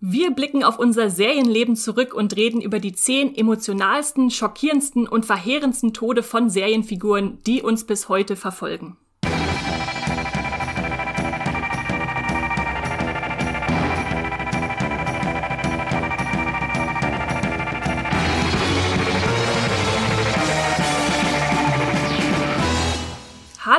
Wir blicken auf unser Serienleben zurück und reden über die zehn emotionalsten, schockierendsten und verheerendsten Tode von Serienfiguren, die uns bis heute verfolgen.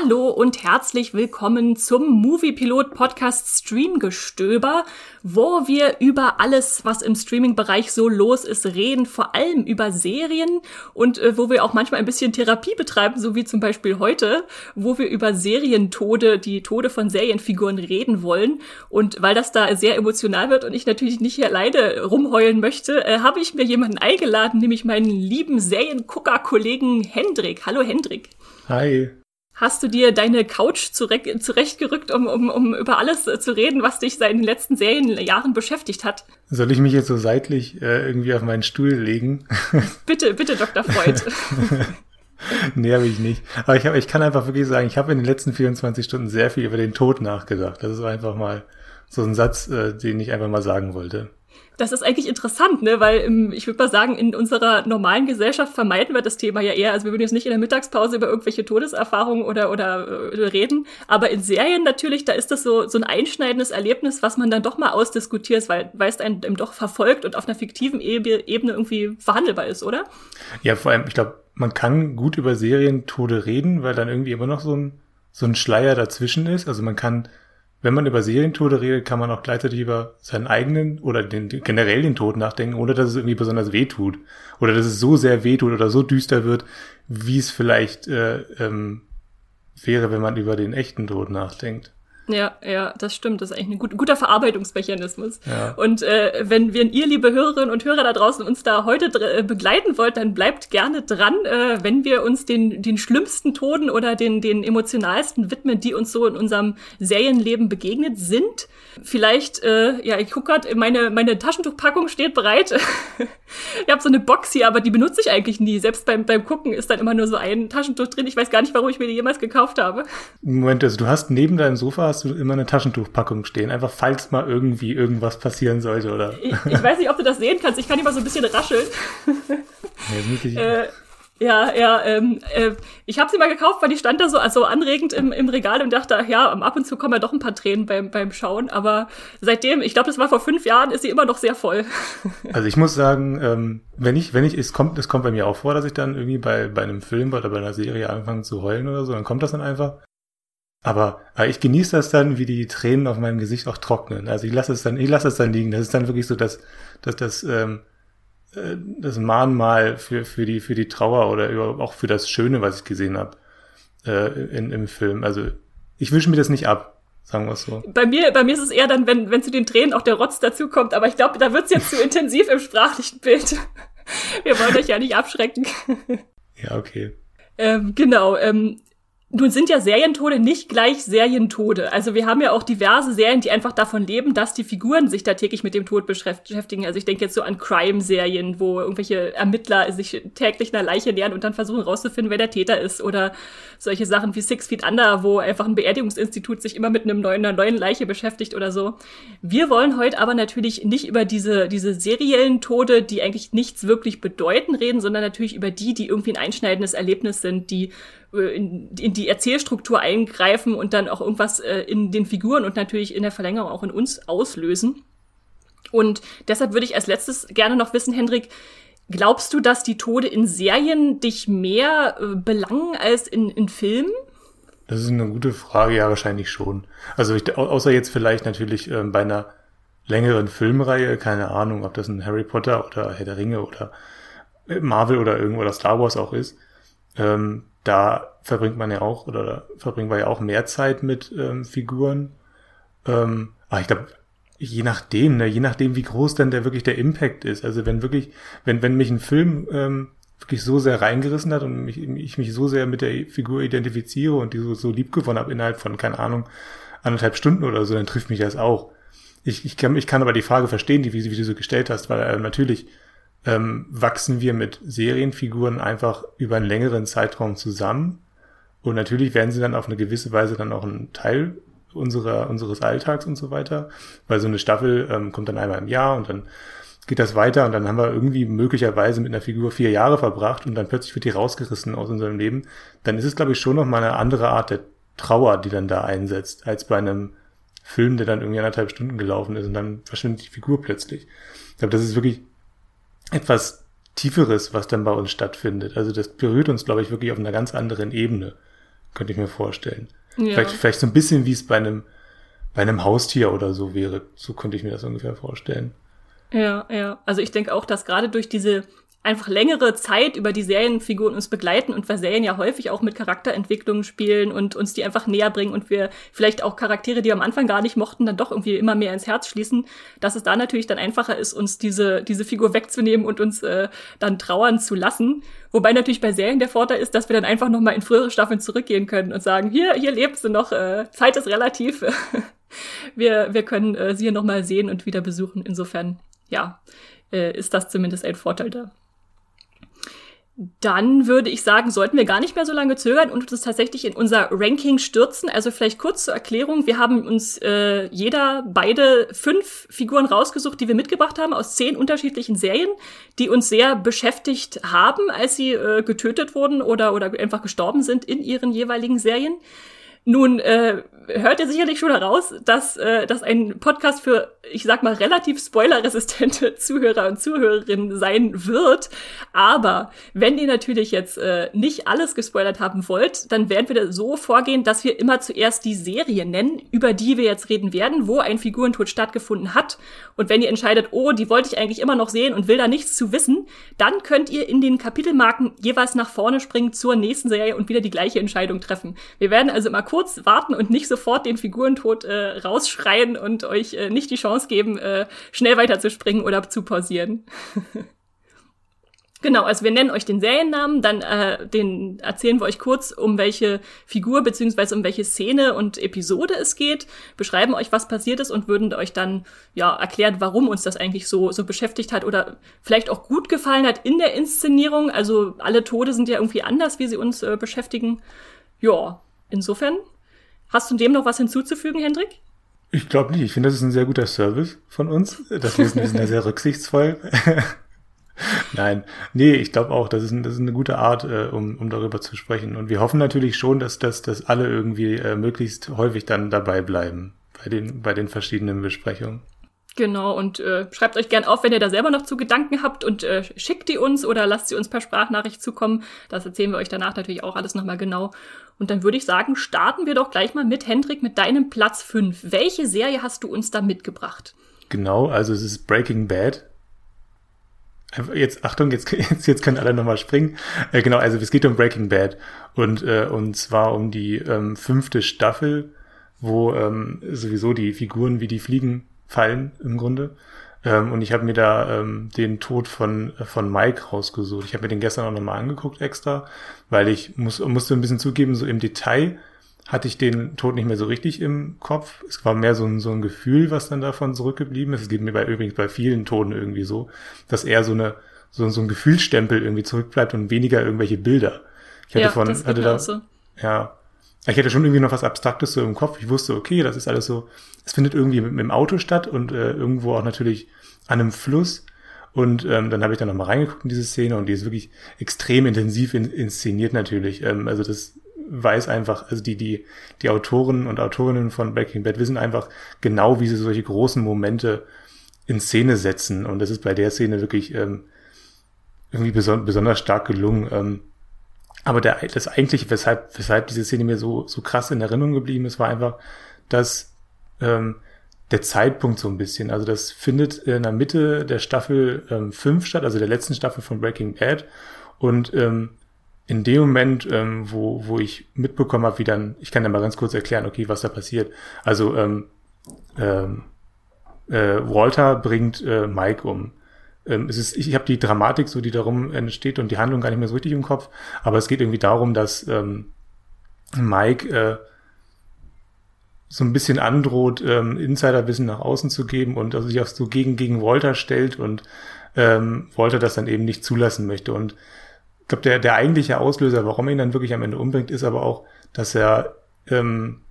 Hallo und herzlich willkommen zum Movie Pilot Podcast Streamgestöber, wo wir über alles, was im Streaming-Bereich so los ist, reden, vor allem über Serien und äh, wo wir auch manchmal ein bisschen Therapie betreiben, so wie zum Beispiel heute, wo wir über Serientode, die Tode von Serienfiguren reden wollen. Und weil das da sehr emotional wird und ich natürlich nicht hier alleine rumheulen möchte, äh, habe ich mir jemanden eingeladen, nämlich meinen lieben Seriengucker-Kollegen Hendrik. Hallo Hendrik. Hi. Hast du dir deine Couch zurechtgerückt, um, um, um über alles zu reden, was dich seit den letzten Serienjahren beschäftigt hat? Soll ich mich jetzt so seitlich äh, irgendwie auf meinen Stuhl legen? bitte, bitte, Dr. Freud. nee, habe ich nicht. Aber ich, hab, ich kann einfach wirklich sagen, ich habe in den letzten 24 Stunden sehr viel über den Tod nachgedacht. Das ist einfach mal so ein Satz, äh, den ich einfach mal sagen wollte das ist eigentlich interessant, ne? Weil im, ich würde mal sagen, in unserer normalen Gesellschaft vermeiden wir das Thema ja eher. Also wir würden jetzt nicht in der Mittagspause über irgendwelche Todeserfahrungen oder, oder, oder reden. Aber in Serien natürlich, da ist das so, so ein einschneidendes Erlebnis, was man dann doch mal ausdiskutiert, weil, weil es einem doch verfolgt und auf einer fiktiven Ebene irgendwie verhandelbar ist, oder? Ja, vor allem, ich glaube, man kann gut über Serientode reden, weil dann irgendwie immer noch so ein, so ein Schleier dazwischen ist. Also man kann wenn man über Serientode redet, kann man auch gleichzeitig über seinen eigenen oder den, generell den Tod nachdenken, ohne dass es irgendwie besonders weh tut. Oder dass es so sehr weh tut oder so düster wird, wie es vielleicht äh, ähm, wäre, wenn man über den echten Tod nachdenkt. Ja, ja, das stimmt. Das ist eigentlich ein gut, guter Verarbeitungsmechanismus. Ja. Und äh, wenn wir ihr, liebe Hörerinnen und Hörer da draußen, uns da heute äh, begleiten wollt, dann bleibt gerne dran, äh, wenn wir uns den, den schlimmsten Toden oder den, den emotionalsten widmen, die uns so in unserem Serienleben begegnet sind. Vielleicht, äh, ja, ich guck grad, meine, meine Taschentuchpackung steht bereit. ich habe so eine Box hier, aber die benutze ich eigentlich nie. Selbst beim, beim Gucken ist dann immer nur so ein Taschentuch drin. Ich weiß gar nicht, warum ich mir die jemals gekauft habe. Moment, also du hast neben deinem Sofa hast du immer eine Taschentuchpackung stehen, einfach falls mal irgendwie irgendwas passieren sollte, oder? Ich, ich weiß nicht, ob du das sehen kannst. Ich kann immer so ein bisschen rascheln. Ja, äh, ja, ja, ähm, äh, ich habe sie mal gekauft, weil die stand da so also anregend im, im Regal und dachte, ja, ab und zu kommen ja doch ein paar Tränen beim, beim Schauen. Aber seitdem, ich glaube, das war vor fünf Jahren, ist sie immer noch sehr voll. Also ich muss sagen, ähm, wenn ich, wenn ich, es kommt, es kommt bei mir auch vor, dass ich dann irgendwie bei, bei einem Film oder bei einer Serie anfange zu heulen oder so, dann kommt das dann einfach. Aber äh, ich genieße das dann, wie die Tränen auf meinem Gesicht auch trocknen. Also ich lasse es dann, ich lasse es dann liegen. Das ist dann wirklich so, dass, dass das, ähm, äh, das Mahnmal für, für, die, für die Trauer oder auch für das Schöne, was ich gesehen habe äh, in, im Film. Also ich wünsche mir das nicht ab, sagen wir es so. Bei mir, bei mir ist es eher dann, wenn, wenn zu den Tränen auch der Rotz dazukommt, aber ich glaube, da wird's jetzt zu intensiv im sprachlichen Bild. Wir wollen euch ja nicht abschrecken. Ja, okay. Ähm, genau. Ähm, nun sind ja Serientode nicht gleich Serientode. Also wir haben ja auch diverse Serien, die einfach davon leben, dass die Figuren sich da täglich mit dem Tod beschäftigen. Also ich denke jetzt so an Crime-Serien, wo irgendwelche Ermittler sich täglich einer Leiche nähern und dann versuchen rauszufinden, wer der Täter ist. Oder solche Sachen wie Six Feet Under, wo einfach ein Beerdigungsinstitut sich immer mit einem neuen, einer neuen Leiche beschäftigt oder so. Wir wollen heute aber natürlich nicht über diese, diese seriellen Tode, die eigentlich nichts wirklich bedeuten, reden, sondern natürlich über die, die irgendwie ein einschneidendes Erlebnis sind, die in, in die Erzählstruktur eingreifen und dann auch irgendwas äh, in den Figuren und natürlich in der Verlängerung auch in uns auslösen. Und deshalb würde ich als letztes gerne noch wissen, Hendrik, glaubst du, dass die Tode in Serien dich mehr äh, belangen als in, in Filmen? Das ist eine gute Frage, ja, wahrscheinlich schon. Also ich, außer jetzt vielleicht natürlich ähm, bei einer längeren Filmreihe, keine Ahnung, ob das ein Harry Potter oder Herr der Ringe oder Marvel oder irgendwo oder Star Wars auch ist. Ähm, da verbringt man ja auch, oder da verbringen wir ja auch mehr Zeit mit ähm, Figuren. Ähm, aber ich glaube, je nachdem, ne, je nachdem, wie groß dann der wirklich der Impact ist. Also wenn wirklich, wenn, wenn mich ein Film ähm, wirklich so sehr reingerissen hat und mich, ich mich so sehr mit der Figur identifiziere und die so, so lieb gewonnen habe innerhalb von, keine Ahnung, anderthalb Stunden oder so, dann trifft mich das auch. Ich, ich, kann, ich kann aber die Frage verstehen, die, wie, wie du so gestellt hast, weil äh, natürlich ähm, wachsen wir mit Serienfiguren einfach über einen längeren Zeitraum zusammen. Und natürlich werden sie dann auf eine gewisse Weise dann auch ein Teil unserer, unseres Alltags und so weiter. Weil so eine Staffel ähm, kommt dann einmal im Jahr und dann geht das weiter und dann haben wir irgendwie möglicherweise mit einer Figur vier Jahre verbracht und dann plötzlich wird die rausgerissen aus unserem Leben. Dann ist es, glaube ich, schon noch mal eine andere Art der Trauer, die dann da einsetzt, als bei einem Film, der dann irgendwie anderthalb Stunden gelaufen ist und dann verschwindet die Figur plötzlich. Ich glaube, das ist wirklich etwas Tieferes, was dann bei uns stattfindet. Also das berührt uns, glaube ich, wirklich auf einer ganz anderen Ebene, könnte ich mir vorstellen. Ja. Vielleicht, vielleicht so ein bisschen, wie es bei einem, bei einem Haustier oder so wäre. So könnte ich mir das ungefähr vorstellen. Ja, ja. Also ich denke auch, dass gerade durch diese einfach längere Zeit über die Serienfiguren uns begleiten und weil Serien ja häufig auch mit Charakterentwicklungen spielen und uns die einfach näher bringen und wir vielleicht auch Charaktere, die wir am Anfang gar nicht mochten, dann doch irgendwie immer mehr ins Herz schließen, dass es da natürlich dann einfacher ist, uns diese, diese Figur wegzunehmen und uns äh, dann trauern zu lassen. Wobei natürlich bei Serien der Vorteil ist, dass wir dann einfach nochmal in frühere Staffeln zurückgehen können und sagen, hier, hier lebst du noch, äh, Zeit ist relativ. wir, wir können äh, sie hier nochmal sehen und wieder besuchen. Insofern, ja, äh, ist das zumindest ein Vorteil da. Dann würde ich sagen, sollten wir gar nicht mehr so lange zögern und uns tatsächlich in unser Ranking stürzen. Also vielleicht kurz zur Erklärung. Wir haben uns äh, jeder beide fünf Figuren rausgesucht, die wir mitgebracht haben aus zehn unterschiedlichen Serien, die uns sehr beschäftigt haben, als sie äh, getötet wurden oder, oder einfach gestorben sind in ihren jeweiligen Serien. Nun äh, hört ihr sicherlich schon heraus, dass äh, das ein Podcast für, ich sag mal, relativ spoilerresistente Zuhörer und Zuhörerinnen sein wird. Aber wenn ihr natürlich jetzt äh, nicht alles gespoilert haben wollt, dann werden wir so vorgehen, dass wir immer zuerst die Serie nennen, über die wir jetzt reden werden, wo ein Figurentod stattgefunden hat. Und wenn ihr entscheidet, oh, die wollte ich eigentlich immer noch sehen und will da nichts zu wissen, dann könnt ihr in den Kapitelmarken jeweils nach vorne springen zur nächsten Serie und wieder die gleiche Entscheidung treffen. Wir werden also immer kurz warten und nicht sofort den Figurentod äh, rausschreien und euch äh, nicht die Chance geben, äh, schnell weiterzuspringen oder zu pausieren. Genau, also wir nennen euch den Seriennamen, dann äh, den erzählen wir euch kurz, um welche Figur beziehungsweise um welche Szene und Episode es geht, beschreiben euch, was passiert ist und würden euch dann ja erklären, warum uns das eigentlich so so beschäftigt hat oder vielleicht auch gut gefallen hat in der Inszenierung. Also alle Tode sind ja irgendwie anders, wie sie uns äh, beschäftigen. Ja, insofern Hast du dem noch was hinzuzufügen, Hendrik? Ich glaube nicht. Ich finde, das ist ein sehr guter Service von uns. Das wir sind, wir sind ja sehr rücksichtsvoll. Nein, nee, ich glaube auch, das ist, ein, das ist eine gute Art, äh, um, um darüber zu sprechen. Und wir hoffen natürlich schon, dass, dass, dass alle irgendwie äh, möglichst häufig dann dabei bleiben bei den, bei den verschiedenen Besprechungen. Genau, und äh, schreibt euch gern auf, wenn ihr da selber noch zu Gedanken habt und äh, schickt die uns oder lasst sie uns per Sprachnachricht zukommen. Das erzählen wir euch danach natürlich auch alles nochmal genau. Und dann würde ich sagen, starten wir doch gleich mal mit Hendrik mit deinem Platz 5. Welche Serie hast du uns da mitgebracht? Genau, also es ist Breaking Bad. Jetzt, Achtung, jetzt, jetzt, jetzt können alle nochmal springen. Äh, genau, also es geht um Breaking Bad. Und, äh, und zwar um die ähm, fünfte Staffel, wo ähm, sowieso die Figuren wie die Fliegen fallen im Grunde. Ähm, und ich habe mir da ähm, den Tod von, von Mike rausgesucht. Ich habe mir den gestern auch nochmal angeguckt extra, weil ich muss, musste ein bisschen zugeben, so im Detail hatte ich den Tod nicht mehr so richtig im Kopf. Es war mehr so ein, so ein Gefühl, was dann davon zurückgeblieben ist. Es geht mir bei, übrigens bei vielen Toten irgendwie so, dass eher so eine, so, so ein Gefühlsstempel irgendwie zurückbleibt und weniger irgendwelche Bilder. Ich hatte ja, von, hatte da, so. ja, ich hatte schon irgendwie noch was Abstraktes so im Kopf. Ich wusste, okay, das ist alles so, es findet irgendwie mit, mit dem Auto statt und äh, irgendwo auch natürlich an einem Fluss. Und ähm, dann habe ich da nochmal reingeguckt in diese Szene und die ist wirklich extrem intensiv in, inszeniert natürlich. Ähm, also das weiß einfach, also die, die, die Autoren und Autorinnen von Breaking Bad wissen einfach genau, wie sie solche großen Momente in Szene setzen. Und das ist bei der Szene wirklich ähm, irgendwie beson besonders stark gelungen. Ähm, aber der, das eigentliche, weshalb, weshalb diese Szene mir so, so krass in Erinnerung geblieben ist, war einfach, dass ähm, der Zeitpunkt so ein bisschen. Also das findet in der Mitte der Staffel 5 ähm, statt, also der letzten Staffel von Breaking Bad. Und ähm, in dem Moment, ähm, wo, wo ich mitbekommen habe, wie dann, ich kann ja mal ganz kurz erklären, okay, was da passiert. Also ähm, ähm, äh, Walter bringt äh, Mike um. Ähm, es ist, ich, ich habe die Dramatik, so die darum entsteht und die Handlung gar nicht mehr so richtig im Kopf, aber es geht irgendwie darum, dass ähm, Mike äh, so ein bisschen androht, ähm, Insiderwissen nach außen zu geben und also sich auch so gegen, gegen Walter stellt und ähm, Walter das dann eben nicht zulassen möchte. Und ich glaube, der, der eigentliche Auslöser, warum er ihn dann wirklich am Ende umbringt, ist aber auch, dass er ähm,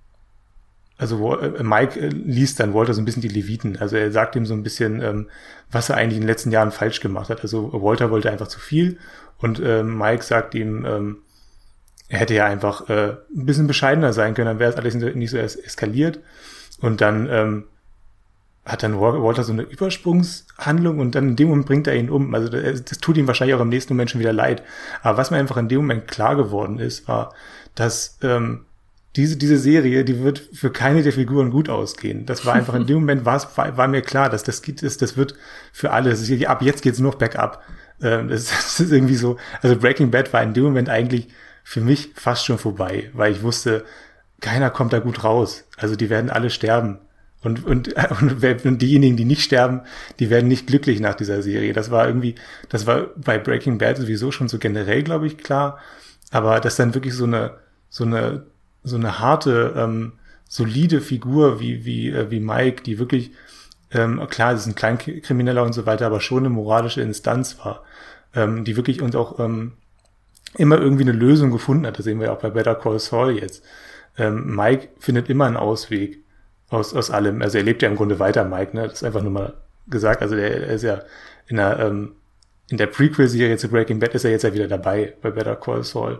also äh, Mike äh, liest dann Walter so ein bisschen die Leviten. Also er sagt ihm so ein bisschen, ähm, was er eigentlich in den letzten Jahren falsch gemacht hat. Also Walter wollte einfach zu viel und äh, Mike sagt ihm, ähm, er hätte ja einfach äh, ein bisschen bescheidener sein können, dann wäre es alles nicht so eskaliert. Und dann ähm, hat dann Walter so eine Übersprungshandlung und dann in dem Moment bringt er ihn um. Also das, das tut ihm wahrscheinlich auch am nächsten Moment schon wieder leid. Aber was mir einfach in dem Moment klar geworden ist, war, dass ähm, diese, diese Serie, die wird für keine der Figuren gut ausgehen. Das war einfach in dem Moment war, war, war mir klar, dass das geht, ist, das wird für alle, das ist, ab jetzt geht's nur noch bergab. Ähm, das, das ist irgendwie so, also Breaking Bad war in dem Moment eigentlich für mich fast schon vorbei, weil ich wusste, keiner kommt da gut raus. Also die werden alle sterben. Und, und, und, und diejenigen, die nicht sterben, die werden nicht glücklich nach dieser Serie. Das war irgendwie, das war bei Breaking Bad sowieso schon so generell, glaube ich, klar. Aber dass dann wirklich so eine, so eine, so eine harte, ähm, solide Figur wie, wie, äh, wie Mike, die wirklich, ähm, klar, sie ist ein Kleinkrimineller und so weiter, aber schon eine moralische Instanz war, ähm, die wirklich uns auch ähm, immer irgendwie eine Lösung gefunden hat. Das sehen wir ja auch bei Better Call Saul jetzt. Ähm, Mike findet immer einen Ausweg aus, aus allem. Also er lebt ja im Grunde weiter, Mike, ne? Das ist einfach nur mal gesagt. Also der, er ist ja in der, ähm, in der Prequel-Serie zu Breaking Bad ist er jetzt ja wieder dabei bei Better Call Saul,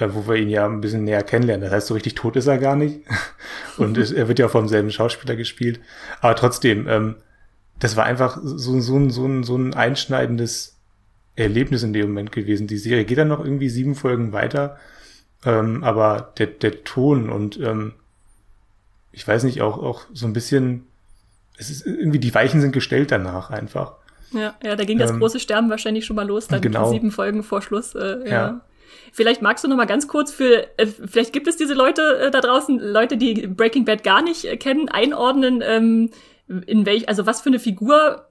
wo wir ihn ja ein bisschen näher kennenlernen. Das heißt, so richtig tot ist er gar nicht. Und er wird ja vom selben Schauspieler gespielt. Aber trotzdem, ähm, das war einfach so, so, ein, so, ein, so ein einschneidendes Erlebnis in dem Moment gewesen. Die Serie geht dann noch irgendwie sieben Folgen weiter, ähm, aber der, der Ton und ähm, ich weiß nicht, auch, auch so ein bisschen, es ist irgendwie, die Weichen sind gestellt danach einfach. Ja, ja, da ging das ähm, große Sterben wahrscheinlich schon mal los, dann genau. sieben Folgen vor Schluss. Äh, ja. ja. Vielleicht magst du noch mal ganz kurz für, äh, vielleicht gibt es diese Leute äh, da draußen, Leute, die Breaking Bad gar nicht äh, kennen, einordnen, ähm, in welch, also was für eine Figur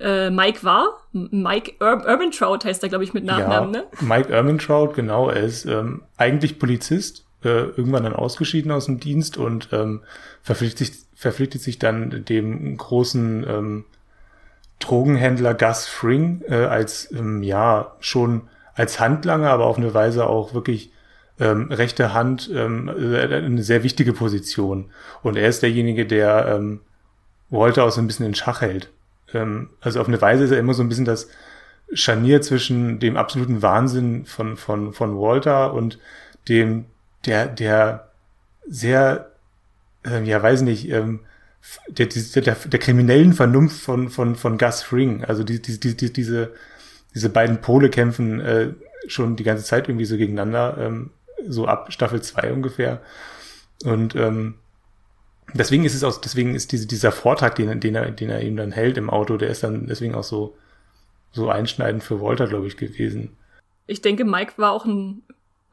äh, Mike war. Mike Ur heißt er, glaube ich, mit Nachnamen, ja, ne? Mike Urbantraut, genau. Er ist ähm, eigentlich Polizist, äh, irgendwann dann ausgeschieden aus dem Dienst und ähm, verpflichtet, sich, verpflichtet sich dann dem großen ähm, Drogenhändler Gus Fring äh, als, ähm, ja, schon als Handlanger, aber auf eine Weise auch wirklich ähm, rechte Hand, ähm, äh, eine sehr wichtige Position. Und er ist derjenige, der ähm, Walter auch so ein bisschen in Schach hält ähm, also auf eine Weise ist er immer so ein bisschen das Scharnier zwischen dem absoluten Wahnsinn von, von, von Walter und dem, der, der sehr, ähm, ja, weiß nicht, ähm, der, der, der, der kriminellen Vernunft von, von, von Gus Fring. Also die, die, die, diese, diese beiden Pole kämpfen äh, schon die ganze Zeit irgendwie so gegeneinander, ähm, so ab Staffel 2 ungefähr. Und ähm, deswegen ist es auch, deswegen ist diese, dieser Vortrag, den, den, er, den er ihm dann hält im Auto, der ist dann deswegen auch so, so einschneidend für Walter, glaube ich, gewesen. Ich denke, Mike war auch ein,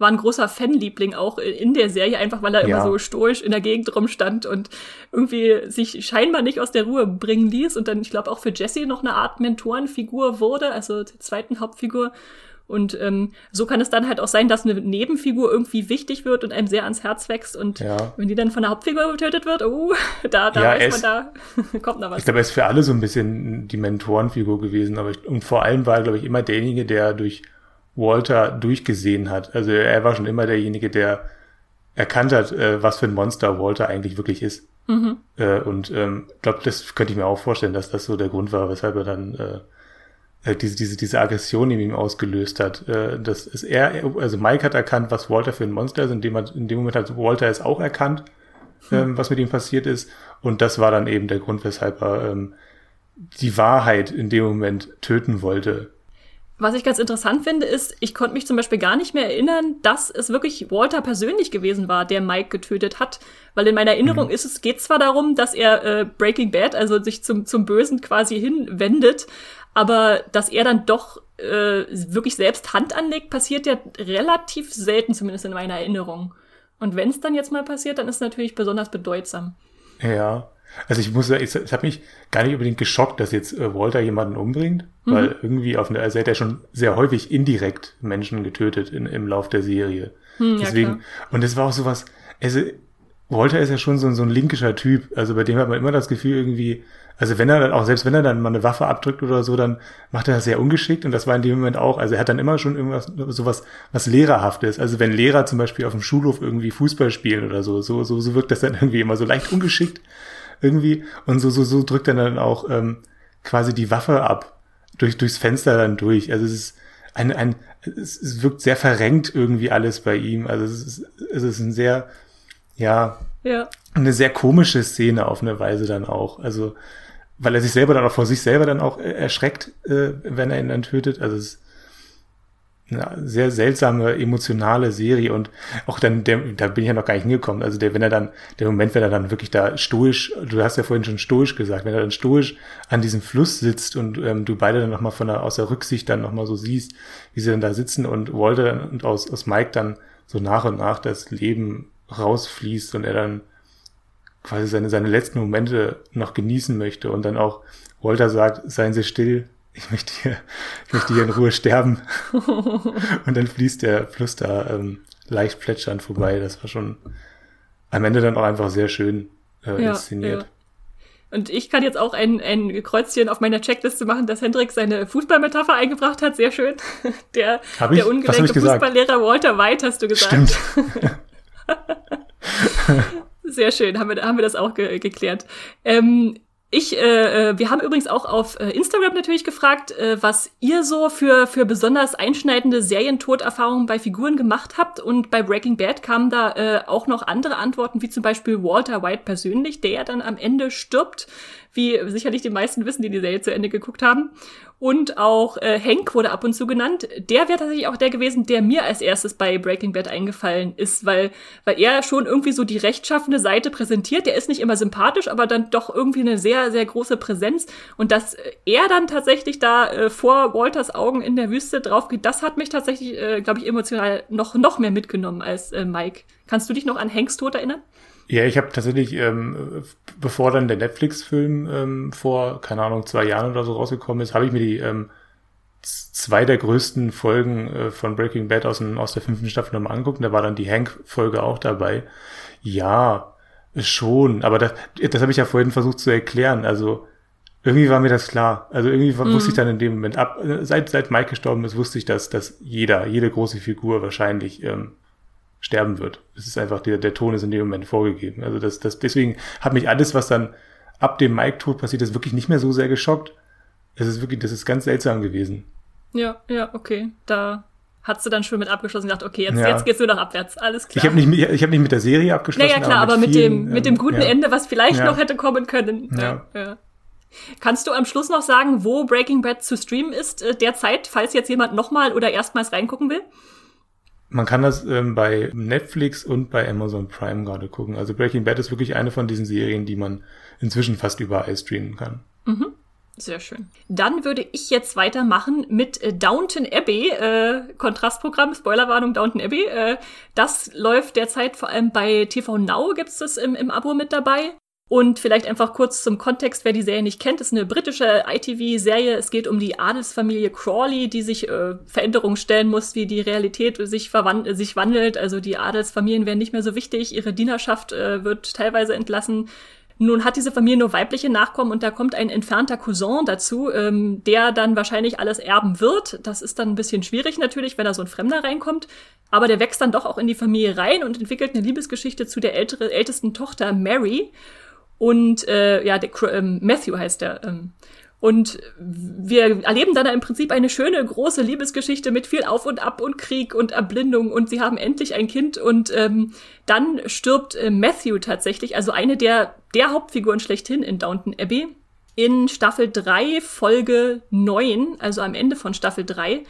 war ein großer Fanliebling auch in der Serie, einfach weil er ja. immer so stoisch in der Gegend rumstand und irgendwie sich scheinbar nicht aus der Ruhe bringen ließ und dann, ich glaube, auch für Jesse noch eine Art Mentorenfigur wurde, also der zweiten Hauptfigur. Und ähm, so kann es dann halt auch sein, dass eine Nebenfigur irgendwie wichtig wird und einem sehr ans Herz wächst. Und ja. wenn die dann von der Hauptfigur getötet wird, oh, da, da ja, weiß man, da kommt noch was. Ich glaube, er ist für alle so ein bisschen die Mentorenfigur gewesen. Aber ich, und vor allem war er, glaube ich, immer derjenige, der durch Walter durchgesehen hat. Also er war schon immer derjenige, der erkannt hat, äh, was für ein Monster Walter eigentlich wirklich ist. Mhm. Äh, und ähm, glaube, das könnte ich mir auch vorstellen, dass das so der Grund war, weshalb er dann äh, äh, diese, diese, diese Aggression in ihm ausgelöst hat. Äh, das ist er, also Mike hat erkannt, was Walter für ein Monster ist, in dem, in dem Moment hat Walter es auch erkannt, hm. ähm, was mit ihm passiert ist. Und das war dann eben der Grund, weshalb er ähm, die Wahrheit in dem Moment töten wollte. Was ich ganz interessant finde, ist, ich konnte mich zum Beispiel gar nicht mehr erinnern, dass es wirklich Walter persönlich gewesen war, der Mike getötet hat. Weil in meiner Erinnerung mhm. ist es, geht zwar darum, dass er äh, Breaking Bad, also sich zum, zum Bösen quasi hinwendet, aber dass er dann doch äh, wirklich selbst Hand anlegt, passiert ja relativ selten, zumindest in meiner Erinnerung. Und wenn es dann jetzt mal passiert, dann ist es natürlich besonders bedeutsam. Ja. Also ich muss sagen, ich habe mich gar nicht unbedingt geschockt, dass jetzt äh, Walter jemanden umbringt, mhm. weil irgendwie auf eine, also er hat ja schon sehr häufig indirekt Menschen getötet in, im Lauf der Serie. Mhm, Deswegen, ja, und es war auch sowas, also Walter ist ja schon so, so ein linkischer Typ. Also bei dem hat man immer das Gefühl irgendwie, also wenn er dann auch, selbst wenn er dann mal eine Waffe abdrückt oder so, dann macht er das sehr ungeschickt und das war in dem Moment auch. Also er hat dann immer schon irgendwas, sowas, was Lehrerhaftes. Also wenn Lehrer zum Beispiel auf dem Schulhof irgendwie Fußball spielen oder so, so, so, so wirkt das dann irgendwie immer so leicht ungeschickt irgendwie und so, so, so drückt er dann auch ähm, quasi die Waffe ab durch, durchs Fenster dann durch. Also es ist ein, ein, es, wirkt sehr verrenkt irgendwie alles bei ihm. Also es ist, es ist ein sehr, ja, ja, eine sehr komische Szene auf eine Weise dann auch. Also, weil er sich selber dann auch vor sich selber dann auch erschreckt, äh, wenn er ihn dann tötet. Also es eine sehr seltsame, emotionale Serie und auch dann, der, da bin ich ja noch gar nicht hingekommen. Also der, wenn er dann, der Moment, wenn er dann wirklich da stoisch, du hast ja vorhin schon stoisch gesagt, wenn er dann stoisch an diesem Fluss sitzt und ähm, du beide dann nochmal von der, aus der Rücksicht dann nochmal so siehst, wie sie dann da sitzen und Walter und aus, aus Mike dann so nach und nach das Leben rausfließt und er dann quasi seine, seine letzten Momente noch genießen möchte und dann auch Walter sagt, seien Sie still, ich möchte hier, ich möchte hier in Ruhe sterben. und dann fließt der Fluss da ähm, leicht plätschernd vorbei. Das war schon am Ende dann auch einfach sehr schön äh, ja, inszeniert. Ja. Und ich kann jetzt auch ein, ein Kreuzchen auf meiner Checkliste machen, dass Hendrik seine Fußballmetapher eingebracht hat. Sehr schön. Der, der ungelenke Fußballlehrer Walter White, hast du gesagt. Stimmt. Sehr schön, haben wir, haben wir das auch ge geklärt. Ähm, ich, äh, äh, wir haben übrigens auch auf äh, Instagram natürlich gefragt, äh, was ihr so für, für besonders einschneidende Serientoderfahrungen bei Figuren gemacht habt. Und bei Breaking Bad kamen da äh, auch noch andere Antworten, wie zum Beispiel Walter White persönlich, der dann am Ende stirbt wie sicherlich die meisten wissen, die die Serie zu Ende geguckt haben. Und auch äh, Hank wurde ab und zu genannt. Der wäre tatsächlich auch der gewesen, der mir als erstes bei Breaking Bad eingefallen ist, weil, weil er schon irgendwie so die rechtschaffende Seite präsentiert. Der ist nicht immer sympathisch, aber dann doch irgendwie eine sehr, sehr große Präsenz. Und dass er dann tatsächlich da äh, vor Walters Augen in der Wüste drauf geht, das hat mich tatsächlich, äh, glaube ich, emotional noch, noch mehr mitgenommen als äh, Mike. Kannst du dich noch an Hanks Tod erinnern? Ja, ich habe tatsächlich, ähm, bevor dann der Netflix-Film ähm, vor, keine Ahnung, zwei Jahren oder so rausgekommen ist, habe ich mir die ähm, zwei der größten Folgen äh, von Breaking Bad aus, dem, aus der fünften Staffel nochmal angeguckt. Und da war dann die Hank-Folge auch dabei. Ja, schon. Aber das, das habe ich ja vorhin versucht zu erklären. Also irgendwie war mir das klar. Also irgendwie mhm. wusste ich dann in dem Moment ab, seit, seit Mike gestorben ist, wusste ich, dass, dass jeder, jede große Figur wahrscheinlich ähm, sterben wird. Es ist einfach, der, der Ton ist in dem Moment vorgegeben. Also das, das, deswegen hat mich alles, was dann ab dem Mike-Tod passiert ist, wirklich nicht mehr so sehr geschockt. Es ist wirklich, das ist ganz seltsam gewesen. Ja, ja, okay. Da hast du dann schon mit abgeschlossen und gedacht, okay, jetzt, ja. jetzt geht's nur noch abwärts. Alles klar. Ich habe nicht, ich hab nicht mit der Serie abgeschlossen. Naja, klar, aber mit, aber mit vielen, dem, mit dem guten ähm, ja. Ende, was vielleicht ja. noch hätte kommen können. Ja. ja. Kannst du am Schluss noch sagen, wo Breaking Bad zu streamen ist äh, derzeit, falls jetzt jemand nochmal oder erstmals reingucken will? Man kann das ähm, bei Netflix und bei Amazon Prime gerade gucken. Also Breaking Bad ist wirklich eine von diesen Serien, die man inzwischen fast überall streamen kann. Mhm. Sehr schön. Dann würde ich jetzt weitermachen mit äh, Downton Abbey, äh, Kontrastprogramm, Spoilerwarnung Downton Abbey. Äh, das läuft derzeit vor allem bei TV Now, gibt's das im, im Abo mit dabei. Und vielleicht einfach kurz zum Kontext, wer die Serie nicht kennt, ist eine britische ITV-Serie. Es geht um die Adelsfamilie Crawley, die sich äh, Veränderungen stellen muss, wie die Realität sich, verwand sich wandelt. Also die Adelsfamilien werden nicht mehr so wichtig, ihre Dienerschaft äh, wird teilweise entlassen. Nun hat diese Familie nur weibliche Nachkommen und da kommt ein entfernter Cousin dazu, ähm, der dann wahrscheinlich alles erben wird. Das ist dann ein bisschen schwierig natürlich, wenn da so ein Fremder reinkommt. Aber der wächst dann doch auch in die Familie rein und entwickelt eine Liebesgeschichte zu der ältere, ältesten Tochter Mary. Und äh, ja, der, ähm, Matthew heißt der. Ähm, und wir erleben dann im Prinzip eine schöne, große Liebesgeschichte mit viel Auf und Ab und Krieg und Erblindung und sie haben endlich ein Kind und ähm, dann stirbt äh, Matthew tatsächlich, also eine der, der Hauptfiguren schlechthin in Downton Abbey, in Staffel 3, Folge 9, also am Ende von Staffel 3,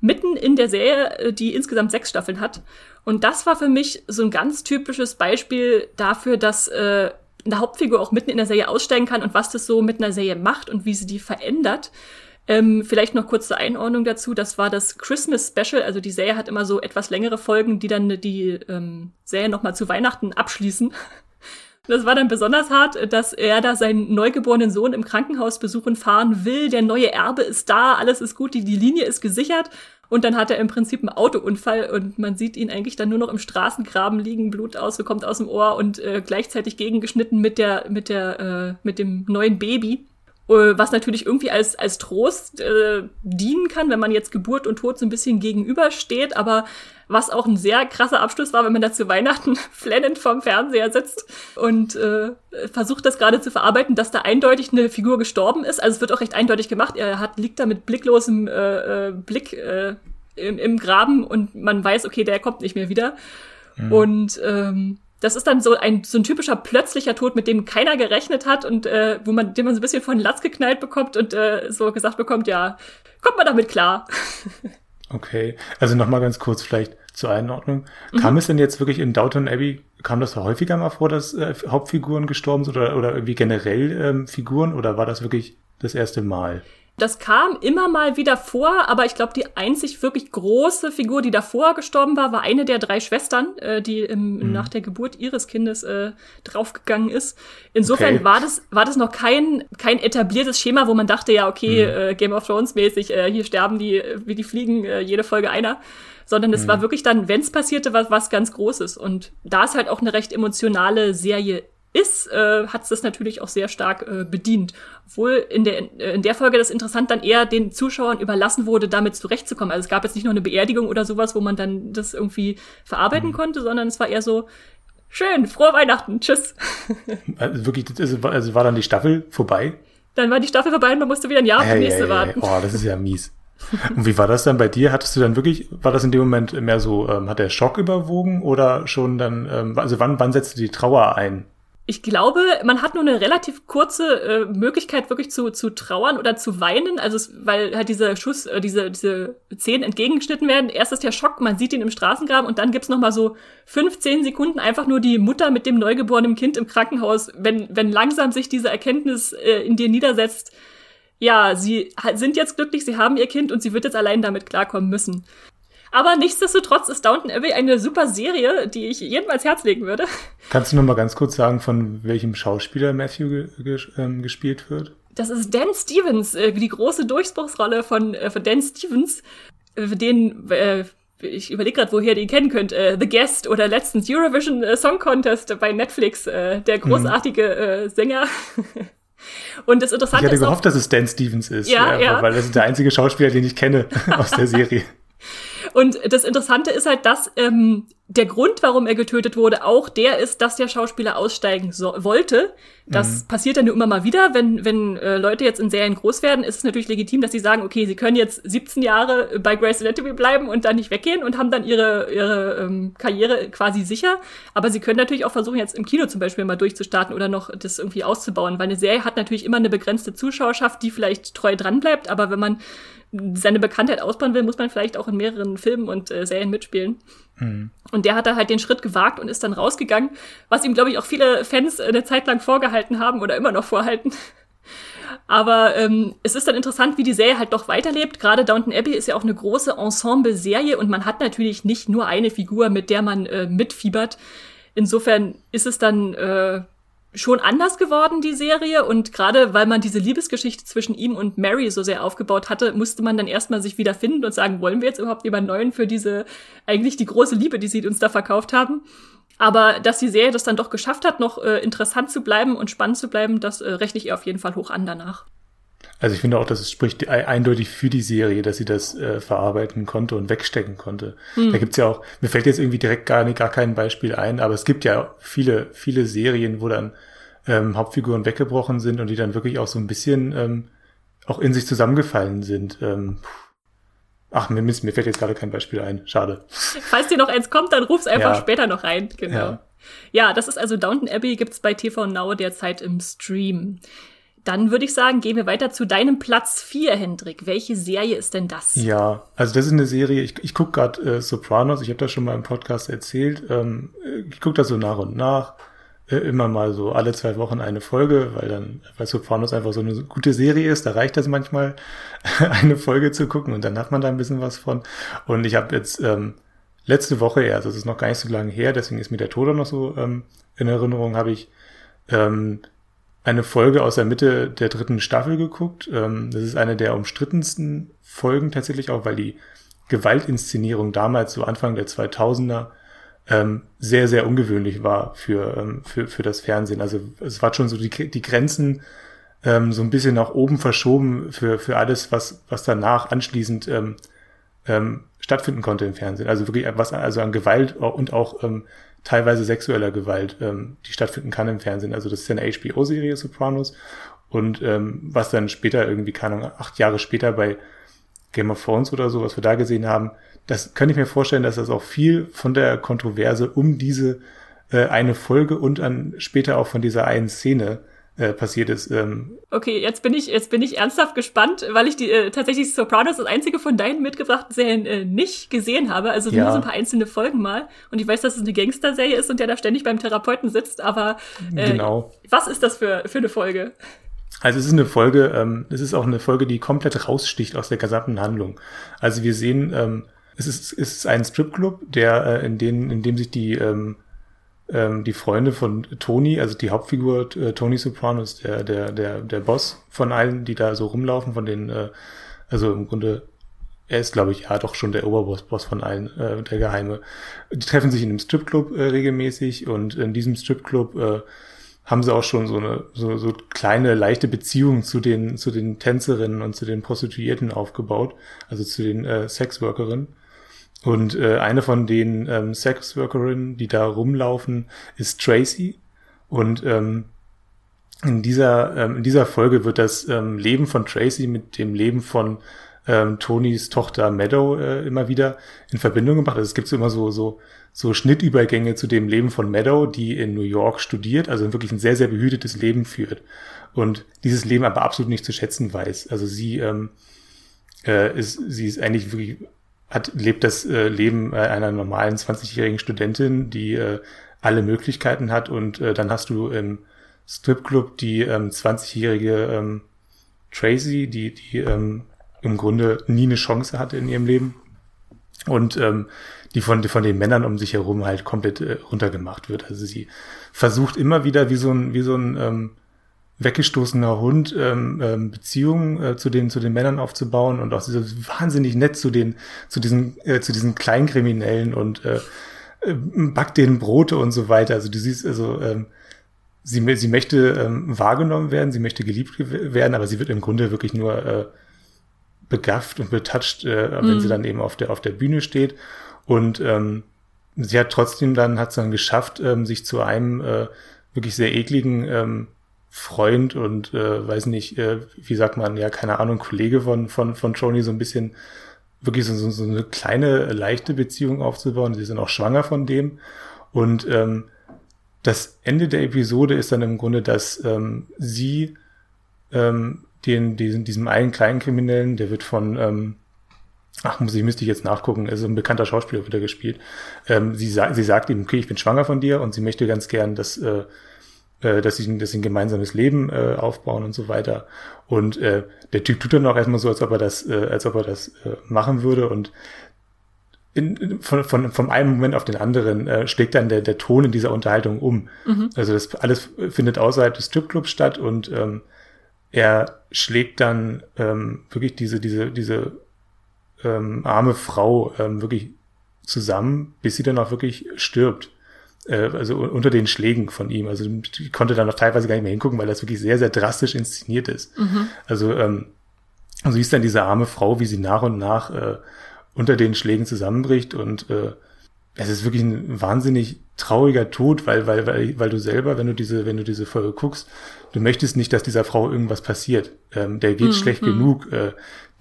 mitten in der Serie, äh, die insgesamt sechs Staffeln hat. Und das war für mich so ein ganz typisches Beispiel dafür, dass äh, eine Hauptfigur auch mitten in der Serie aussteigen kann und was das so mit einer Serie macht und wie sie die verändert. Ähm, vielleicht noch kurze Einordnung dazu. Das war das Christmas Special. Also die Serie hat immer so etwas längere Folgen, die dann die ähm, Serie noch mal zu Weihnachten abschließen. Das war dann besonders hart, dass er da seinen neugeborenen Sohn im Krankenhaus besuchen fahren will. Der neue Erbe ist da, alles ist gut, die, die Linie ist gesichert. Und dann hat er im Prinzip einen Autounfall und man sieht ihn eigentlich dann nur noch im Straßengraben liegen, Blut ausgekommt aus dem Ohr und äh, gleichzeitig gegengeschnitten mit der, mit der, äh, mit dem neuen Baby. Äh, was natürlich irgendwie als, als Trost äh, dienen kann, wenn man jetzt Geburt und Tod so ein bisschen gegenübersteht, aber was auch ein sehr krasser Abschluss war, wenn man da zu Weihnachten flennend vorm Fernseher sitzt und äh, versucht das gerade zu verarbeiten, dass da eindeutig eine Figur gestorben ist. Also es wird auch recht eindeutig gemacht. Er hat, liegt da mit blicklosem äh, äh, Blick äh, im, im Graben und man weiß, okay, der kommt nicht mehr wieder. Mhm. Und ähm, das ist dann so ein, so ein typischer plötzlicher Tod, mit dem keiner gerechnet hat und äh, wo man, den man so ein bisschen von Latz geknallt bekommt und äh, so gesagt bekommt, ja, kommt man damit klar. Okay, also nochmal ganz kurz vielleicht zur Einordnung. Mhm. Kam es denn jetzt wirklich in Downton Abbey, kam das häufiger mal vor, dass äh, Hauptfiguren gestorben sind oder, oder irgendwie generell ähm, Figuren oder war das wirklich das erste Mal? Das kam immer mal wieder vor, aber ich glaube, die einzig wirklich große Figur, die davor gestorben war, war eine der drei Schwestern, äh, die im, mhm. nach der Geburt ihres Kindes äh, draufgegangen ist. Insofern okay. war das war das noch kein kein etabliertes Schema, wo man dachte, ja okay, mhm. äh, Game of Thrones mäßig, äh, hier sterben die wie die fliegen äh, jede Folge einer, sondern es mhm. war wirklich dann, wenn es passierte, was was ganz Großes. Und da es halt auch eine recht emotionale Serie ist, äh, hat es das natürlich auch sehr stark äh, bedient. Obwohl in der, äh, in der Folge das interessant dann eher den Zuschauern überlassen wurde, damit zurechtzukommen. Also es gab jetzt nicht nur eine Beerdigung oder sowas, wo man dann das irgendwie verarbeiten mhm. konnte, sondern es war eher so, schön, frohe Weihnachten, tschüss. Also wirklich, also war, also war dann die Staffel vorbei? Dann war die Staffel vorbei und man musste wieder ein Jahr auf die nächste warten. Oh, das ist ja mies. Und wie war das dann bei dir? Hattest du dann wirklich, war das in dem Moment mehr so, ähm, hat der Schock überwogen oder schon dann, ähm, also wann, wann setzte die Trauer ein? Ich glaube, man hat nur eine relativ kurze äh, Möglichkeit, wirklich zu, zu trauern oder zu weinen. Also, es, weil halt dieser Schuss, äh, diese, diese Zehen entgegengeschnitten werden. Erst ist der Schock, man sieht ihn im Straßengraben und dann gibt's noch mal so 15 Sekunden einfach nur die Mutter mit dem neugeborenen Kind im Krankenhaus, wenn, wenn langsam sich diese Erkenntnis äh, in dir niedersetzt. Ja, sie sind jetzt glücklich, sie haben ihr Kind und sie wird jetzt allein damit klarkommen müssen. Aber nichtsdestotrotz ist Downton Abbey eine super Serie, die ich jedem ans Herz legen würde. Kannst du noch mal ganz kurz sagen, von welchem Schauspieler Matthew ge ge ähm, gespielt wird? Das ist Dan Stevens, äh, die große Durchbruchsrolle von, äh, von Dan Stevens, äh, den äh, ich überlege gerade, woher ihr ihn kennen könnt, äh, The Guest oder letztens Eurovision äh, Song Contest bei Netflix, äh, der mhm. großartige äh, Sänger. Und das Interessante ist. Ich hatte gehofft, dass es Dan Stevens ist, ja, ja, ja. weil das ist der einzige Schauspieler, den ich kenne aus der Serie. Und das Interessante ist halt, dass ähm, der Grund, warum er getötet wurde, auch der ist, dass der Schauspieler aussteigen so wollte. Das mhm. passiert dann nur immer mal wieder. Wenn, wenn äh, Leute jetzt in Serien groß werden, ist es natürlich legitim, dass sie sagen, okay, sie können jetzt 17 Jahre bei Grace Anatomy bleiben und dann nicht weggehen und haben dann ihre, ihre ähm, Karriere quasi sicher. Aber sie können natürlich auch versuchen, jetzt im Kino zum Beispiel mal durchzustarten oder noch das irgendwie auszubauen, weil eine Serie hat natürlich immer eine begrenzte Zuschauerschaft, die vielleicht treu dran bleibt. Aber wenn man seine Bekanntheit ausbauen will, muss man vielleicht auch in mehreren Filmen und äh, Serien mitspielen. Mhm. Und der hat da halt den Schritt gewagt und ist dann rausgegangen, was ihm, glaube ich, auch viele Fans eine Zeit lang vorgehalten haben oder immer noch vorhalten. Aber ähm, es ist dann interessant, wie die Serie halt doch weiterlebt. Gerade Downton Abbey ist ja auch eine große Ensemble-Serie und man hat natürlich nicht nur eine Figur, mit der man äh, mitfiebert. Insofern ist es dann äh, schon anders geworden, die Serie. Und gerade weil man diese Liebesgeschichte zwischen ihm und Mary so sehr aufgebaut hatte, musste man dann erstmal sich wieder finden und sagen, wollen wir jetzt überhaupt jemanden neuen für diese, eigentlich die große Liebe, die sie uns da verkauft haben. Aber dass die Serie das dann doch geschafft hat, noch äh, interessant zu bleiben und spannend zu bleiben, das äh, rechne ich ihr auf jeden Fall hoch an danach. Also ich finde auch, dass es spricht eindeutig für die Serie, dass sie das äh, verarbeiten konnte und wegstecken konnte. Hm. Da gibt's ja auch, mir fällt jetzt irgendwie direkt gar, nicht, gar kein Beispiel ein, aber es gibt ja viele, viele Serien, wo dann ähm, Hauptfiguren weggebrochen sind und die dann wirklich auch so ein bisschen ähm, auch in sich zusammengefallen sind. Ähm, ach, mir, mir fällt jetzt gerade kein Beispiel ein. Schade. Falls dir noch eins kommt, dann ruf's einfach ja. später noch rein. Genau. Ja. ja, das ist also Downton Abbey, gibt's bei TV Now derzeit im Stream. Dann würde ich sagen, gehen wir weiter zu deinem Platz 4, Hendrik. Welche Serie ist denn das? Ja, also das ist eine Serie, ich, ich gucke gerade äh, Sopranos, ich habe das schon mal im Podcast erzählt. Ähm, ich gucke das so nach und nach. Äh, immer mal so alle zwei Wochen eine Folge, weil dann, weil Sopranos einfach so eine gute Serie ist, da reicht das manchmal, eine Folge zu gucken und dann hat man da ein bisschen was von. Und ich habe jetzt ähm, letzte Woche, ja, also das ist noch gar nicht so lange her, deswegen ist mir der Tod noch so ähm, in Erinnerung, habe ich ähm, eine Folge aus der Mitte der dritten Staffel geguckt. Ähm, das ist eine der umstrittensten Folgen tatsächlich auch, weil die Gewaltinszenierung damals, so Anfang der 2000er, ähm, sehr, sehr ungewöhnlich war für, ähm, für, für das Fernsehen. Also es war schon so die, die Grenzen so ein bisschen nach oben verschoben für, für alles, was, was danach anschließend ähm, ähm, stattfinden konnte im Fernsehen. Also wirklich was also an Gewalt und auch ähm, teilweise sexueller Gewalt, ähm, die stattfinden kann im Fernsehen. Also das ist ja eine HBO-Serie Sopranos und ähm, was dann später irgendwie, keine Ahnung, acht Jahre später bei Game of Thrones oder so, was wir da gesehen haben, das könnte ich mir vorstellen, dass das auch viel von der Kontroverse um diese äh, eine Folge und an später auch von dieser einen Szene äh, passiert ist. Ähm. Okay, jetzt bin ich jetzt bin ich ernsthaft gespannt, weil ich die äh, tatsächlich Sopranos das einzige von deinen mitgebrachten Serien äh, nicht gesehen habe, also ja. nur so ein paar einzelne Folgen mal. Und ich weiß, dass es eine Gangster-Serie ist und der da ständig beim Therapeuten sitzt, aber äh, genau. was ist das für für eine Folge? Also es ist eine Folge, ähm, es ist auch eine Folge, die komplett raussticht aus der gesamten Handlung. Also wir sehen, ähm, es ist, es ist ein Stripclub, der äh, in, den, in dem sich die ähm, ähm, die Freunde von Tony, also die Hauptfigur äh, Tony Sopranos, der der der der Boss von allen, die da so rumlaufen, von den äh, also im Grunde er ist, glaube ich, ja doch schon der Oberboss Boss von allen, äh, der Geheime. Die treffen sich in einem Stripclub äh, regelmäßig und in diesem Stripclub äh, haben sie auch schon so eine so, so kleine leichte Beziehung zu den zu den Tänzerinnen und zu den Prostituierten aufgebaut, also zu den äh, Sexworkerinnen. Und äh, eine von den ähm, Sexworkerinnen, die da rumlaufen, ist Tracy. Und ähm, in dieser ähm, in dieser Folge wird das ähm, Leben von Tracy mit dem Leben von ähm, Tonys Tochter Meadow äh, immer wieder in Verbindung gebracht. Also es gibt so immer so so so Schnittübergänge zu dem Leben von Meadow, die in New York studiert, also wirklich ein sehr, sehr behütetes Leben führt. Und dieses Leben aber absolut nicht zu schätzen weiß. Also sie ähm, äh, ist, sie ist eigentlich wirklich, hat, lebt das äh, Leben einer normalen 20-jährigen Studentin, die äh, alle Möglichkeiten hat. Und äh, dann hast du im Stripclub die ähm, 20-jährige ähm, Tracy, die, die ähm, im Grunde nie eine Chance hatte in ihrem Leben. Und ähm, die von, von den Männern um sich herum halt komplett äh, runtergemacht wird. Also sie versucht immer wieder wie so ein, wie so ein ähm, weggestoßener Hund ähm, ähm, Beziehungen äh, zu den zu den Männern aufzubauen und auch so wahnsinnig nett zu den zu diesen äh, zu diesen Kleinkriminellen und äh, äh, backt denen Brote und so weiter. Also du siehst also ähm, sie sie möchte ähm, wahrgenommen werden, sie möchte geliebt werden, aber sie wird im Grunde wirklich nur äh, begafft und betatscht, äh, wenn mhm. sie dann eben auf der auf der Bühne steht und ähm, sie hat trotzdem dann, hat es dann geschafft, ähm, sich zu einem äh, wirklich sehr ekligen ähm, Freund und äh, weiß nicht, äh, wie sagt man, ja, keine Ahnung, Kollege von, von, von Joni so ein bisschen wirklich so, so, so eine kleine, leichte Beziehung aufzubauen. Sie sind auch schwanger von dem. Und ähm, das Ende der Episode ist dann im Grunde, dass ähm, sie ähm, den, diesen, diesem einen kleinen Kriminellen, der wird von ähm, Ach, muss ich, müsste ich jetzt nachgucken. Ist ein bekannter Schauspieler wieder gespielt. Ähm, sie, sa sie sagt ihm, okay, ich bin schwanger von dir und sie möchte ganz gern, dass, äh, äh, dass, sie, dass sie ein gemeinsames Leben äh, aufbauen und so weiter. Und äh, der Typ tut dann auch erstmal so, als ob er das, äh, als ob er das äh, machen würde. Und in, von, von, vom einen Moment auf den anderen äh, schlägt dann der, der Ton in dieser Unterhaltung um. Mhm. Also das alles findet außerhalb des Stripclubs statt und ähm, er schlägt dann ähm, wirklich diese, diese, diese ähm, arme Frau ähm, wirklich zusammen, bis sie dann auch wirklich stirbt. Äh, also unter den Schlägen von ihm. Also ich konnte dann noch teilweise gar nicht mehr hingucken, weil das wirklich sehr, sehr drastisch inszeniert ist. Mhm. Also ähm, also siehst dann diese arme Frau, wie sie nach und nach äh, unter den Schlägen zusammenbricht und äh, es ist wirklich ein wahnsinnig trauriger Tod, weil, weil, weil, weil du selber, wenn du diese, wenn du diese Folge guckst, du möchtest nicht, dass dieser Frau irgendwas passiert. Ähm, der geht mhm. schlecht mhm. genug. Äh,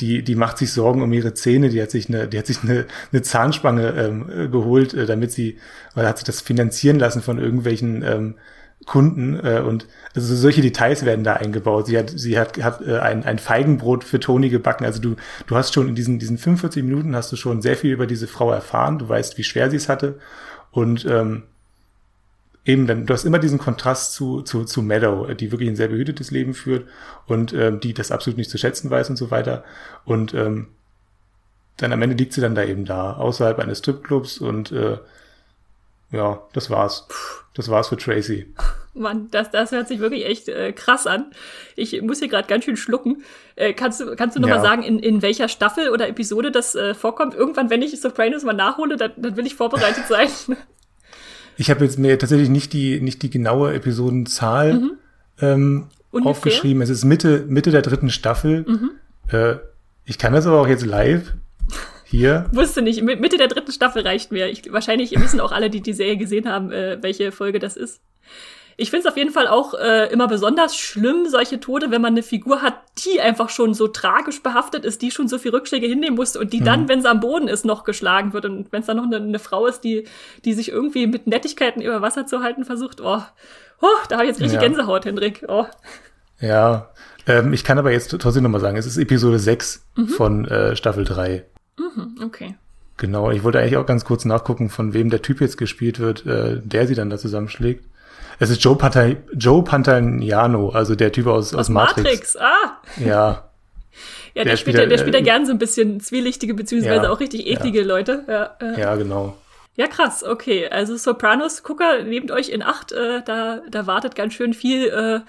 die, die macht sich Sorgen um ihre Zähne, die hat sich eine, die hat sich eine, eine Zahnspange ähm, geholt, äh, damit sie, oder hat sich das finanzieren lassen von irgendwelchen ähm, Kunden äh, und also solche Details werden da eingebaut. Sie hat, sie hat, hat äh, ein, ein Feigenbrot für Toni gebacken. Also du, du hast schon in diesen, diesen 45 Minuten hast du schon sehr viel über diese Frau erfahren. Du weißt, wie schwer sie es hatte und ähm, eben dann, du hast immer diesen Kontrast zu, zu, zu Meadow, die wirklich ein sehr behütetes Leben führt und ähm, die das absolut nicht zu schätzen weiß und so weiter. Und ähm, dann am Ende liegt sie dann da eben da, außerhalb eines Stripclubs und äh, ja, das war's. Das war's für Tracy. Mann, das, das hört sich wirklich echt äh, krass an. Ich muss hier gerade ganz schön schlucken. Äh, kannst du, kannst du noch ja. mal sagen, in, in welcher Staffel oder Episode das äh, vorkommt? Irgendwann, wenn ich Sopranos mal nachhole, dann, dann will ich vorbereitet sein. Ich habe jetzt mir tatsächlich nicht die, nicht die genaue Episodenzahl mhm. ähm, aufgeschrieben. Es ist Mitte, Mitte der dritten Staffel. Mhm. Äh, ich kann das aber auch jetzt live hier. Wusste nicht. Mitte der dritten Staffel reicht mir. Ich, wahrscheinlich wissen auch alle, die die Serie gesehen haben, äh, welche Folge das ist. Ich finde es auf jeden Fall auch äh, immer besonders schlimm, solche Tode, wenn man eine Figur hat, die einfach schon so tragisch behaftet ist, die schon so viel Rückschläge hinnehmen musste und die mhm. dann, wenn sie am Boden ist, noch geschlagen wird. Und wenn es dann noch eine, eine, Frau ist, die, die sich irgendwie mit Nettigkeiten über Wasser zu halten versucht, oh, oh da habe ich jetzt richtig ja. Gänsehaut, Hendrik. Oh. Ja, ähm, ich kann aber jetzt trotzdem nochmal sagen, es ist Episode 6 mhm. von äh, Staffel 3. Mhm, okay. Genau, ich wollte eigentlich auch ganz kurz nachgucken, von wem der Typ jetzt gespielt wird, äh, der sie dann da zusammenschlägt. Es ist Joe, Panta Joe Pantaniano, also der Typ aus, aus, aus Matrix. Matrix. Ah. Ja. Ja, der, der spielt, der, der spielt ja äh, gern so ein bisschen zwielichtige, beziehungsweise ja, auch richtig eklige ja. Leute. Ja, äh. ja, genau. Ja, krass, okay. Also Sopranos-Gucker, nehmt euch in Acht, äh, da, da wartet ganz schön viel äh,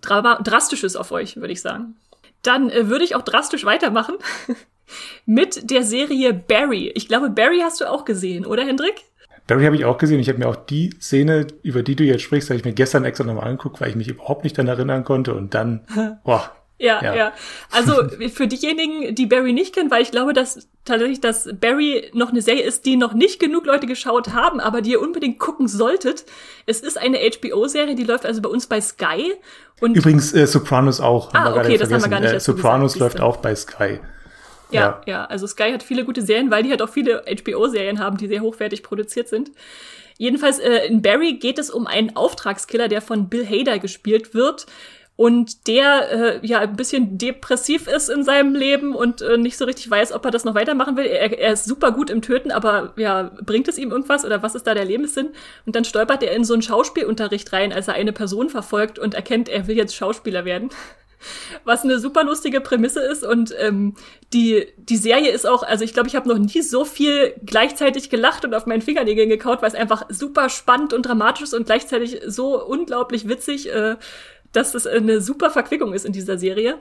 Drastisches auf euch, würde ich sagen. Dann äh, würde ich auch drastisch weitermachen mit der Serie Barry. Ich glaube, Barry hast du auch gesehen, oder Hendrik? Barry habe ich auch gesehen. Ich habe mir auch die Szene, über die du jetzt sprichst, habe ich mir gestern extra nochmal angeguckt, weil ich mich überhaupt nicht daran erinnern konnte. Und dann, boah. Ja, ja, ja. Also für diejenigen, die Barry nicht kennen, weil ich glaube, dass tatsächlich, dass Barry noch eine Serie ist, die noch nicht genug Leute geschaut haben, aber die ihr unbedingt gucken solltet. Es ist eine HBO-Serie, die läuft also bei uns bei Sky. Und Übrigens äh, Sopranos auch. Ah, okay, das haben wir gar nicht. Äh, Sopranos gesagt, läuft auch bei Sky. Ja, ja, ja, also Sky hat viele gute Serien, weil die halt auch viele HBO-Serien haben, die sehr hochwertig produziert sind. Jedenfalls äh, in Barry geht es um einen Auftragskiller, der von Bill Hader gespielt wird und der äh, ja ein bisschen depressiv ist in seinem Leben und äh, nicht so richtig weiß, ob er das noch weitermachen will. Er, er ist super gut im Töten, aber ja, bringt es ihm irgendwas oder was ist da der Lebenssinn? Und dann stolpert er in so einen Schauspielunterricht rein, als er eine Person verfolgt und erkennt, er will jetzt Schauspieler werden was eine super lustige Prämisse ist. Und ähm, die, die Serie ist auch, also ich glaube, ich habe noch nie so viel gleichzeitig gelacht und auf meinen Fingernägeln gekaut, weil es einfach super spannend und dramatisch ist und gleichzeitig so unglaublich witzig, äh, dass es eine super Verquickung ist in dieser Serie.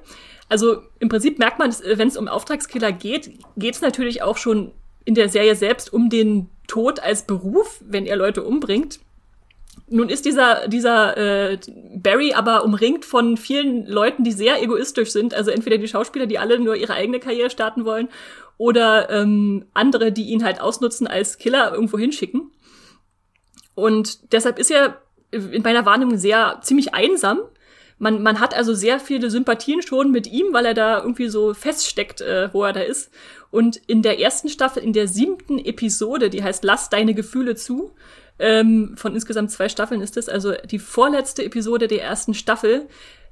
Also im Prinzip merkt man, wenn es um Auftragskiller geht, geht es natürlich auch schon in der Serie selbst um den Tod als Beruf, wenn er Leute umbringt. Nun ist dieser, dieser äh, Barry aber umringt von vielen Leuten, die sehr egoistisch sind. Also entweder die Schauspieler, die alle nur ihre eigene Karriere starten wollen, oder ähm, andere, die ihn halt ausnutzen als Killer irgendwo hinschicken. Und deshalb ist er in meiner Wahrnehmung sehr ziemlich einsam. Man, man hat also sehr viele Sympathien schon mit ihm, weil er da irgendwie so feststeckt, äh, wo er da ist. Und in der ersten Staffel, in der siebten Episode, die heißt Lass deine Gefühle zu, ähm, von insgesamt zwei Staffeln ist es, also die vorletzte Episode der ersten Staffel.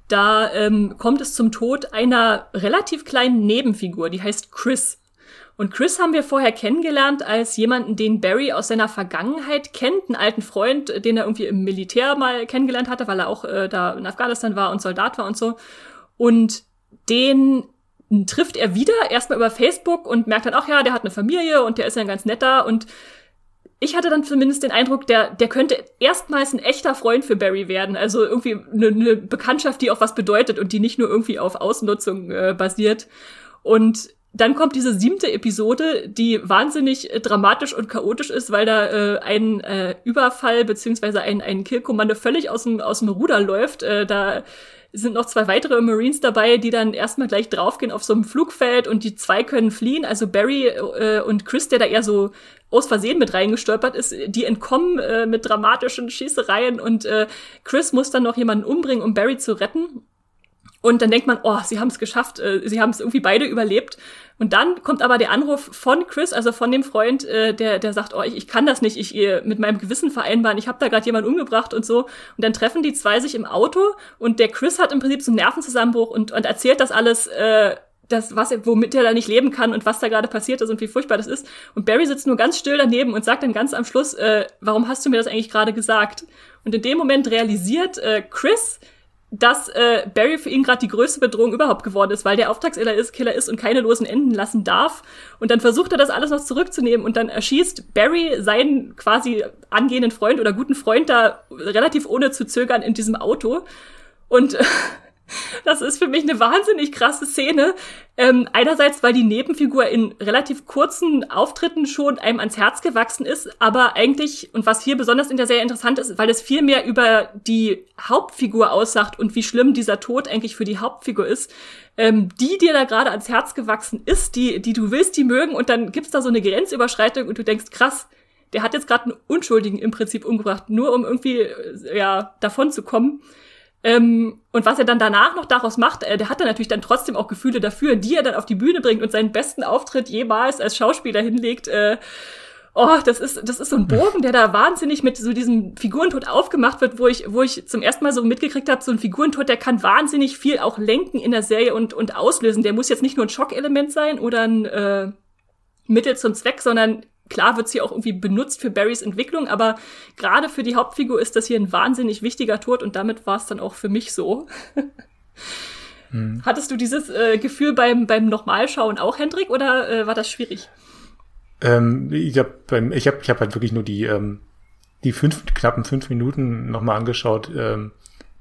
Da ähm, kommt es zum Tod einer relativ kleinen Nebenfigur, die heißt Chris. Und Chris haben wir vorher kennengelernt als jemanden, den Barry aus seiner Vergangenheit kennt, einen alten Freund, den er irgendwie im Militär mal kennengelernt hatte, weil er auch äh, da in Afghanistan war und Soldat war und so. Und den trifft er wieder, erstmal über Facebook und merkt dann, ach ja, der hat eine Familie und der ist ja ein ganz netter und ich hatte dann zumindest den Eindruck, der, der könnte erstmals ein echter Freund für Barry werden. Also irgendwie eine, eine Bekanntschaft, die auch was bedeutet und die nicht nur irgendwie auf Ausnutzung äh, basiert. Und dann kommt diese siebte Episode, die wahnsinnig äh, dramatisch und chaotisch ist, weil da äh, ein äh, Überfall beziehungsweise ein, ein Killkommando völlig aus dem, aus dem Ruder läuft. Äh, da sind noch zwei weitere Marines dabei, die dann erstmal gleich draufgehen auf so einem Flugfeld und die zwei können fliehen. Also Barry äh, und Chris, der da eher so aus Versehen mit reingestolpert ist, die entkommen äh, mit dramatischen Schießereien und äh, Chris muss dann noch jemanden umbringen, um Barry zu retten. Und dann denkt man, oh, sie haben es geschafft, äh, sie haben es irgendwie beide überlebt. Und dann kommt aber der Anruf von Chris, also von dem Freund, äh, der, der sagt, oh, ich, ich kann das nicht, ich äh, mit meinem Gewissen vereinbaren, ich habe da gerade jemanden umgebracht und so. Und dann treffen die zwei sich im Auto und der Chris hat im Prinzip so einen Nervenzusammenbruch und, und erzählt das alles, äh, das, was er, womit er da nicht leben kann und was da gerade passiert ist und wie furchtbar das ist. Und Barry sitzt nur ganz still daneben und sagt dann ganz am Schluss, äh, warum hast du mir das eigentlich gerade gesagt? Und in dem Moment realisiert äh, Chris, dass äh, Barry für ihn gerade die größte Bedrohung überhaupt geworden ist, weil der Auftragskiller ist, Killer ist und keine losen Enden lassen darf. Und dann versucht er das alles noch zurückzunehmen und dann erschießt Barry seinen quasi angehenden Freund oder guten Freund da relativ ohne zu zögern in diesem Auto. Und Das ist für mich eine wahnsinnig krasse Szene. Ähm, einerseits, weil die Nebenfigur in relativ kurzen Auftritten schon einem ans Herz gewachsen ist, aber eigentlich, und was hier besonders in der Serie interessant ist, weil es viel mehr über die Hauptfigur aussagt und wie schlimm dieser Tod eigentlich für die Hauptfigur ist, ähm, die dir da gerade ans Herz gewachsen ist, die, die du willst, die mögen, und dann gibt's da so eine Grenzüberschreitung und du denkst, krass, der hat jetzt gerade einen Unschuldigen im Prinzip umgebracht, nur um irgendwie äh, ja davon zu kommen. Ähm, und was er dann danach noch daraus macht, äh, der hat dann natürlich dann trotzdem auch Gefühle dafür, die er dann auf die Bühne bringt und seinen besten Auftritt jemals als Schauspieler hinlegt. Äh, oh, das ist, das ist so ein Bogen, der da wahnsinnig mit so diesem Figurentod aufgemacht wird, wo ich, wo ich zum ersten Mal so mitgekriegt habe, so ein Figurentod, der kann wahnsinnig viel auch lenken in der Serie und, und auslösen. Der muss jetzt nicht nur ein Schockelement sein oder ein äh, Mittel zum Zweck, sondern Klar wird sie auch irgendwie benutzt für Barrys Entwicklung, aber gerade für die Hauptfigur ist das hier ein wahnsinnig wichtiger Tod und damit war es dann auch für mich so. hm. Hattest du dieses äh, Gefühl beim, beim Nochmalschauen auch, Hendrik, oder äh, war das schwierig? Ähm, ich habe ich hab, ich hab halt wirklich nur die, ähm, die fünf, knappen fünf Minuten nochmal angeschaut, ähm,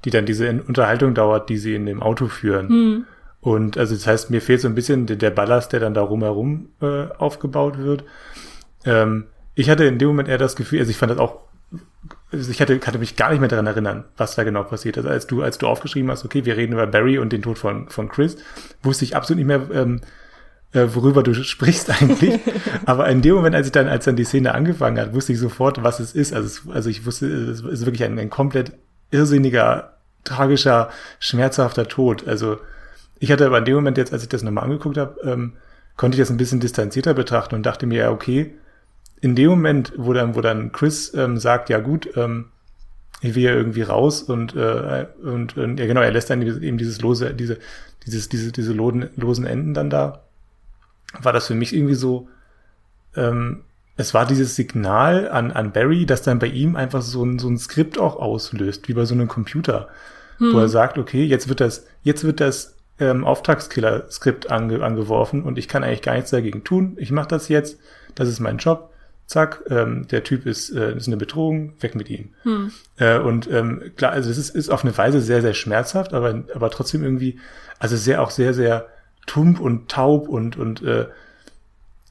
die dann diese Unterhaltung dauert, die sie in dem Auto führen. Hm. Und also das heißt, mir fehlt so ein bisschen der, der Ballast, der dann da rumherum äh, aufgebaut wird. Ähm, ich hatte in dem Moment eher das Gefühl, also ich fand das auch, also ich hatte, hatte mich gar nicht mehr daran erinnern, was da genau passiert ist. Also als du, als du aufgeschrieben hast, okay, wir reden über Barry und den Tod von, von Chris, wusste ich absolut nicht mehr, ähm, äh, worüber du sprichst eigentlich. Aber in dem Moment, als ich dann, als dann die Szene angefangen hat, wusste ich sofort, was es ist. Also, es, also ich wusste, es ist wirklich ein, ein komplett irrsinniger, tragischer, schmerzhafter Tod. Also ich hatte aber in dem Moment jetzt, als ich das nochmal angeguckt habe, ähm, konnte ich das ein bisschen distanzierter betrachten und dachte mir, ja, okay, in dem Moment, wo dann, wo dann Chris ähm, sagt, ja gut, ähm, ich will ja irgendwie raus und, äh, und, und ja genau, er lässt dann eben dieses lose, diese, dieses, diese, diese losen, losen Enden dann da, war das für mich irgendwie so, ähm, es war dieses Signal an, an Barry, das dann bei ihm einfach so ein, so ein Skript auch auslöst, wie bei so einem Computer, hm. wo er sagt, okay, jetzt wird das, jetzt wird das ähm, Auftragskiller-Skript ange, angeworfen und ich kann eigentlich gar nichts dagegen tun. Ich mache das jetzt, das ist mein Job zack, ähm, der Typ ist, äh, ist eine Bedrohung, weg mit ihm. Hm. Äh, und ähm, klar, also es ist, ist auf eine Weise sehr, sehr schmerzhaft, aber, aber trotzdem irgendwie, also sehr auch sehr, sehr tump und taub und, und äh,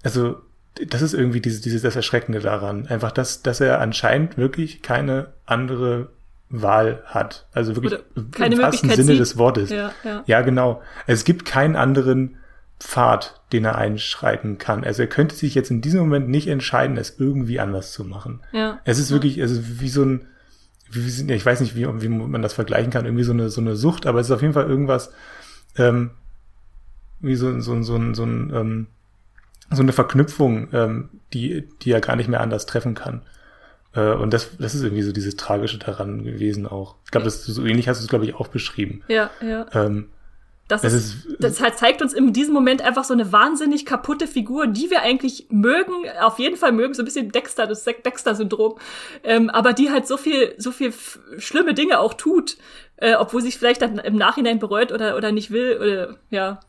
also das ist irgendwie dieses, dieses das Erschreckende daran. Einfach, dass, dass er anscheinend wirklich keine andere Wahl hat. Also wirklich im wahrsten Sinne sieht. des Wortes. Ja, ja. ja, genau. Es gibt keinen anderen Pfad, den er einschreiten kann. Also er könnte sich jetzt in diesem Moment nicht entscheiden, es irgendwie anders zu machen. Ja. Es ist wirklich, also wie so ein, wie, wie, ich weiß nicht, wie, wie man das vergleichen kann, irgendwie so eine, so eine Sucht, aber es ist auf jeden Fall irgendwas, ähm, wie so, so, so, so, so, ein, ähm, so eine Verknüpfung, ähm, die, die er gar nicht mehr anders treffen kann. Äh, und das, das ist irgendwie so dieses Tragische daran gewesen auch. Ich glaube, das so ähnlich hast du es, glaube ich, auch beschrieben. Ja, ja. Ähm, das, das, ist, das halt zeigt uns in diesem Moment einfach so eine wahnsinnig kaputte Figur, die wir eigentlich mögen, auf jeden Fall mögen, so ein bisschen Dexter, das Dexter-Syndrom, ähm, aber die halt so viel, so viel schlimme Dinge auch tut, äh, obwohl sich vielleicht dann im Nachhinein bereut oder, oder nicht will, oder, ja.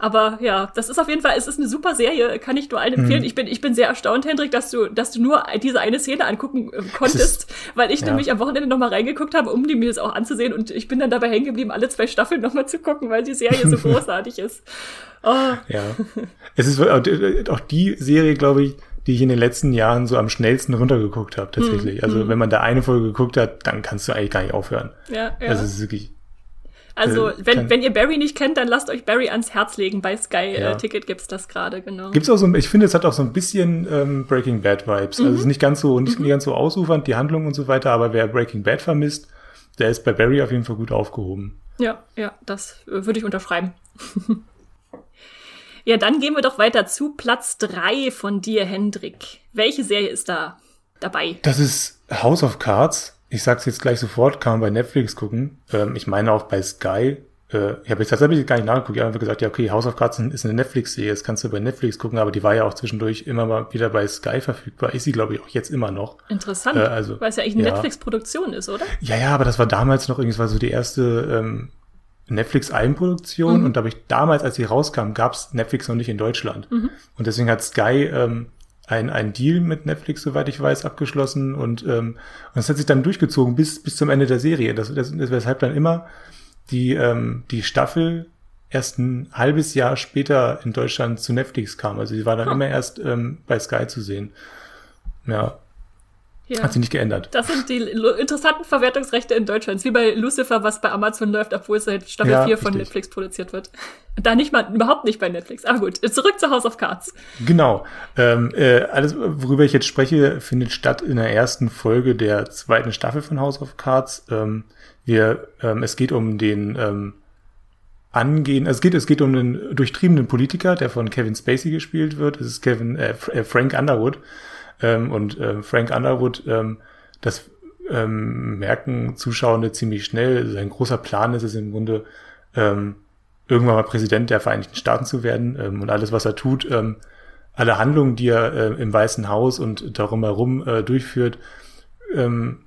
Aber ja, das ist auf jeden Fall, es ist eine super Serie, kann ich nur allen empfehlen. Mhm. Ich bin, ich bin sehr erstaunt, Hendrik, dass du, dass du nur diese eine Szene angucken äh, konntest, ist, weil ich ja. nämlich am Wochenende nochmal reingeguckt habe, um die mir das auch anzusehen und ich bin dann dabei hängen geblieben, alle zwei Staffeln nochmal zu gucken, weil die Serie so großartig ist. Oh. Ja. Es ist auch die Serie, glaube ich, die ich in den letzten Jahren so am schnellsten runtergeguckt habe, tatsächlich. Mhm. Also, wenn man da eine Folge geguckt hat, dann kannst du eigentlich gar nicht aufhören. Ja, ja. Also, es ist wirklich also, äh, wenn, wenn ihr Barry nicht kennt, dann lasst euch Barry ans Herz legen. Bei Sky äh, ja. äh, Ticket gibt's das gerade, genau. Gibt's auch so, ich finde, es hat auch so ein bisschen ähm, Breaking Bad Vibes. Mhm. Also, es ist nicht ganz so, nicht mhm. ganz so ausufernd, die Handlung und so weiter, aber wer Breaking Bad vermisst, der ist bei Barry auf jeden Fall gut aufgehoben. Ja, ja, das äh, würde ich unterschreiben. ja, dann gehen wir doch weiter zu Platz drei von dir, Hendrik. Welche Serie ist da dabei? Das ist House of Cards. Ich sag's jetzt gleich sofort, kann man bei Netflix gucken. Ähm, ich meine auch bei Sky. äh, ich habe jetzt tatsächlich gar nicht nachgeguckt, ich habe einfach gesagt, ja, okay, House of Cards ist eine Netflix-Serie, das kannst du bei Netflix gucken, aber die war ja auch zwischendurch immer mal wieder bei Sky verfügbar, ist sie, glaube ich, auch jetzt immer noch. Interessant, äh, also, weil es ja eigentlich eine ja. Netflix-Produktion ist, oder? Ja, ja, aber das war damals noch irgendwie, das war so die erste ähm, Netflix-Eigenproduktion mhm. und da habe ich damals, als sie rauskam, gab's Netflix noch nicht in Deutschland. Mhm. Und deswegen hat Sky ähm, ein, ein Deal mit Netflix, soweit ich weiß, abgeschlossen und, ähm, und es hat sich dann durchgezogen bis, bis zum Ende der Serie. Das, das, das weshalb dann immer die, ähm, die Staffel erst ein halbes Jahr später in Deutschland zu Netflix kam. Also sie war dann oh. immer erst ähm, bei Sky zu sehen. Ja. Ja. Hat sich nicht geändert. Das sind die interessanten Verwertungsrechte in Deutschland. Wie bei Lucifer, was bei Amazon läuft, obwohl es seit Staffel ja, 4 von richtig. Netflix produziert wird. Da nicht mal, überhaupt nicht bei Netflix. Aber gut, zurück zu House of Cards. Genau. Ähm, äh, alles, worüber ich jetzt spreche, findet statt in der ersten Folge der zweiten Staffel von House of Cards. Ähm, wir, ähm, es geht um den ähm, angehen, es geht, es geht um einen durchtriebenen Politiker, der von Kevin Spacey gespielt wird. Es ist Kevin, äh, äh Frank Underwood. Ähm, und äh, Frank Underwood, ähm, das ähm, merken Zuschauende ziemlich schnell. Sein großer Plan ist es im Grunde, ähm, irgendwann mal Präsident der Vereinigten Staaten zu werden. Ähm, und alles, was er tut, ähm, alle Handlungen, die er äh, im Weißen Haus und darum herum äh, durchführt, ähm,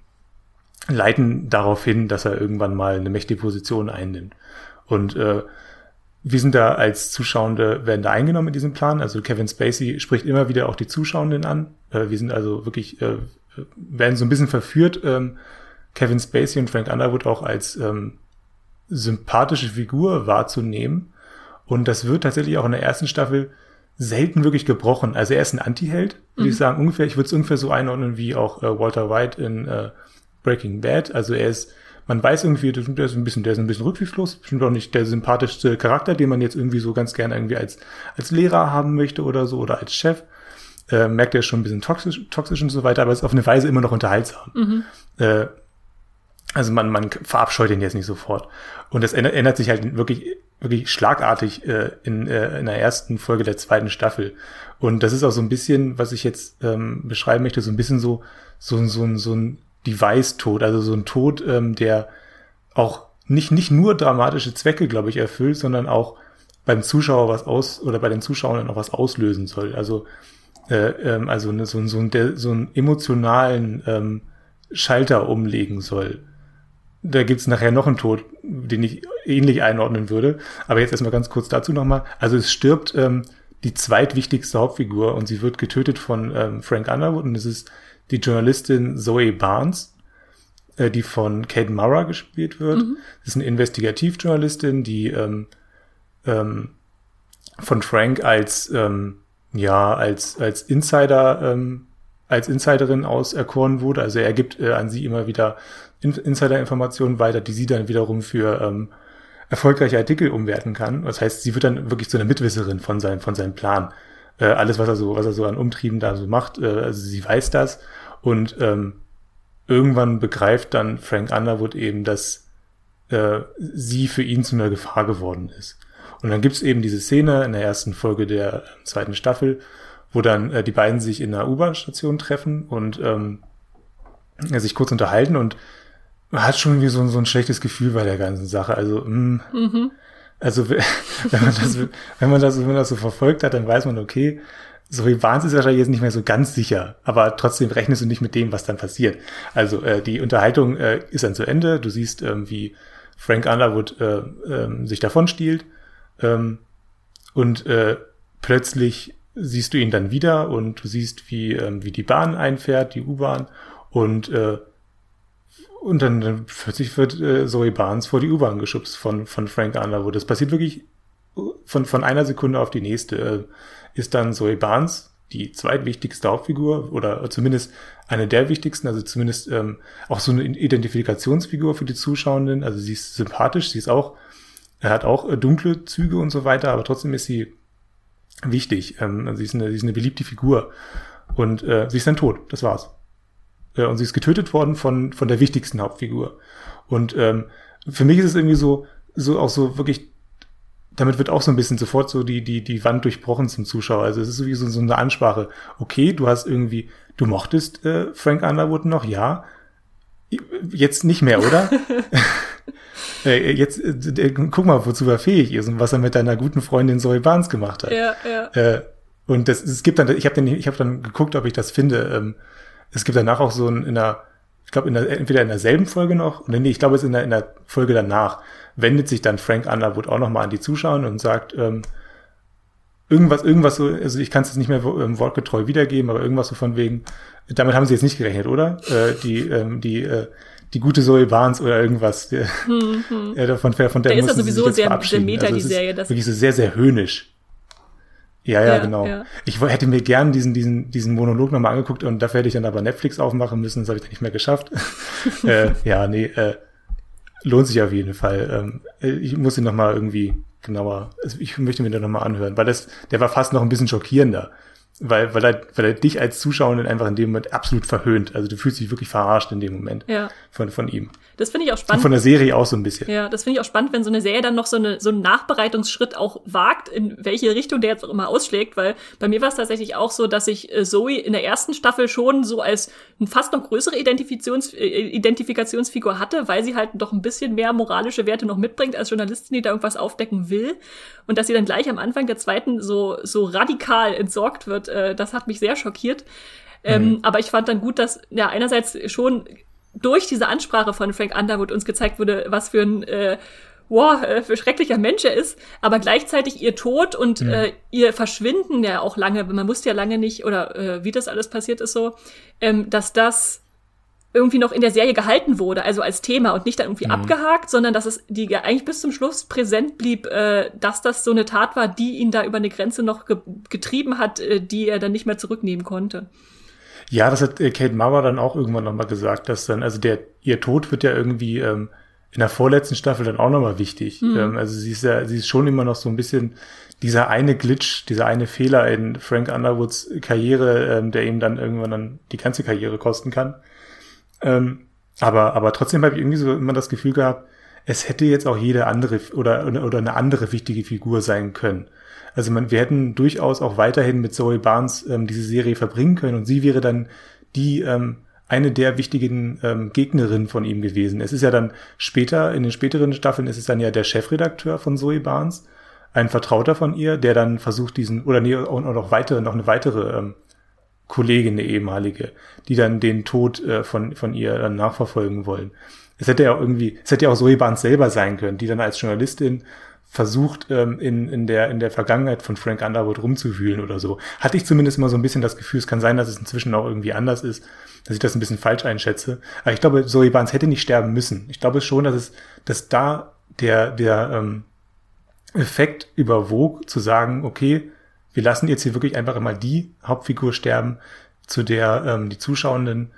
leiten darauf hin, dass er irgendwann mal eine mächtige Position einnimmt. Und äh, wir sind da als Zuschauende, werden da eingenommen in diesem Plan. Also Kevin Spacey spricht immer wieder auch die Zuschauenden an. Äh, wir sind also wirklich, äh, werden so ein bisschen verführt, ähm, Kevin Spacey und Frank Underwood auch als ähm, sympathische Figur wahrzunehmen. Und das wird tatsächlich auch in der ersten Staffel selten wirklich gebrochen. Also er ist ein Anti-Held, würde mhm. ich sagen, ungefähr, ich würde es ungefähr so einordnen wie auch äh, Walter White in äh, Breaking Bad. Also er ist man weiß irgendwie, der ist ein bisschen, der ist ein bisschen rücksichtslos, bestimmt auch nicht der sympathischste Charakter, den man jetzt irgendwie so ganz gerne irgendwie als, als Lehrer haben möchte oder so oder als Chef. Äh, merkt er schon ein bisschen toxisch, toxisch und so weiter, aber ist auf eine Weise immer noch unterhaltsam. Mhm. Äh, also man, man verabscheut ihn jetzt nicht sofort. Und das ändert, ändert sich halt wirklich, wirklich schlagartig äh, in, äh, in der ersten Folge der zweiten Staffel. Und das ist auch so ein bisschen, was ich jetzt ähm, beschreiben möchte, so ein bisschen so, so, so, so ein Device-Tod, also so ein Tod, ähm, der auch nicht, nicht nur dramatische Zwecke, glaube ich, erfüllt, sondern auch beim Zuschauer was aus oder bei den Zuschauern auch was auslösen soll. Also, äh, ähm, also ne, so, so, der, so einen emotionalen ähm, Schalter umlegen soll. Da gibt's nachher noch einen Tod, den ich ähnlich einordnen würde. Aber jetzt erstmal ganz kurz dazu nochmal. Also es stirbt ähm, die zweitwichtigste Hauptfigur und sie wird getötet von ähm, Frank Underwood und es ist die Journalistin Zoe Barnes, äh, die von Kate Mara gespielt wird. Mhm. Das ist eine Investigativjournalistin, die ähm, ähm, von Frank als ähm, ja als als Insider ähm, als Insiderin auserkoren wurde. Also er gibt äh, an sie immer wieder In Insider-Informationen weiter, die sie dann wiederum für ähm, erfolgreiche Artikel umwerten kann. Das heißt, sie wird dann wirklich zu einer Mitwisserin von seinem von seinem Plan. Äh, alles, was er so was er so an Umtrieben da so macht, äh, also sie weiß das und ähm, irgendwann begreift dann Frank Underwood eben, dass äh, sie für ihn zu einer Gefahr geworden ist. Und dann gibt's eben diese Szene in der ersten Folge der zweiten Staffel, wo dann äh, die beiden sich in einer U-Bahn-Station treffen und ähm, sich kurz unterhalten und hat schon wie so, so ein schlechtes Gefühl bei der ganzen Sache. Also, mh, mm, mhm. Also wenn man das, wenn man das, wenn man das so verfolgt hat, dann weiß man, okay, so wie Barnes ist wahrscheinlich jetzt nicht mehr so ganz sicher, aber trotzdem rechnest du nicht mit dem, was dann passiert. Also äh, die Unterhaltung äh, ist dann zu Ende. Du siehst, ähm, wie Frank Underwood äh, äh, sich davon stiehlt ähm, und äh, plötzlich siehst du ihn dann wieder und du siehst, wie, ähm, wie die Bahn einfährt, die U-Bahn und äh, und dann, plötzlich wird äh, Zoe Barnes vor die U-Bahn geschubst von, von Frank Underwood. Das passiert wirklich von, von einer Sekunde auf die nächste. Äh, ist dann Zoe Barnes, die zweitwichtigste Hauptfigur oder zumindest eine der wichtigsten, also zumindest ähm, auch so eine Identifikationsfigur für die Zuschauenden. Also sie ist sympathisch, sie ist auch, er hat auch äh, dunkle Züge und so weiter, aber trotzdem ist sie wichtig. Ähm, also sie, ist eine, sie ist eine beliebte Figur. Und äh, sie ist dann tot, das war's. Äh, und sie ist getötet worden von, von der wichtigsten Hauptfigur. Und ähm, für mich ist es irgendwie so, so auch so wirklich damit wird auch so ein bisschen sofort so die, die, die Wand durchbrochen zum Zuschauer. Also es ist sowieso so eine Ansprache. Okay, du hast irgendwie, du mochtest äh, Frank Underwood noch, ja. Jetzt nicht mehr, oder? äh, jetzt äh, guck mal, wozu er fähig ist und was er mit deiner guten Freundin Zoe Barnes gemacht hat. Ja, ja. Äh, und das, es gibt dann, ich habe dann, ich habe dann geguckt, ob ich das finde. Ähm, es gibt danach auch so ein, in der, ich glaube, in der, entweder in derselben Folge noch, oder nee, ich glaube, es ist in der, in der Folge danach, wendet sich dann Frank Underwood auch nochmal an die Zuschauer und sagt, ähm, irgendwas, irgendwas so, also ich kann es jetzt nicht mehr ähm, wortgetreu wiedergeben, aber irgendwas so von wegen, damit haben sie jetzt nicht gerechnet, oder? Äh, die, ähm, die, äh, die gute Zoe Barnes oder irgendwas. Der, hm, hm. Ja, davon, von der, der ist ja sowieso sehr, sehr meta, also die Serie. Das wirklich so sehr, sehr höhnisch. Ja, ja, ja genau. Ja. Ich hätte mir gern diesen, diesen, diesen Monolog nochmal angeguckt und dafür hätte ich dann aber Netflix aufmachen müssen, das habe ich dann nicht mehr geschafft. äh, ja, nee, äh, lohnt sich auf jeden Fall. Ähm, äh, ich muss ihn nochmal irgendwie genauer, also ich möchte mir den nochmal anhören, weil das, der war fast noch ein bisschen schockierender weil, weil, er, weil er dich als Zuschauerin einfach in dem Moment absolut verhöhnt. Also du fühlst dich wirklich verarscht in dem Moment ja. von, von ihm. Das finde ich auch spannend. Und von der Serie auch so ein bisschen. Ja, das finde ich auch spannend, wenn so eine Serie dann noch so, eine, so einen Nachbereitungsschritt auch wagt, in welche Richtung der jetzt auch immer ausschlägt, weil bei mir war es tatsächlich auch so, dass ich äh, Zoe in der ersten Staffel schon so als fast noch größere Identifikations, äh, Identifikationsfigur hatte, weil sie halt doch ein bisschen mehr moralische Werte noch mitbringt als Journalistin, die da irgendwas aufdecken will. Und dass sie dann gleich am Anfang der zweiten so, so radikal entsorgt wird, äh, das hat mich sehr schockiert. Ähm, mhm. Aber ich fand dann gut, dass ja einerseits schon durch diese Ansprache von Frank Underwood uns gezeigt wurde, was für ein äh, wow, äh, für schrecklicher Mensch er ist, aber gleichzeitig ihr Tod und mhm. äh, ihr Verschwinden ja auch lange, man wusste ja lange nicht, oder äh, wie das alles passiert ist so, ähm, dass das irgendwie noch in der Serie gehalten wurde, also als Thema und nicht dann irgendwie mhm. abgehakt, sondern dass es die eigentlich bis zum Schluss präsent blieb, äh, dass das so eine Tat war, die ihn da über eine Grenze noch ge getrieben hat, äh, die er dann nicht mehr zurücknehmen konnte. Ja, das hat äh, Kate Mauer dann auch irgendwann nochmal gesagt, dass dann, also der, ihr Tod wird ja irgendwie ähm, in der vorletzten Staffel dann auch nochmal wichtig. Mhm. Ähm, also sie ist ja, sie ist schon immer noch so ein bisschen dieser eine Glitch, dieser eine Fehler in Frank Underwoods Karriere, ähm, der ihm dann irgendwann dann die ganze Karriere kosten kann. Ähm, aber, aber trotzdem habe ich irgendwie so immer das Gefühl gehabt, es hätte jetzt auch jede andere oder, oder eine andere wichtige Figur sein können. Also man, wir hätten durchaus auch weiterhin mit Zoe Barnes ähm, diese Serie verbringen können und sie wäre dann die ähm, eine der wichtigen ähm, Gegnerinnen von ihm gewesen. Es ist ja dann später, in den späteren Staffeln ist es dann ja der Chefredakteur von Zoe Barnes, ein Vertrauter von ihr, der dann versucht diesen, oder nee, und noch weitere, noch eine weitere ähm, Kollegin, eine ehemalige, die dann den Tod äh, von, von ihr dann nachverfolgen wollen. Es hätte ja auch irgendwie, es hätte ja auch Zoe Barnes selber sein können, die dann als Journalistin versucht, ähm, in, in, der, in der Vergangenheit von Frank Underwood rumzuwühlen oder so. Hatte ich zumindest immer so ein bisschen das Gefühl, es kann sein, dass es inzwischen auch irgendwie anders ist, dass ich das ein bisschen falsch einschätze. Aber ich glaube, Zoe Barnes hätte nicht sterben müssen. Ich glaube schon, dass es, dass da der, der ähm, Effekt überwog, zu sagen, okay, wir lassen jetzt hier wirklich einfach immer die Hauptfigur sterben, zu der ähm, die Zuschauenden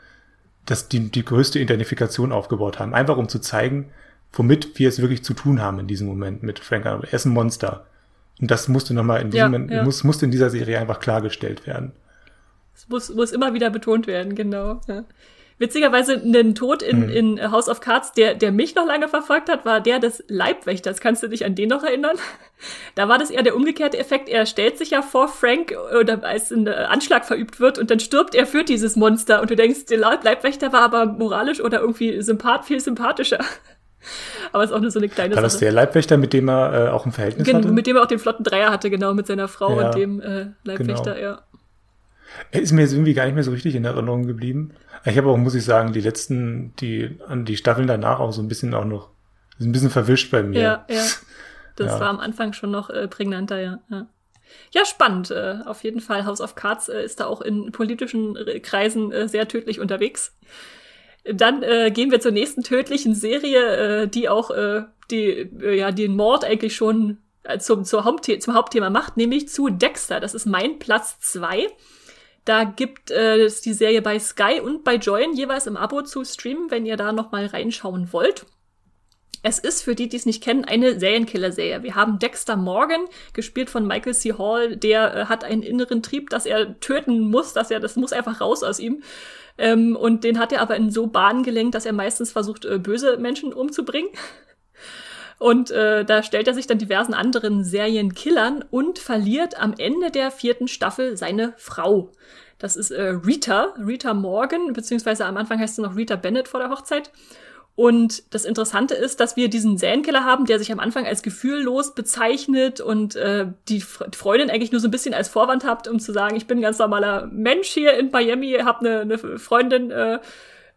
dass die, die größte Identifikation aufgebaut haben. Einfach um zu zeigen, womit wir es wirklich zu tun haben in diesem Moment mit Frank Underwood. Er ist ein Monster. Und das musste nochmal in diesem, ja, ja. Muss, musste in dieser Serie einfach klargestellt werden. Es muss, muss immer wieder betont werden, genau. Ja. Witzigerweise, ein Tod in, hm. in House of Cards, der, der mich noch lange verfolgt hat, war der des Leibwächters. Kannst du dich an den noch erinnern? Da war das eher der umgekehrte Effekt. Er stellt sich ja vor Frank, oder als ein Anschlag verübt wird, und dann stirbt er für dieses Monster. Und du denkst, der Leibwächter war aber moralisch oder irgendwie sympath, viel sympathischer. Aber es ist auch nur so eine kleine War das der Leibwächter, mit dem er äh, auch ein Verhältnis Gen hatte? Mit dem er auch den flotten Dreier hatte, genau, mit seiner Frau ja, und dem äh, Leibwächter, genau. ja. Er ist mir jetzt irgendwie gar nicht mehr so richtig in Erinnerung geblieben. Ich habe auch, muss ich sagen, die letzten, die, an die Staffeln danach auch so ein bisschen auch noch, ein bisschen verwischt bei mir. Ja, ja. Das ja. war am Anfang schon noch äh, prägnanter, ja. ja. Ja, spannend. Äh, auf jeden Fall. House of Cards äh, ist da auch in politischen äh, Kreisen äh, sehr tödlich unterwegs. Dann äh, gehen wir zur nächsten tödlichen Serie, äh, die auch äh, die, ja, den Mord eigentlich schon zum, zum Hauptthema macht, nämlich zu Dexter. Das ist mein Platz zwei. Da gibt äh, es die Serie bei Sky und bei Join jeweils im Abo zu streamen, wenn ihr da noch mal reinschauen wollt. Es ist für die, die es nicht kennen, eine Serienkiller-Serie. Wir haben Dexter Morgan, gespielt von Michael C. Hall, der äh, hat einen inneren Trieb, dass er töten muss, dass er, das muss einfach raus aus ihm. Ähm, und den hat er aber in so Bahnen gelenkt, dass er meistens versucht, äh, böse Menschen umzubringen. Und äh, da stellt er sich dann diversen anderen Serienkillern und verliert am Ende der vierten Staffel seine Frau. Das ist äh, Rita, Rita Morgan, beziehungsweise am Anfang heißt sie noch Rita Bennett vor der Hochzeit. Und das Interessante ist, dass wir diesen Serienkiller haben, der sich am Anfang als gefühllos bezeichnet und äh, die Freundin eigentlich nur so ein bisschen als Vorwand habt, um zu sagen, ich bin ein ganz normaler Mensch hier in Miami, hab eine, eine Freundin, äh,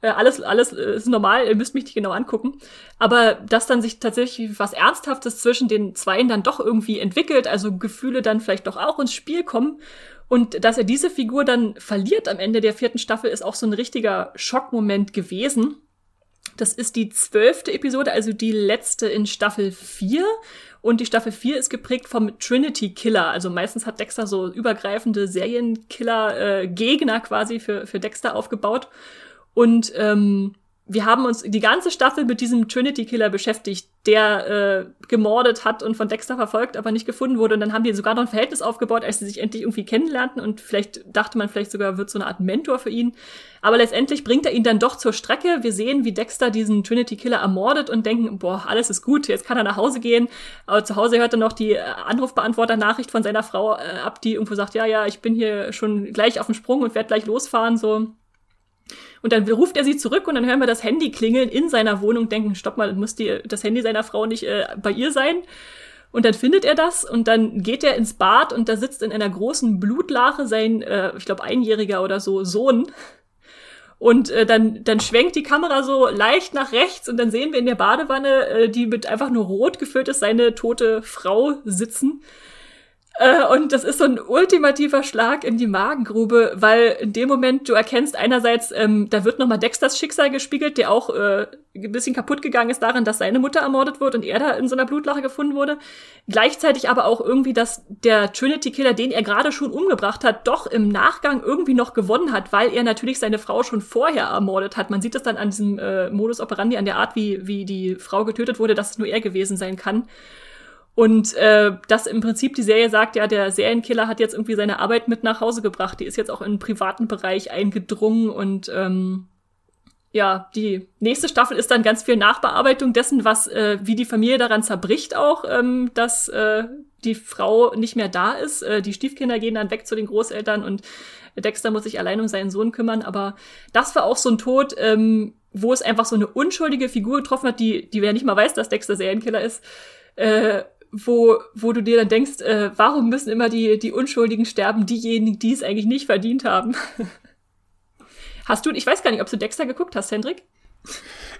äh, alles, alles ist normal, ihr müsst mich nicht genau angucken. Aber dass dann sich tatsächlich was Ernsthaftes zwischen den Zweien dann doch irgendwie entwickelt, also Gefühle dann vielleicht doch auch ins Spiel kommen. Und dass er diese Figur dann verliert am Ende der vierten Staffel, ist auch so ein richtiger Schockmoment gewesen. Das ist die zwölfte Episode, also die letzte in Staffel 4. Und die Staffel 4 ist geprägt vom Trinity Killer. Also meistens hat Dexter so übergreifende Serienkiller-Gegner äh, quasi für, für Dexter aufgebaut. Und ähm, wir haben uns die ganze Staffel mit diesem Trinity Killer beschäftigt, der äh, gemordet hat und von Dexter verfolgt, aber nicht gefunden wurde. Und dann haben die sogar noch ein Verhältnis aufgebaut, als sie sich endlich irgendwie kennenlernten. Und vielleicht dachte man vielleicht sogar, wird so eine Art Mentor für ihn. Aber letztendlich bringt er ihn dann doch zur Strecke. Wir sehen, wie Dexter diesen Trinity Killer ermordet und denken, boah, alles ist gut, jetzt kann er nach Hause gehen. Aber zu Hause hört er noch die äh, Anrufbeantworter-Nachricht von seiner Frau äh, ab, die irgendwo sagt, ja, ja, ich bin hier schon gleich auf dem Sprung und werde gleich losfahren, so und dann ruft er sie zurück und dann hören wir das Handy klingeln in seiner Wohnung, denken, stopp mal, muss die, das Handy seiner Frau nicht äh, bei ihr sein? Und dann findet er das und dann geht er ins Bad und da sitzt in einer großen Blutlache sein, äh, ich glaube, einjähriger oder so Sohn. Und äh, dann, dann schwenkt die Kamera so leicht nach rechts und dann sehen wir in der Badewanne, äh, die mit einfach nur rot gefüllt ist, seine tote Frau sitzen. Äh, und das ist so ein ultimativer Schlag in die Magengrube, weil in dem Moment du erkennst einerseits, ähm, da wird nochmal Dexters Schicksal gespiegelt, der auch äh, ein bisschen kaputt gegangen ist daran, dass seine Mutter ermordet wurde und er da in so einer Blutlache gefunden wurde. Gleichzeitig aber auch irgendwie, dass der Trinity Killer, den er gerade schon umgebracht hat, doch im Nachgang irgendwie noch gewonnen hat, weil er natürlich seine Frau schon vorher ermordet hat. Man sieht das dann an diesem äh, Modus operandi, an der Art, wie, wie die Frau getötet wurde, dass es nur er gewesen sein kann. Und äh, das im Prinzip die Serie sagt, ja, der Serienkiller hat jetzt irgendwie seine Arbeit mit nach Hause gebracht. Die ist jetzt auch in den privaten Bereich eingedrungen und ähm, ja, die nächste Staffel ist dann ganz viel Nachbearbeitung dessen, was äh, wie die Familie daran zerbricht auch, ähm, dass äh, die Frau nicht mehr da ist. Äh, die Stiefkinder gehen dann weg zu den Großeltern und Dexter muss sich allein um seinen Sohn kümmern. Aber das war auch so ein Tod, ähm, wo es einfach so eine unschuldige Figur getroffen hat, die, die wer nicht mal weiß, dass Dexter Serienkiller ist. Äh, wo, wo du dir dann denkst, äh, warum müssen immer die, die Unschuldigen sterben, diejenigen, die es eigentlich nicht verdient haben? hast du, ich weiß gar nicht, ob du Dexter geguckt hast, Hendrik?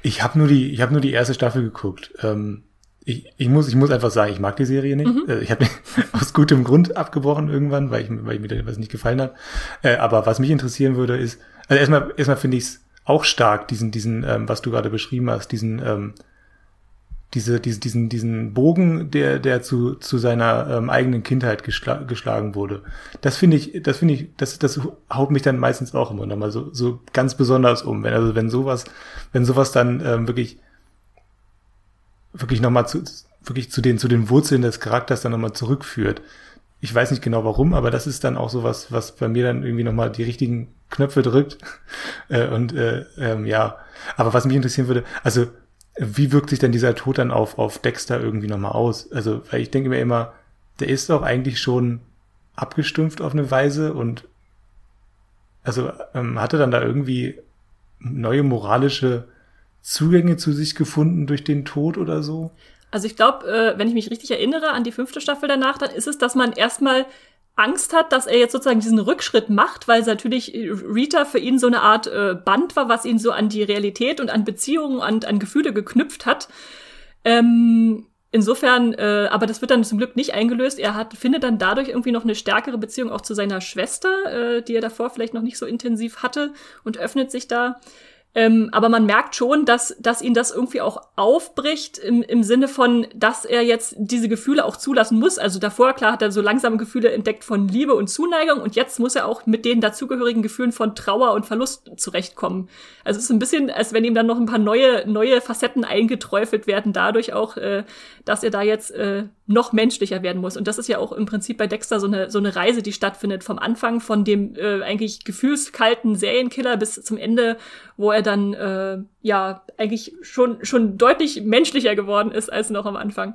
Ich habe nur die, ich habe nur die erste Staffel geguckt. Ähm, ich, ich muss, ich muss einfach sagen, ich mag die Serie nicht. Mhm. Äh, ich habe aus gutem Grund abgebrochen irgendwann, weil ich, weil mir was nicht gefallen hat. Äh, aber was mich interessieren würde, ist, also erstmal, erstmal finde ich es auch stark, diesen, diesen, ähm, was du gerade beschrieben hast, diesen ähm, diese, diese, diesen, diesen Bogen, der, der zu, zu seiner ähm, eigenen Kindheit geschla geschlagen wurde. Das finde ich, das finde ich, das, das haut mich dann meistens auch immer nochmal so, so ganz besonders um. Wenn, also wenn sowas, wenn sowas dann ähm, wirklich, wirklich nochmal zu, wirklich zu den, zu den Wurzeln des Charakters dann nochmal zurückführt. Ich weiß nicht genau warum, aber das ist dann auch sowas, was bei mir dann irgendwie nochmal die richtigen Knöpfe drückt. äh, und äh, ähm, ja, aber was mich interessieren würde, also wie wirkt sich denn dieser Tod dann auf, auf Dexter irgendwie nochmal aus? Also, weil ich denke mir immer, der ist doch eigentlich schon abgestumpft auf eine Weise und also ähm, hatte dann da irgendwie neue moralische Zugänge zu sich gefunden durch den Tod oder so? Also ich glaube, äh, wenn ich mich richtig erinnere an die fünfte Staffel danach, dann ist es, dass man erstmal Angst hat, dass er jetzt sozusagen diesen Rückschritt macht, weil natürlich Rita für ihn so eine Art äh, Band war, was ihn so an die Realität und an Beziehungen und an Gefühle geknüpft hat. Ähm, insofern, äh, aber das wird dann zum Glück nicht eingelöst. Er hat, findet dann dadurch irgendwie noch eine stärkere Beziehung auch zu seiner Schwester, äh, die er davor vielleicht noch nicht so intensiv hatte und öffnet sich da. Ähm, aber man merkt schon, dass, dass ihn das irgendwie auch aufbricht im, im Sinne von, dass er jetzt diese Gefühle auch zulassen muss. Also davor, klar, hat er so langsam Gefühle entdeckt von Liebe und Zuneigung und jetzt muss er auch mit den dazugehörigen Gefühlen von Trauer und Verlust zurechtkommen. Also es ist ein bisschen, als wenn ihm dann noch ein paar neue, neue Facetten eingeträufelt werden, dadurch auch, äh, dass er da jetzt äh, noch menschlicher werden muss. Und das ist ja auch im Prinzip bei Dexter so eine, so eine Reise, die stattfindet, vom Anfang von dem äh, eigentlich gefühlskalten Serienkiller bis zum Ende, wo er dann äh, ja eigentlich schon, schon deutlich menschlicher geworden ist als noch am Anfang.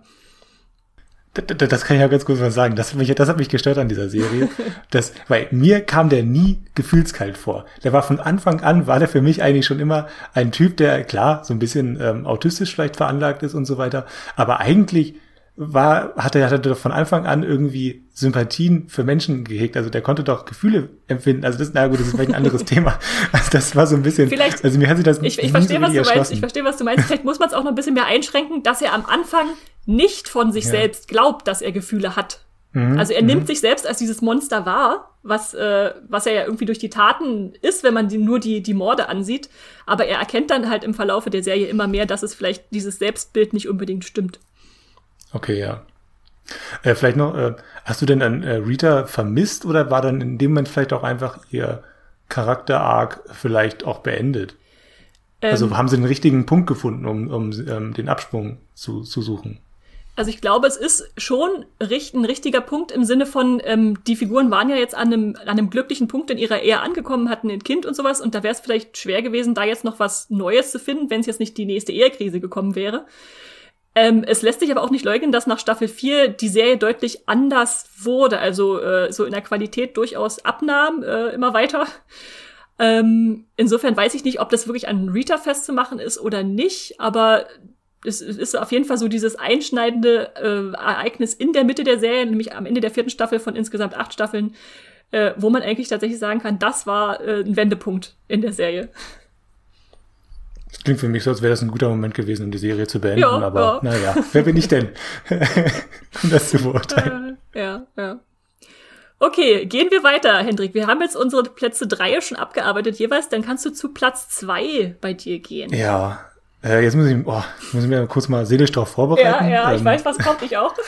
das kann ich ja ganz kurz mal sagen. Das hat mich, das hat mich gestört an dieser Serie. Das, weil mir kam der nie gefühlskalt vor. Der war von Anfang an, war der für mich eigentlich schon immer ein Typ, der klar so ein bisschen ähm, autistisch vielleicht veranlagt ist und so weiter. Aber eigentlich war, hat er, hat er von Anfang an irgendwie Sympathien für Menschen gehegt. Also der konnte doch Gefühle empfinden. Also das, na gut, das ist vielleicht ein anderes Thema. Also das war so ein bisschen, Vielleicht, also mir hat sich das ich, ich verstehe, so was du meinst. Ich verstehe, was du meinst. Vielleicht muss man es auch noch ein bisschen mehr einschränken, dass er am Anfang nicht von sich ja. selbst glaubt, dass er Gefühle hat. Mhm. Also er mhm. nimmt sich selbst als dieses Monster wahr, was, äh, was er ja irgendwie durch die Taten ist, wenn man die, nur die, die Morde ansieht. Aber er erkennt dann halt im Verlaufe der Serie immer mehr, dass es vielleicht dieses Selbstbild nicht unbedingt stimmt. Okay, ja. Äh, vielleicht noch, äh, hast du denn an äh, Rita vermisst oder war dann in dem Moment vielleicht auch einfach ihr Charakter-Arc vielleicht auch beendet? Also ähm, also haben sie den richtigen Punkt gefunden, um, um ähm, den Absprung zu, zu suchen? Also ich glaube, es ist schon richt ein richtiger Punkt im Sinne von, ähm, die Figuren waren ja jetzt an einem, an einem glücklichen Punkt in ihrer Ehe angekommen, hatten ein Kind und sowas, und da wäre es vielleicht schwer gewesen, da jetzt noch was Neues zu finden, wenn es jetzt nicht die nächste Ehekrise gekommen wäre. Ähm, es lässt sich aber auch nicht leugnen, dass nach Staffel 4 die Serie deutlich anders wurde, also äh, so in der Qualität durchaus abnahm, äh, immer weiter. Ähm, insofern weiß ich nicht, ob das wirklich an Rita festzumachen ist oder nicht, aber es ist auf jeden Fall so dieses einschneidende äh, Ereignis in der Mitte der Serie, nämlich am Ende der vierten Staffel von insgesamt acht Staffeln, äh, wo man eigentlich tatsächlich sagen kann, das war äh, ein Wendepunkt in der Serie. Das klingt für mich so, als wäre das ein guter Moment gewesen, um die Serie zu beenden, ja, aber ja. naja, wer bin ich denn, um das zu beurteilen? Äh, ja, ja. Okay, gehen wir weiter, Hendrik. Wir haben jetzt unsere Plätze drei schon abgearbeitet jeweils. Dann kannst du zu Platz zwei bei dir gehen. Ja, äh, jetzt muss ich, oh, muss ich mir kurz mal seelisch darauf vorbereiten. Ja, ja, ähm, ich weiß, was kommt, ich auch.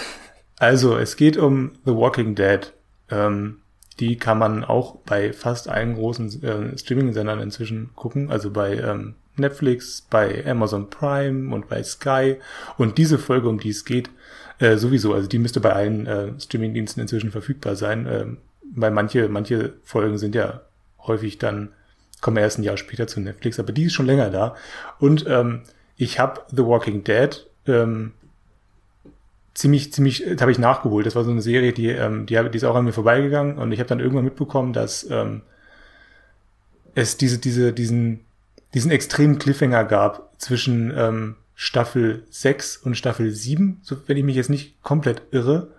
Also, es geht um The Walking Dead. Ähm, die kann man auch bei fast allen großen äh, Streaming-Sendern inzwischen gucken. Also bei ähm, Netflix, bei Amazon Prime und bei Sky. Und diese Folge, um die es geht, äh, sowieso, also die müsste bei allen äh, Streaming-Diensten inzwischen verfügbar sein. Ähm, weil manche, manche Folgen sind ja häufig dann, kommen erst ein Jahr später zu Netflix, aber die ist schon länger da. Und ähm, ich habe The Walking Dead ähm, ziemlich, ziemlich, das habe ich nachgeholt. Das war so eine Serie, die, ähm, die, die ist auch an mir vorbeigegangen und ich habe dann irgendwann mitbekommen, dass ähm, es diese, diese, diesen diesen extremen Cliffhanger gab zwischen ähm, Staffel 6 und Staffel 7, so, wenn ich mich jetzt nicht komplett irre,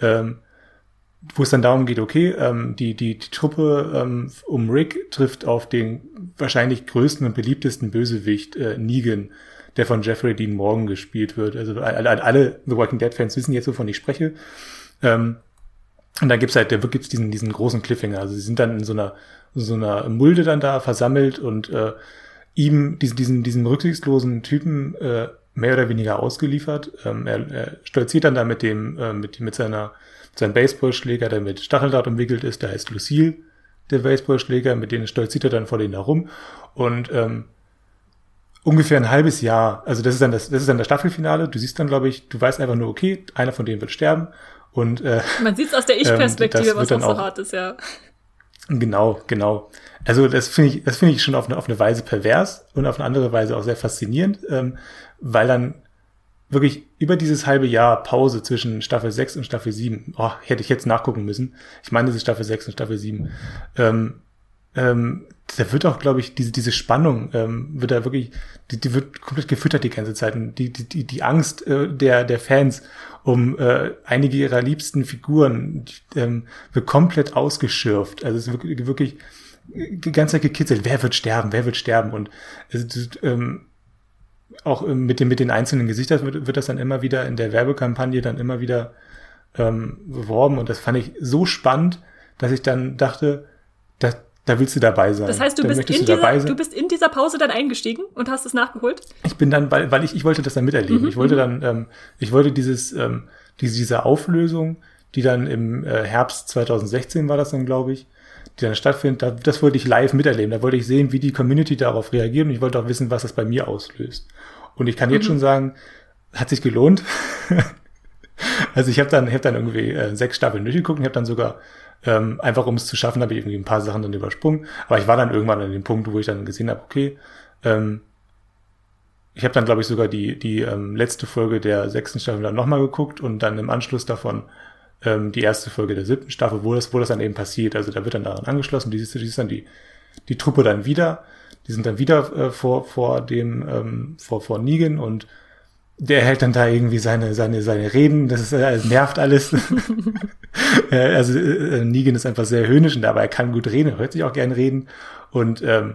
ähm, wo es dann darum geht, okay, ähm, die, die, die Truppe ähm, um Rick trifft auf den wahrscheinlich größten und beliebtesten Bösewicht äh, Negan, der von Jeffrey Dean Morgan gespielt wird. Also alle, alle The Walking Dead Fans wissen jetzt, wovon ich spreche. Ähm, und dann gibt's halt, da gibt's diesen, diesen großen Cliffhanger. Also sie sind dann in so einer, so einer Mulde dann da versammelt und äh, ihm diesen, diesen, diesen rücksichtslosen Typen äh, mehr oder weniger ausgeliefert. Ähm, er, er stolziert dann da mit dem, äh, mit, mit seiner, mit seinem Baseballschläger, der mit Stacheldraht umwickelt ist, der heißt Lucille, der Baseballschläger, mit denen stolziert er dann vor denen herum. Und ähm, ungefähr ein halbes Jahr, also das ist dann das, das ist dann das Staffelfinale. Du siehst dann, glaube ich, du weißt einfach nur, okay, einer von denen wird sterben. Und äh, man sieht es aus der ähm, Ich-Perspektive, ähm, was auch so hart ist, ja. Genau, genau. Also das finde ich, das finde ich schon auf eine, auf eine Weise pervers und auf eine andere Weise auch sehr faszinierend, ähm, weil dann wirklich über dieses halbe Jahr Pause zwischen Staffel 6 und Staffel 7, oh, hätte ich jetzt nachgucken müssen. Ich meine, das ist Staffel 6 und Staffel 7. Ähm, ähm, da wird auch, glaube ich, diese, diese Spannung, ähm, wird da wirklich, die, die wird komplett gefüttert die ganze Zeit. Und die, die, die Angst äh, der, der Fans um äh, einige ihrer liebsten Figuren ähm, wird komplett ausgeschürft. Also es ist wirklich, wirklich die ganze Zeit gekitzelt. Wer wird sterben? Wer wird sterben? Und es, ähm, auch ähm, mit den, mit den einzelnen Gesichtern wird, wird das dann immer wieder in der Werbekampagne dann immer wieder ähm, beworben. Und das fand ich so spannend, dass ich dann dachte, das, da willst du dabei sein. Das heißt, du, bist in, du dieser, du bist in dieser Pause dann eingestiegen und hast es nachgeholt? Ich bin dann, weil, weil ich, ich wollte das dann miterleben. Mhm, ich wollte mhm. dann, ähm, ich wollte dieses, ähm, diese, diese Auflösung, die dann im äh, Herbst 2016 war das dann, glaube ich, die dann stattfindet, da, das wollte ich live miterleben. Da wollte ich sehen, wie die Community darauf reagiert und ich wollte auch wissen, was das bei mir auslöst. Und ich kann jetzt mhm. schon sagen, hat sich gelohnt. also ich habe dann, ich hab dann irgendwie äh, sechs Staffeln durchgeguckt und ich habe dann sogar ähm, einfach um es zu schaffen, habe ich irgendwie ein paar Sachen dann übersprungen. Aber ich war dann irgendwann an dem Punkt, wo ich dann gesehen habe, okay, ähm, ich habe dann, glaube ich, sogar die, die ähm, letzte Folge der sechsten Staffel dann nochmal geguckt und dann im Anschluss davon ähm, die erste Folge der siebten Staffel, wo das, wo das dann eben passiert. Also da wird dann daran angeschlossen, die ist dann die, die Truppe dann wieder, die sind dann wieder äh, vor, vor dem, ähm, vor, vor Negan und der hält dann da irgendwie seine, seine, seine Reden, das ist, äh, nervt alles. also äh, Negan ist einfach sehr höhnisch und er kann gut reden, er hört sich auch gern reden. Und ähm,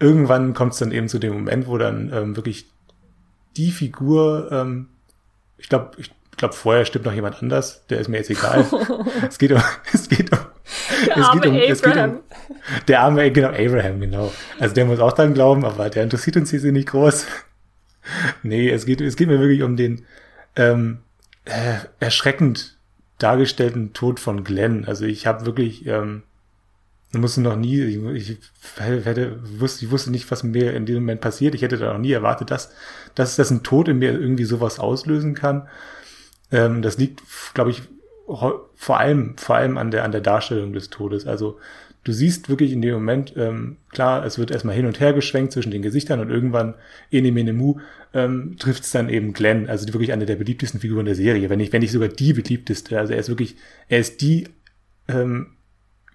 irgendwann kommt es dann eben zu dem Moment, wo dann ähm, wirklich die Figur, ähm, ich glaube, ich glaube, vorher stimmt noch jemand anders, der ist mir jetzt egal. es geht um, es geht um, der es geht um, es geht um, der arme, genau, Abraham, genau. Also der muss auch dran glauben, aber der interessiert uns hier nicht groß. nee, es geht, es geht mir wirklich um den ähm, äh, erschreckend dargestellten Tod von Glenn. Also ich habe wirklich, ähm, ich musste noch nie, ich, ich, hätte, wusste, ich wusste nicht, was mir in diesem Moment passiert. Ich hätte da noch nie erwartet, dass, dass, dass ein Tod in mir irgendwie sowas auslösen kann. Ähm, das liegt, glaube ich, vor allem, vor allem an der, an der Darstellung des Todes. Also du siehst wirklich in dem Moment, ähm, klar, es wird erstmal hin und her geschwenkt zwischen den Gesichtern und irgendwann, ene mene mu, ähm, trifft es dann eben Glenn, also wirklich eine der beliebtesten Figuren der Serie, wenn nicht, wenn nicht sogar die beliebteste. Also er ist wirklich, er ist die ähm,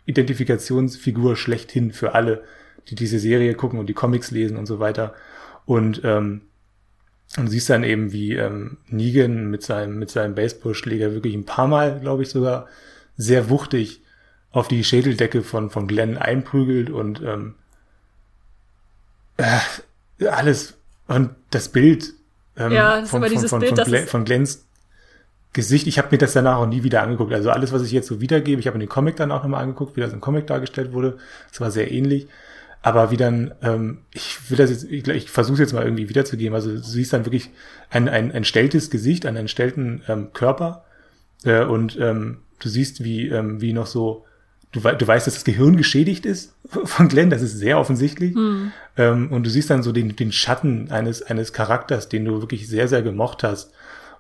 Identifikationsfigur schlechthin für alle, die diese Serie gucken und die Comics lesen und so weiter. Und ähm, und siehst dann eben, wie ähm, Negan mit seinem, mit seinem Baseballschläger wirklich ein paar Mal, glaube ich, sogar sehr wuchtig auf die Schädeldecke von, von Glenn einprügelt und ähm, äh, alles und das Bild ähm, ja, das von, von, von, Bild, von, Glenn, von Glenns Gesicht, ich habe mir das danach auch nie wieder angeguckt. Also alles, was ich jetzt so wiedergebe, ich habe den Comic dann auch nochmal angeguckt, wie das im Comic dargestellt wurde. Das war sehr ähnlich. Aber wie dann, ähm, ich will das jetzt, ich, ich versuche jetzt mal irgendwie wiederzugeben. Also du siehst dann wirklich ein, ein entstelltes Gesicht, einen entstellten ähm, Körper äh, und ähm, du siehst, wie, ähm, wie noch so, du, du weißt, dass das Gehirn geschädigt ist von Glenn, das ist sehr offensichtlich. Hm. Ähm, und du siehst dann so den, den Schatten eines, eines Charakters, den du wirklich sehr, sehr gemocht hast.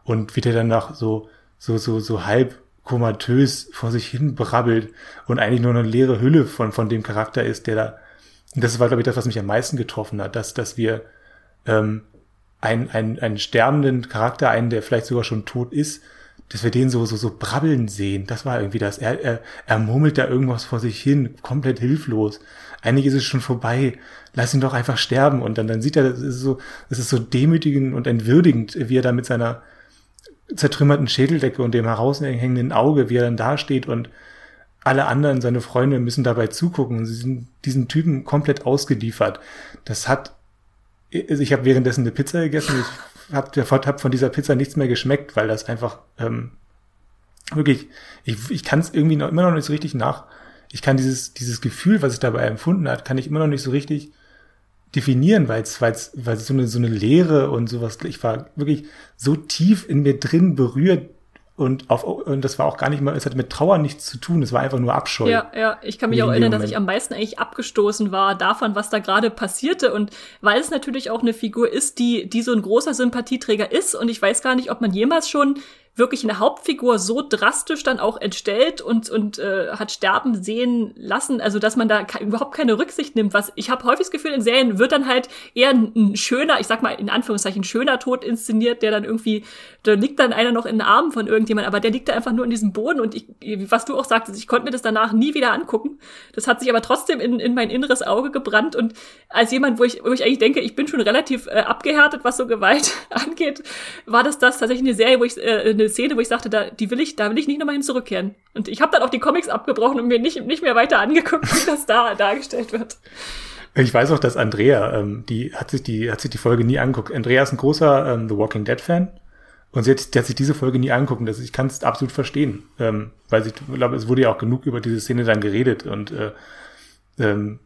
Und wie der danach so, so, so, so halb komatös vor sich hin brabbelt und eigentlich nur eine leere Hülle von, von dem Charakter ist, der da und das war, glaube ich, das, was mich am meisten getroffen hat, dass, dass wir ähm, einen, einen, einen sterbenden Charakter, einen, der vielleicht sogar schon tot ist, dass wir den so, so, so brabbeln sehen. Das war irgendwie das. Er, er, er murmelt da irgendwas vor sich hin, komplett hilflos. Eigentlich ist es schon vorbei. Lass ihn doch einfach sterben. Und dann, dann sieht er, das ist so, das ist so demütigend und entwürdigend, wie er da mit seiner zertrümmerten Schädeldecke und dem heraushängenden Auge, wie er dann dasteht und alle anderen, seine Freunde müssen dabei zugucken. Sie sind diesen Typen komplett ausgeliefert. Das hat, also ich habe währenddessen eine Pizza gegessen. Ich habe hab von dieser Pizza nichts mehr geschmeckt, weil das einfach ähm, wirklich, ich, ich kann es irgendwie noch, immer noch nicht so richtig nach. Ich kann dieses, dieses Gefühl, was ich dabei empfunden hat, kann ich immer noch nicht so richtig definieren, weil es, weil weil so eine, so eine Leere und sowas, ich war wirklich so tief in mir drin berührt und, auf, und das war auch gar nicht mal, es hatte mit Trauer nichts zu tun, es war einfach nur Abscheu. Ja, ja, ich kann mich auch erinnern, dass ich am meisten eigentlich abgestoßen war davon, was da gerade passierte. Und weil es natürlich auch eine Figur ist, die, die so ein großer Sympathieträger ist. Und ich weiß gar nicht, ob man jemals schon wirklich eine Hauptfigur so drastisch dann auch entstellt und und äh, hat sterben sehen lassen, also dass man da überhaupt keine Rücksicht nimmt. Was ich habe häufig das Gefühl in Serien wird dann halt eher ein, ein, schöner, ich sag mal in Anführungszeichen schöner Tod inszeniert, der dann irgendwie da liegt dann einer noch in den Armen von irgendjemand, aber der liegt da einfach nur in diesem Boden und ich, was du auch sagtest, ich konnte mir das danach nie wieder angucken. Das hat sich aber trotzdem in, in mein inneres Auge gebrannt und als jemand, wo ich, wo ich eigentlich denke, ich bin schon relativ äh, abgehärtet, was so Gewalt angeht, war das das tatsächlich eine Serie, wo ich äh, eine Szene, wo ich sagte, da, die will ich, da will ich nicht nochmal hin zurückkehren. Und ich habe dann auch die Comics abgebrochen und mir nicht, nicht mehr weiter angeguckt, wie das da dargestellt wird. Ich weiß auch, dass Andrea, ähm, die hat sich die, hat sich die Folge nie angeguckt. Andrea ist ein großer ähm, The Walking Dead Fan. Und sie hat, die hat sich diese Folge nie angucken. Das, ich kann es absolut verstehen. Ähm, weil ich glaube, es wurde ja auch genug über diese Szene dann geredet. Und äh, ähm,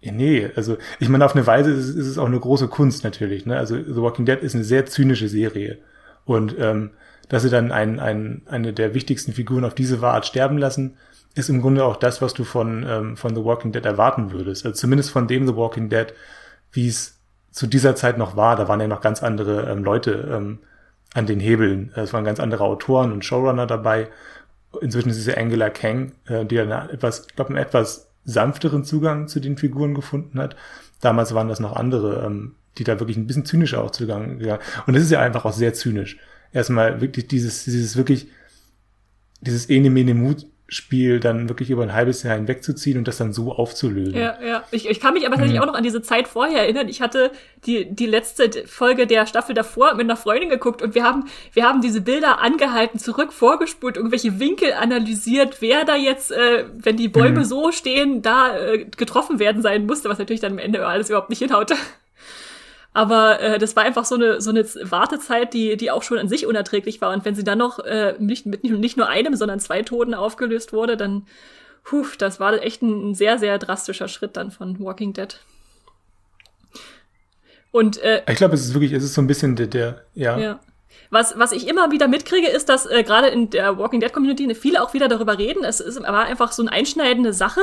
nee, also ich meine, auf eine Weise ist, ist es auch eine große Kunst natürlich. Ne? Also The Walking Dead ist eine sehr zynische Serie. Und ähm, dass sie dann ein, ein, eine der wichtigsten Figuren auf diese Art sterben lassen, ist im Grunde auch das, was du von, ähm, von The Walking Dead erwarten würdest. Also zumindest von dem The Walking Dead, wie es zu dieser Zeit noch war. Da waren ja noch ganz andere ähm, Leute ähm, an den Hebeln. Es waren ganz andere Autoren und Showrunner dabei. Inzwischen ist es ja Angela Kang, äh, die dann etwas, ich glaube, einen etwas sanfteren Zugang zu den Figuren gefunden hat. Damals waren das noch andere ähm, die da wirklich ein bisschen zynischer auch zugegangen. Und das ist ja einfach auch sehr zynisch. Erstmal wirklich dieses, dieses wirklich, dieses Ene Mene Mut Spiel dann wirklich über ein halbes Jahr hinwegzuziehen und das dann so aufzulösen. Ja, ja. Ich, ich kann mich aber tatsächlich mhm. auch noch an diese Zeit vorher erinnern. Ich hatte die, die letzte Folge der Staffel davor mit einer Freundin geguckt und wir haben, wir haben diese Bilder angehalten, zurück vorgespult, irgendwelche Winkel analysiert, wer da jetzt, äh, wenn die Bäume mhm. so stehen, da äh, getroffen werden sein musste, was natürlich dann am Ende alles überhaupt nicht hinhaute. Aber äh, das war einfach so eine, so eine Wartezeit, die, die auch schon an sich unerträglich war. Und wenn sie dann noch äh, nicht, mit nicht nur einem, sondern zwei Toten aufgelöst wurde, dann, puh, das war echt ein, ein sehr, sehr drastischer Schritt dann von Walking Dead. Und äh, ich glaube, es ist wirklich, es ist so ein bisschen der, der ja. ja. Was, was ich immer wieder mitkriege, ist, dass äh, gerade in der Walking Dead Community viele auch wieder darüber reden. Es ist, war einfach so eine einschneidende Sache,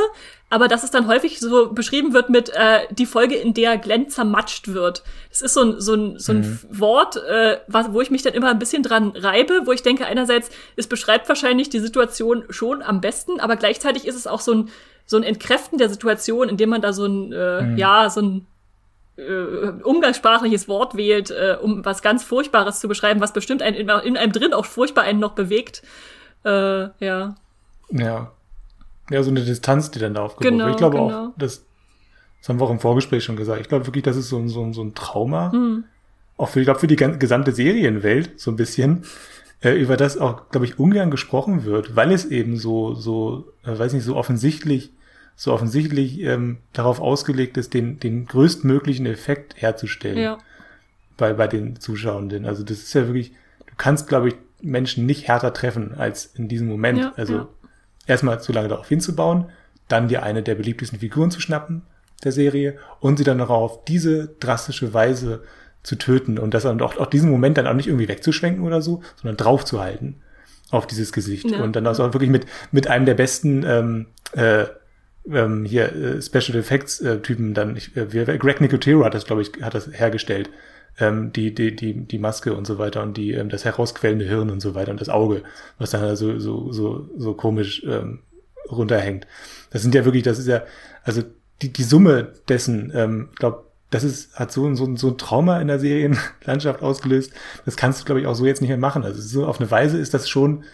aber dass es dann häufig so beschrieben wird mit äh, die Folge, in der Glenn zermatscht wird. Es ist so ein, so ein, so ein mhm. Wort, äh, was, wo ich mich dann immer ein bisschen dran reibe, wo ich denke, einerseits, es beschreibt wahrscheinlich die Situation schon am besten, aber gleichzeitig ist es auch so ein, so ein Entkräften der Situation, indem man da so ein, äh, mhm. ja, so ein äh, umgangssprachliches Wort wählt, äh, um was ganz Furchtbares zu beschreiben, was bestimmt einen, in, in einem drin auch furchtbar einen noch bewegt. Äh, ja. Ja. Ja, so eine Distanz, die dann da aufgebaut genau, wird. Ich glaube genau. auch, das, das haben wir auch im Vorgespräch schon gesagt. Ich glaube wirklich, das ist so, ein so, ein so ein Trauma. Hm. Auch für, ich glaube, für die gesamte Serienwelt so ein bisschen, äh, über das auch, glaube ich, ungern gesprochen wird, weil es eben so, so, äh, weiß nicht, so offensichtlich so offensichtlich ähm, darauf ausgelegt ist, den, den größtmöglichen Effekt herzustellen ja. bei, bei den Zuschauenden. Also das ist ja wirklich, du kannst, glaube ich, Menschen nicht härter treffen als in diesem Moment. Ja, also ja. erstmal zu lange darauf hinzubauen, dann dir eine der beliebtesten Figuren zu schnappen der Serie und sie dann noch auf diese drastische Weise zu töten und das dann auch, auch diesen Moment dann auch nicht irgendwie wegzuschwenken oder so, sondern draufzuhalten auf dieses Gesicht ja. und dann auch wirklich mit mit einem der besten ähm, äh, ähm, hier äh, Special Effects äh, Typen dann, ich, äh, Greg Nicotero hat das, glaube ich, hat das hergestellt. Ähm, die, die, die, die Maske und so weiter und die, ähm, das herausquellende Hirn und so weiter und das Auge, was dann so, so, so, so komisch ähm, runterhängt. Das sind ja wirklich, das ist ja, also die, die Summe dessen, ähm, glaube das ist, hat so, so, so ein Trauma in der Serienlandschaft ausgelöst. Das kannst du, glaube ich, auch so jetzt nicht mehr machen. Also so auf eine Weise ist das schon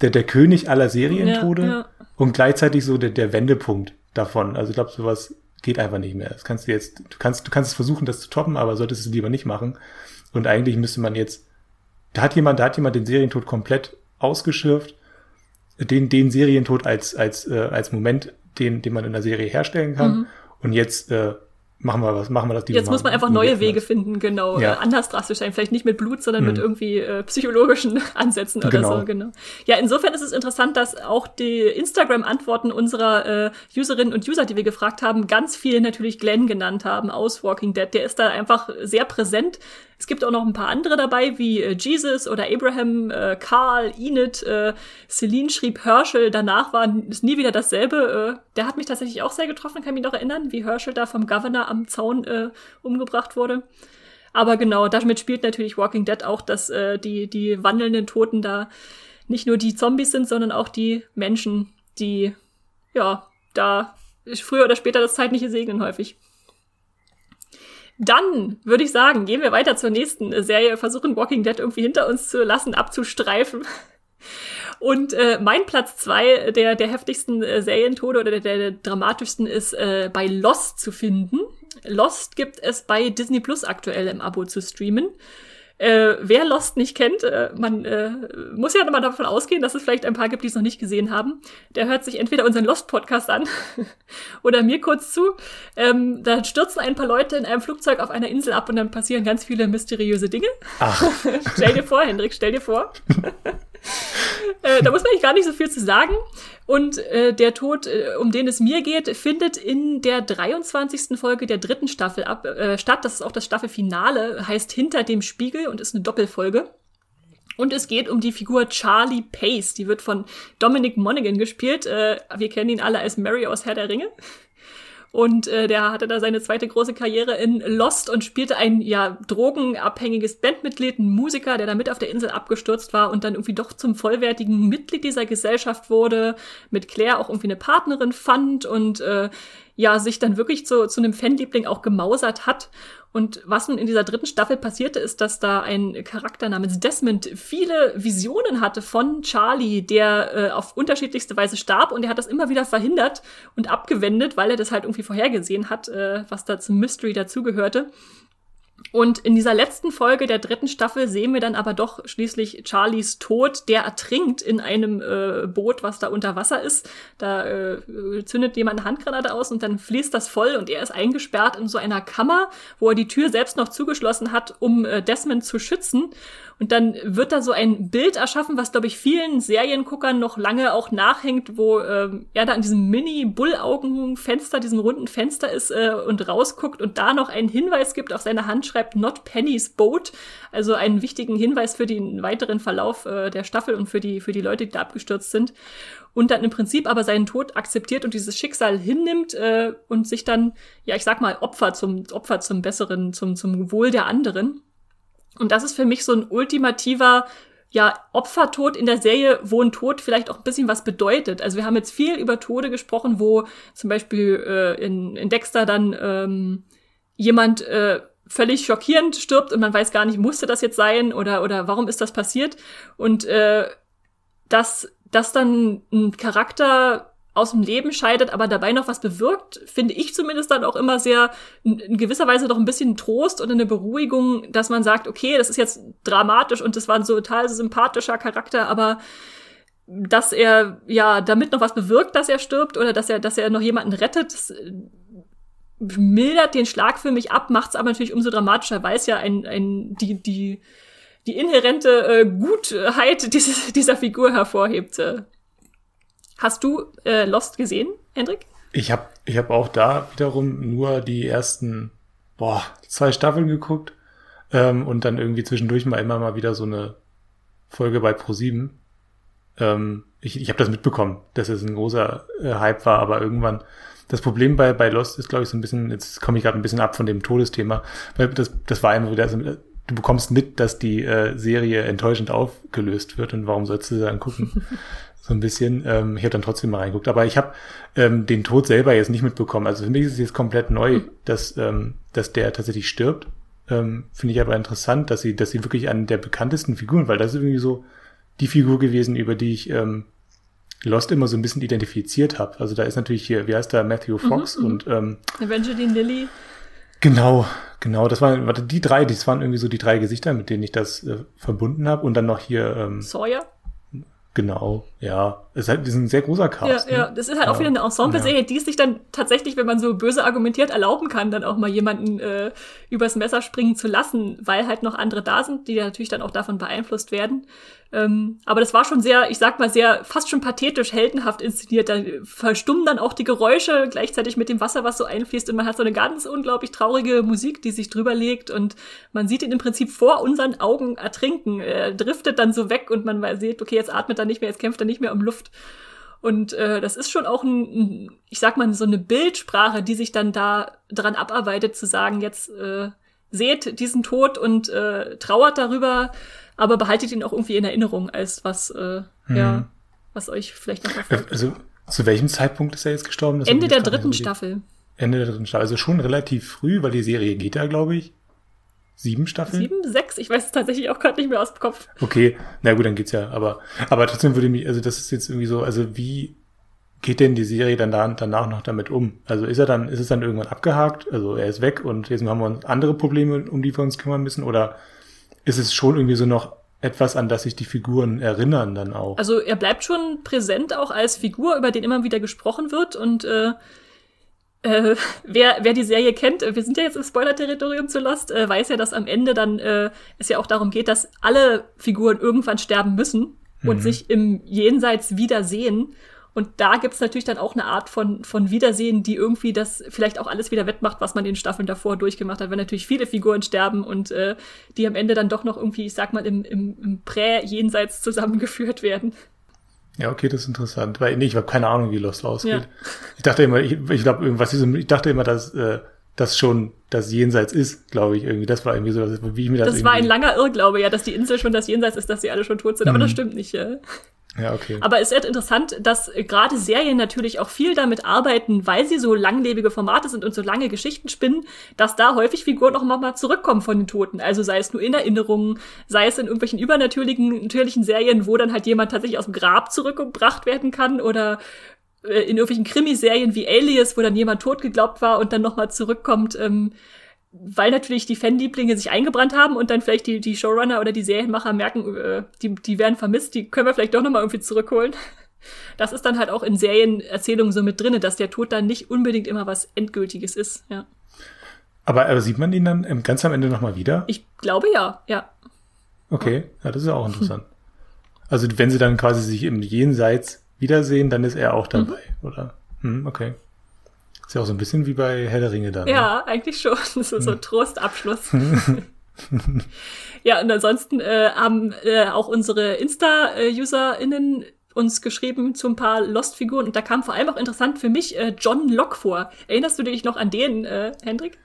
der, der König aller Serientode. Ja, ja und gleichzeitig so der, der Wendepunkt davon. Also ich glaube, sowas geht einfach nicht mehr. Das kannst du jetzt, du kannst, du kannst es versuchen, das zu toppen, aber solltest es lieber nicht machen. Und eigentlich müsste man jetzt, da hat jemand, da hat jemand den Serientod komplett ausgeschürft, den, den Serientod als, als, äh, als Moment, den, den man in der Serie herstellen kann. Mhm. Und jetzt äh, machen wir was, machen wir das die Jetzt muss man einfach neue Wege finden, genau, ja. äh, anders drastisch sein, vielleicht nicht mit Blut, sondern mhm. mit irgendwie äh, psychologischen Ansätzen oder genau. so, genau. Ja, insofern ist es interessant, dass auch die Instagram-Antworten unserer äh, Userinnen und User, die wir gefragt haben, ganz viel natürlich Glenn genannt haben aus Walking Dead. Der ist da einfach sehr präsent. Es gibt auch noch ein paar andere dabei, wie äh, Jesus oder Abraham, äh, Carl, Enid, äh, Celine schrieb Herschel, danach war es nie wieder dasselbe. Äh, der hat mich tatsächlich auch sehr getroffen, kann mich noch erinnern, wie Herschel da vom Governor am Zaun äh, umgebracht wurde. Aber genau, damit spielt natürlich Walking Dead auch, dass äh, die, die wandelnden Toten da nicht nur die Zombies sind, sondern auch die Menschen, die ja da früher oder später das Zeitliche segnen häufig. Dann würde ich sagen, gehen wir weiter zur nächsten Serie, versuchen Walking Dead irgendwie hinter uns zu lassen, abzustreifen. Und äh, mein Platz zwei der, der heftigsten äh, Serientode oder der, der dramatischsten ist äh, bei Lost zu finden. Lost gibt es bei Disney Plus aktuell im Abo zu streamen. Äh, wer Lost nicht kennt, äh, man äh, muss ja mal davon ausgehen, dass es vielleicht ein paar gibt, die es noch nicht gesehen haben. Der hört sich entweder unseren Lost-Podcast an oder mir kurz zu. Ähm, da stürzen ein paar Leute in einem Flugzeug auf einer Insel ab und dann passieren ganz viele mysteriöse Dinge. Ach. stell dir vor, Hendrik, stell dir vor. äh, da muss man eigentlich gar nicht so viel zu sagen. Und äh, der Tod, äh, um den es mir geht, findet in der 23. Folge der dritten Staffel ab, äh, statt. Das ist auch das Staffelfinale, heißt Hinter dem Spiegel und ist eine Doppelfolge. Und es geht um die Figur Charlie Pace. Die wird von Dominic Monaghan gespielt. Äh, wir kennen ihn alle als Mary aus Herr der Ringe. Und äh, der hatte da seine zweite große Karriere in Lost und spielte ein ja drogenabhängiges Bandmitglied, ein Musiker, der da mit auf der Insel abgestürzt war und dann irgendwie doch zum vollwertigen Mitglied dieser Gesellschaft wurde, mit Claire auch irgendwie eine Partnerin fand und äh, ja sich dann wirklich zu, zu einem Fanliebling auch gemausert hat. Und was nun in dieser dritten Staffel passierte, ist, dass da ein Charakter namens Desmond viele Visionen hatte von Charlie, der äh, auf unterschiedlichste Weise starb und er hat das immer wieder verhindert und abgewendet, weil er das halt irgendwie vorhergesehen hat, äh, was da zum Mystery dazugehörte. Und in dieser letzten Folge der dritten Staffel sehen wir dann aber doch schließlich Charlies Tod, der ertrinkt in einem äh, Boot, was da unter Wasser ist. Da äh, zündet jemand eine Handgranate aus und dann fließt das voll und er ist eingesperrt in so einer Kammer, wo er die Tür selbst noch zugeschlossen hat, um äh, Desmond zu schützen. Und dann wird da so ein Bild erschaffen, was, glaube ich, vielen Serienguckern noch lange auch nachhängt, wo ähm, er da an diesem Mini-Bullaugen-Fenster, diesem runden Fenster ist äh, und rausguckt und da noch einen Hinweis gibt, auf seine Hand schreibt Not Penny's Boat, also einen wichtigen Hinweis für den weiteren Verlauf äh, der Staffel und für die, für die Leute, die da abgestürzt sind. Und dann im Prinzip aber seinen Tod akzeptiert und dieses Schicksal hinnimmt äh, und sich dann, ja, ich sag mal, Opfer zum, Opfer zum Besseren, zum, zum Wohl der anderen. Und das ist für mich so ein ultimativer ja, Opfertod in der Serie, wo ein Tod vielleicht auch ein bisschen was bedeutet. Also wir haben jetzt viel über Tode gesprochen, wo zum Beispiel äh, in, in Dexter dann ähm, jemand äh, völlig schockierend stirbt und man weiß gar nicht, musste das jetzt sein oder, oder warum ist das passiert? Und äh, dass, dass dann ein Charakter aus dem Leben scheidet, aber dabei noch was bewirkt, finde ich zumindest dann auch immer sehr in gewisser Weise doch ein bisschen Trost und eine Beruhigung, dass man sagt, okay, das ist jetzt dramatisch und das war ein so total sympathischer Charakter, aber dass er ja damit noch was bewirkt, dass er stirbt oder dass er, dass er noch jemanden rettet, das äh, mildert den Schlag für mich ab, macht es aber natürlich umso dramatischer, weil es ja ein, ein, die, die, die inhärente äh, Gutheit dieses, dieser Figur hervorhebt. Äh. Hast du äh, Lost gesehen, Hendrik? Ich habe ich hab auch da wiederum nur die ersten boah, zwei Staffeln geguckt ähm, und dann irgendwie zwischendurch mal immer mal wieder so eine Folge bei Pro7. Ähm, ich ich habe das mitbekommen, dass es ein großer äh, Hype war, aber irgendwann das Problem bei, bei Lost ist, glaube ich, so ein bisschen, jetzt komme ich gerade ein bisschen ab von dem Todesthema, weil das, das war einfach wieder, also, du bekommst mit, dass die äh, Serie enttäuschend aufgelöst wird und warum sollst du dann gucken? so ein bisschen. Ähm, ich habe dann trotzdem mal reingeguckt. Aber ich habe ähm, den Tod selber jetzt nicht mitbekommen. Also für mich ist es jetzt komplett neu, mhm. dass, ähm, dass der tatsächlich stirbt. Ähm, Finde ich aber interessant, dass sie, dass sie wirklich an der bekanntesten Figuren, weil das ist irgendwie so die Figur gewesen, über die ich ähm, Lost immer so ein bisschen identifiziert habe. Also da ist natürlich hier, wie heißt der, Matthew mhm, Fox mhm, und ähm, Evangeline Lilly. Genau, genau. Das waren, warte, die drei, das waren irgendwie so die drei Gesichter, mit denen ich das äh, verbunden habe. Und dann noch hier ähm, Sawyer. Genau, ja. Es ist halt ein sehr großer Cast. Ja, ne? ja. das ist halt ja. auch wieder eine Ensemble-Serie, ja. die es sich dann tatsächlich, wenn man so böse argumentiert, erlauben kann, dann auch mal jemanden äh, übers Messer springen zu lassen, weil halt noch andere da sind, die natürlich dann auch davon beeinflusst werden. Ähm, aber das war schon sehr, ich sag mal, sehr fast schon pathetisch, heldenhaft inszeniert. Da verstummen dann auch die Geräusche gleichzeitig mit dem Wasser, was so einfließt. Und man hat so eine ganz unglaublich traurige Musik, die sich drüber legt. Und man sieht ihn im Prinzip vor unseren Augen ertrinken. Er driftet dann so weg und man sieht, okay, jetzt atmet er nicht mehr, jetzt kämpft er nicht mehr um Luft. Und äh, das ist schon auch ein, ein, ich sag mal, so eine Bildsprache, die sich dann da dran abarbeitet, zu sagen, jetzt äh, seht diesen Tod und äh, trauert darüber aber behaltet ihn auch irgendwie in Erinnerung als was, äh, hm. ja, was euch vielleicht noch erfolgt. Also, zu welchem Zeitpunkt ist er jetzt gestorben? Das Ende der dritten Staffel. Ende der dritten Staffel. Also schon relativ früh, weil die Serie geht da, glaube ich. Sieben Staffeln? Sieben, sechs, ich weiß es tatsächlich auch gerade nicht mehr aus dem Kopf. Okay, na gut, dann geht's ja. Aber, aber trotzdem würde mich, also das ist jetzt irgendwie so, also wie geht denn die Serie dann da, danach noch damit um? Also ist er dann, ist es dann irgendwann abgehakt? Also er ist weg und jetzt haben wir uns andere Probleme, um die wir uns kümmern müssen? Oder ist es schon irgendwie so noch etwas, an das sich die Figuren erinnern dann auch. Also er bleibt schon präsent auch als Figur, über den immer wieder gesprochen wird und äh, äh, wer, wer die Serie kennt, wir sind ja jetzt im Spoiler-Territorium zu Lost, äh, weiß ja, dass am Ende dann äh, es ja auch darum geht, dass alle Figuren irgendwann sterben müssen und mhm. sich im Jenseits wiedersehen. Und da gibt's natürlich dann auch eine Art von, von Wiedersehen, die irgendwie das vielleicht auch alles wieder wettmacht, was man in den Staffeln davor durchgemacht hat, wenn natürlich viele Figuren sterben und äh, die am Ende dann doch noch irgendwie, ich sag mal, im, im, im Prä-Jenseits zusammengeführt werden. Ja, okay, das ist interessant. Weil nee, ich habe keine Ahnung, wie Lost ausgeht. Ja. Ich dachte immer, ich, ich glaube, irgendwas ist, ich dachte immer, dass äh, das schon das Jenseits ist, glaube ich, irgendwie. Das war irgendwie so, wie ich mir das. Das war ein langer Irrglaube, ja, dass die Insel schon das Jenseits ist, dass sie alle schon tot sind, aber das mhm. stimmt nicht, ja. Ja, okay. Aber es ist interessant, dass äh, gerade Serien natürlich auch viel damit arbeiten, weil sie so langlebige Formate sind und so lange Geschichten spinnen, dass da häufig Figuren noch mal zurückkommen von den Toten. Also sei es nur in Erinnerungen, sei es in irgendwelchen übernatürlichen natürlichen Serien, wo dann halt jemand tatsächlich aus dem Grab zurückgebracht werden kann oder äh, in irgendwelchen Krimiserien wie Alias, wo dann jemand tot geglaubt war und dann noch mal zurückkommt. Ähm, weil natürlich die Fanlieblinge sich eingebrannt haben und dann vielleicht die, die Showrunner oder die Serienmacher merken, äh, die, die werden vermisst, die können wir vielleicht doch nochmal irgendwie zurückholen. Das ist dann halt auch in Serienerzählungen so mit drinne, dass der Tod dann nicht unbedingt immer was Endgültiges ist, ja. Aber, aber sieht man ihn dann ganz am Ende nochmal wieder? Ich glaube ja, ja. Okay, ja, das ist ja auch interessant. Hm. Also wenn sie dann quasi sich im Jenseits wiedersehen, dann ist er auch dabei, mhm. oder? Hm, okay. Ist ja auch so ein bisschen wie bei Herr der Ringe dann. Ja, ne? eigentlich schon. Das ist so ein hm. Trostabschluss. ja, und ansonsten äh, haben äh, auch unsere Insta-UserInnen uns geschrieben zu ein paar Lost-Figuren und da kam vor allem auch interessant für mich äh, John Locke vor. Erinnerst du dich noch an den, äh, Hendrik?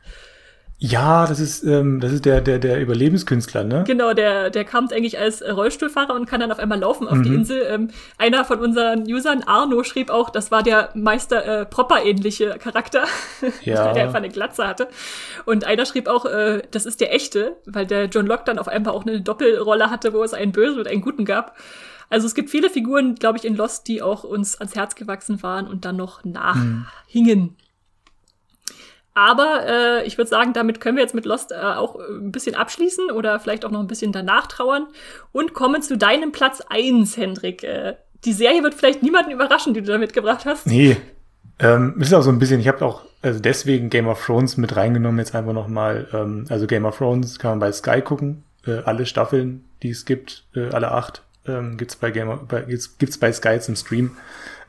Ja, das ist, ähm, das ist der, der, der Überlebenskünstler, ne? Genau, der, der kam eigentlich als Rollstuhlfahrer und kann dann auf einmal laufen auf mhm. die Insel. Ähm, einer von unseren Usern, Arno, schrieb auch, das war der Meister äh, Propper-ähnliche Charakter, ja. der einfach eine Glatze hatte. Und einer schrieb auch, äh, das ist der echte, weil der John Locke dann auf einmal auch eine Doppelrolle hatte, wo es einen Bösen und einen Guten gab. Also es gibt viele Figuren, glaube ich, in Lost, die auch uns ans Herz gewachsen waren und dann noch nachhingen. Mhm. Aber äh, ich würde sagen, damit können wir jetzt mit Lost äh, auch ein bisschen abschließen oder vielleicht auch noch ein bisschen danach trauern und kommen zu deinem Platz eins, Hendrik. Äh, die Serie wird vielleicht niemanden überraschen, die du da mitgebracht hast. Nee. Ähm, ist auch so ein bisschen, ich habe auch also deswegen Game of Thrones mit reingenommen, jetzt einfach nochmal. Ähm, also Game of Thrones kann man bei Sky gucken. Äh, alle Staffeln, die es gibt, äh, alle acht, ähm, gibt's bei Game bei, gibt's, gibt's bei Sky zum Stream.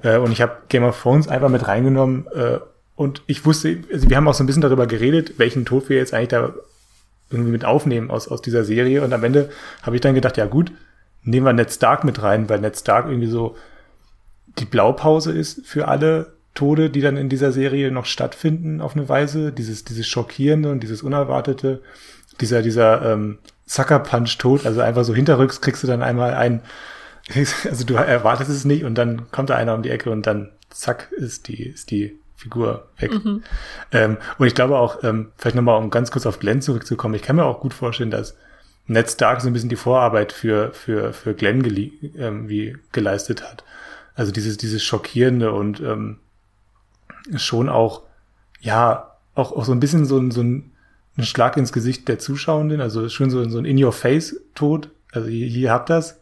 Äh, und ich habe Game of Thrones einfach mit reingenommen, äh, und ich wusste, also wir haben auch so ein bisschen darüber geredet, welchen Tod wir jetzt eigentlich da irgendwie mit aufnehmen aus, aus dieser Serie. Und am Ende habe ich dann gedacht, ja gut, nehmen wir Ned Stark mit rein, weil Ned Stark irgendwie so die Blaupause ist für alle Tode, die dann in dieser Serie noch stattfinden auf eine Weise. Dieses, dieses Schockierende und dieses Unerwartete, dieser, dieser ähm, Sucker Punch Tod, also einfach so hinterrücks kriegst du dann einmal ein, also du erwartest es nicht und dann kommt da einer um die Ecke und dann zack ist die, ist die Figur weg. Mhm. Ähm, und ich glaube auch, ähm, vielleicht nochmal, um ganz kurz auf Glenn zurückzukommen, ich kann mir auch gut vorstellen, dass Ned Stark so ein bisschen die Vorarbeit für, für, für Glenn ähm, wie geleistet hat. Also dieses, dieses Schockierende und ähm, schon auch, ja, auch, auch so ein bisschen so ein, so ein, ein Schlag ins Gesicht der Zuschauenden, also schon so, so ein In-Your-Face-Tod. Also hier, hier habt das.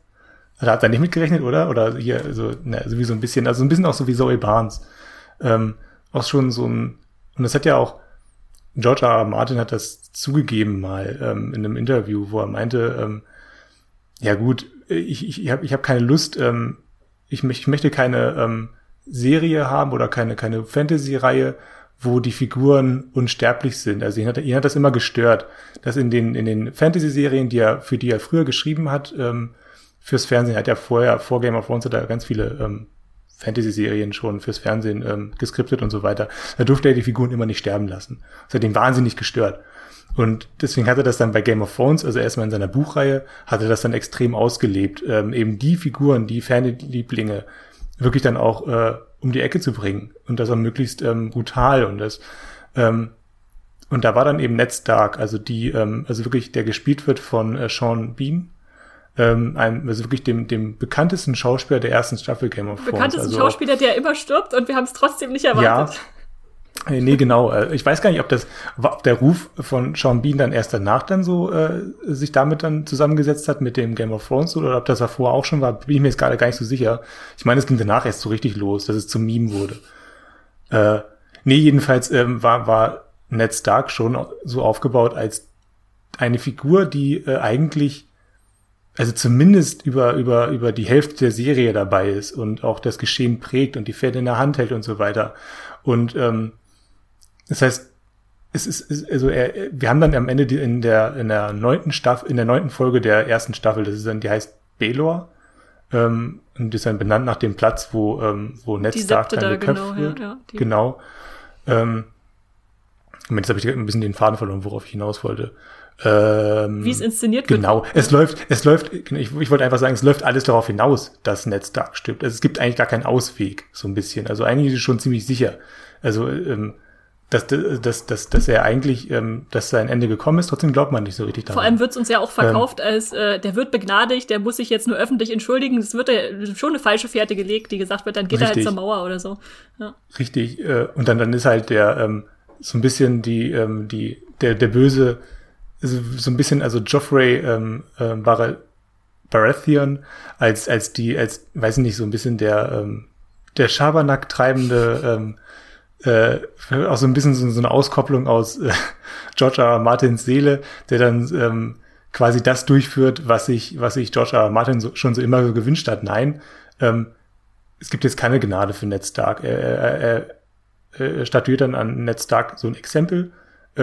Oder hat er nicht mitgerechnet, oder? Oder hier, so, na, so wie so ein bisschen, also ein bisschen auch so wie Zoe Barnes. Ähm, auch schon so ein, und das hat ja auch, George R. R. Martin hat das zugegeben mal ähm, in einem Interview, wo er meinte, ähm, ja gut, ich, ich, ich habe ich hab keine Lust, ähm, ich, ich möchte keine ähm, Serie haben oder keine, keine Fantasy-Reihe, wo die Figuren unsterblich sind. Also ihn hat, ihn hat das immer gestört, dass in den, in den Fantasy-Serien, die er, für die er früher geschrieben hat, ähm, fürs Fernsehen, hat er vorher, vor Game of Thrones hat er ganz viele ähm, Fantasy-Serien schon fürs Fernsehen ähm, geskriptet und so weiter. Da durfte er die Figuren immer nicht sterben lassen. Das hat ihn wahnsinnig gestört. Und deswegen hat er das dann bei Game of Thrones, also erstmal in seiner Buchreihe, hat er das dann extrem ausgelebt, ähm, eben die Figuren, die Fanlieblinge wirklich dann auch äh, um die Ecke zu bringen und das auch möglichst ähm, brutal und das ähm, und da war dann eben Ned Stark, also die, ähm, also wirklich, der gespielt wird von äh, Sean Bean, ähm, einem, also wirklich dem, dem bekanntesten Schauspieler der ersten Staffel Game of Thrones. Bekanntesten also Schauspieler, der immer stirbt und wir haben es trotzdem nicht erwartet. Ja. Äh, nee, genau. Äh, ich weiß gar nicht, ob das, ob der Ruf von Sean Bean dann erst danach dann so äh, sich damit dann zusammengesetzt hat mit dem Game of Thrones oder ob das davor auch schon war, bin ich mir jetzt gerade gar nicht so sicher. Ich meine, es ging danach erst so richtig los, dass es zum Meme wurde. Äh, nee, jedenfalls ähm, war, war Ned Stark schon so aufgebaut als eine Figur, die äh, eigentlich also zumindest über, über, über die Hälfte der Serie dabei ist und auch das Geschehen prägt und die Pferde in der Hand hält und so weiter. Und ähm, das heißt, es ist, also er, wir haben dann am Ende die, in der in der neunten Staffel, in der neunten Folge der ersten Staffel, das ist dann, die heißt Belor, ähm, und die ist dann benannt nach dem Platz, wo ähm, wo Ned Stark dann geköpft genau, wird. Ja, ja, genau. Ähm, jetzt habe ich ein bisschen den Faden verloren, worauf ich hinaus wollte. Ähm, Wie es inszeniert genau. wird. Genau. Es läuft, es läuft, ich, ich wollte einfach sagen, es läuft alles darauf hinaus, dass Ned Stark stirbt. Also es gibt eigentlich gar keinen Ausweg, so ein bisschen. Also eigentlich ist es schon ziemlich sicher. Also, ähm, dass, dass, dass, dass er eigentlich, ähm, dass sein Ende gekommen ist, trotzdem glaubt man nicht so richtig daran. Vor allem wird es uns ja auch verkauft ähm, als, äh, der wird begnadigt, der muss sich jetzt nur öffentlich entschuldigen. Es wird ja schon eine falsche Fährte gelegt, die gesagt wird, dann geht richtig, er halt zur Mauer oder so. Ja. Richtig, äh, und dann, dann ist halt der, ähm, so ein bisschen die, ähm, die, der, der böse, so, ein bisschen, also Joffrey ähm, äh, Bar Baratheon als, als die, als, weiß ich nicht, so ein bisschen der, ähm, der Schabernack treibende ähm, äh, auch so ein bisschen so, so eine Auskopplung aus äh, George R. R. Martins Seele, der dann ähm, quasi das durchführt, was sich was sich George R. R. Martin so, schon so immer gewünscht hat. Nein, ähm, es gibt jetzt keine Gnade für Ned Stark. Er, er, er, er statuiert dann an Ned Stark so ein Exempel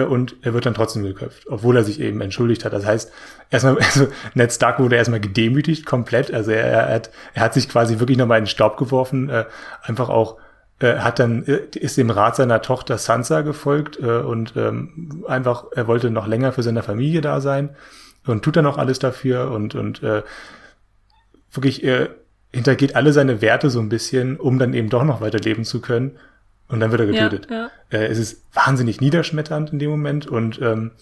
und er wird dann trotzdem geköpft, obwohl er sich eben entschuldigt hat. Das heißt, erstmal, also Ned Stark wurde erstmal gedemütigt komplett. Also er, er, hat, er hat sich quasi wirklich nochmal in den Staub geworfen, äh, einfach auch äh, hat dann äh, ist dem Rat seiner Tochter Sansa gefolgt äh, und ähm, einfach er wollte noch länger für seine Familie da sein und tut dann auch alles dafür und und äh, wirklich äh, hintergeht alle seine Werte so ein bisschen, um dann eben doch noch weiterleben zu können und dann wird er getötet. Ja, ja. Äh, es ist wahnsinnig niederschmetternd in dem Moment und ähm,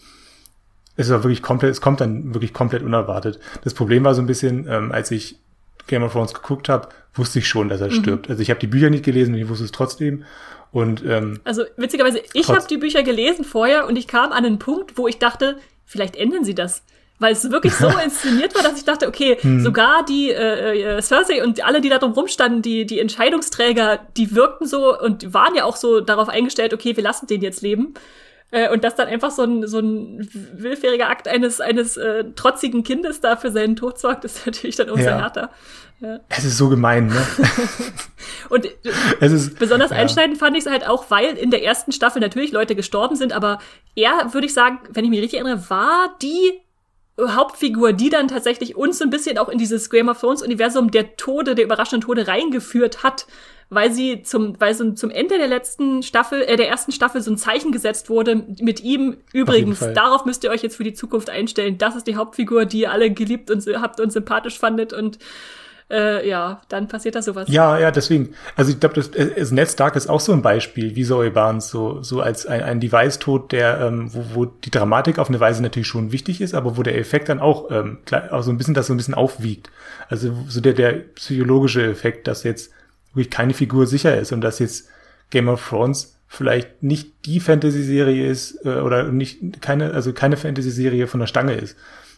es ist auch wirklich komplett, es kommt dann wirklich komplett unerwartet. Das Problem war so ein bisschen, ähm, als ich Game of Thrones geguckt habe, wusste ich schon, dass er mhm. stirbt. Also ich habe die Bücher nicht gelesen und ich wusste es trotzdem. Und ähm, also witzigerweise, ich habe die Bücher gelesen vorher und ich kam an einen Punkt, wo ich dachte, vielleicht ändern sie das. Weil es wirklich so inszeniert war, dass ich dachte, okay, hm. sogar die äh, äh, Cersei und alle, die da drum rumstanden, die, die Entscheidungsträger, die wirkten so und waren ja auch so darauf eingestellt, okay, wir lassen den jetzt leben. Äh, und dass dann einfach so ein, so ein willfähriger Akt eines, eines äh, trotzigen Kindes da für seinen Tod sorgt, ist natürlich dann umso ja. härter. Ja. Es ist so gemein, ne? und es ist, besonders ja. einschneidend fand ich es halt auch, weil in der ersten Staffel natürlich Leute gestorben sind, aber er, würde ich sagen, wenn ich mich richtig erinnere, war die Hauptfigur, die dann tatsächlich uns so ein bisschen auch in dieses Game of Thrones Universum der Tode, der überraschenden Tode reingeführt hat weil sie zum, weil so zum Ende der letzten Staffel, äh, der ersten Staffel so ein Zeichen gesetzt wurde mit ihm. Übrigens, darauf müsst ihr euch jetzt für die Zukunft einstellen. Das ist die Hauptfigur, die ihr alle geliebt und habt und sympathisch fandet und äh, ja, dann passiert da sowas. Ja, ja, deswegen. Also ich glaube, das, das Ned Stark ist auch so ein Beispiel, wie Zoe Barnes, so, so als ein, ein Device-Tod, der, ähm, wo, wo die Dramatik auf eine Weise natürlich schon wichtig ist, aber wo der Effekt dann auch, ähm, auch so ein bisschen das so ein bisschen aufwiegt. Also so der, der psychologische Effekt, dass jetzt wirklich keine Figur sicher ist und dass jetzt Game of Thrones vielleicht nicht die Fantasy-Serie ist äh, oder nicht keine also keine Fantasy-Serie von der Stange ist.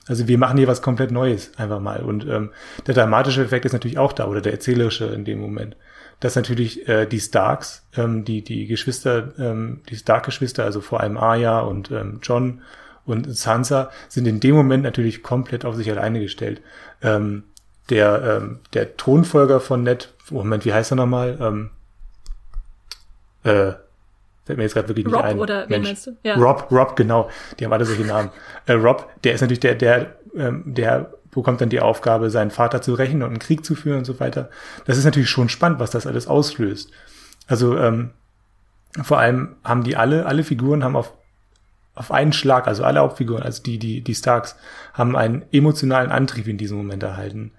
Also wir machen hier was komplett Neues einfach mal und ähm, der dramatische Effekt ist natürlich auch da oder der erzählerische in dem Moment. Dass natürlich äh, die Starks, ähm, die die Geschwister, ähm, die Stark-Geschwister, also vor allem Arya und ähm, John und Sansa, sind in dem Moment natürlich komplett auf sich alleine gestellt. Ähm, der ähm, der Tonfolger von Ned Moment, wie heißt er nochmal? Ähm, äh, fällt mir jetzt gerade wirklich nicht Rob ein. oder wen meinst du? Ja. Rob, Rob, genau. Die haben alle solche Namen. Äh, Rob, der ist natürlich der, der, ähm, der bekommt dann die Aufgabe, seinen Vater zu rächen und einen Krieg zu führen und so weiter. Das ist natürlich schon spannend, was das alles auslöst. Also ähm, vor allem haben die alle, alle Figuren haben auf auf einen Schlag, also alle Hauptfiguren, also die, die, die Starks, haben einen emotionalen Antrieb in diesem Moment erhalten.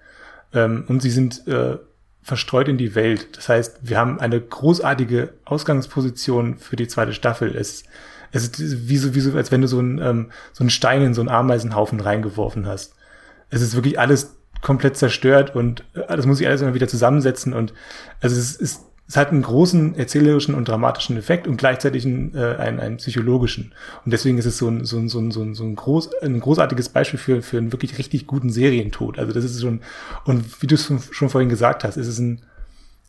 Ähm, und sie sind äh, verstreut in die Welt. Das heißt, wir haben eine großartige Ausgangsposition für die zweite Staffel. Es, es ist wie so, wie so, als wenn du so einen, ähm, so einen Stein in so einen Ameisenhaufen reingeworfen hast. Es ist wirklich alles komplett zerstört und äh, das muss ich alles immer wieder zusammensetzen und also es ist es hat einen großen erzählerischen und dramatischen Effekt und gleichzeitig einen, äh, einen, einen psychologischen. Und deswegen ist es so ein, so ein, so ein, so ein, so ein, groß, ein großartiges Beispiel für, für einen wirklich richtig guten Serientod. Also das ist schon, und wie du es schon vorhin gesagt hast, ist es ein,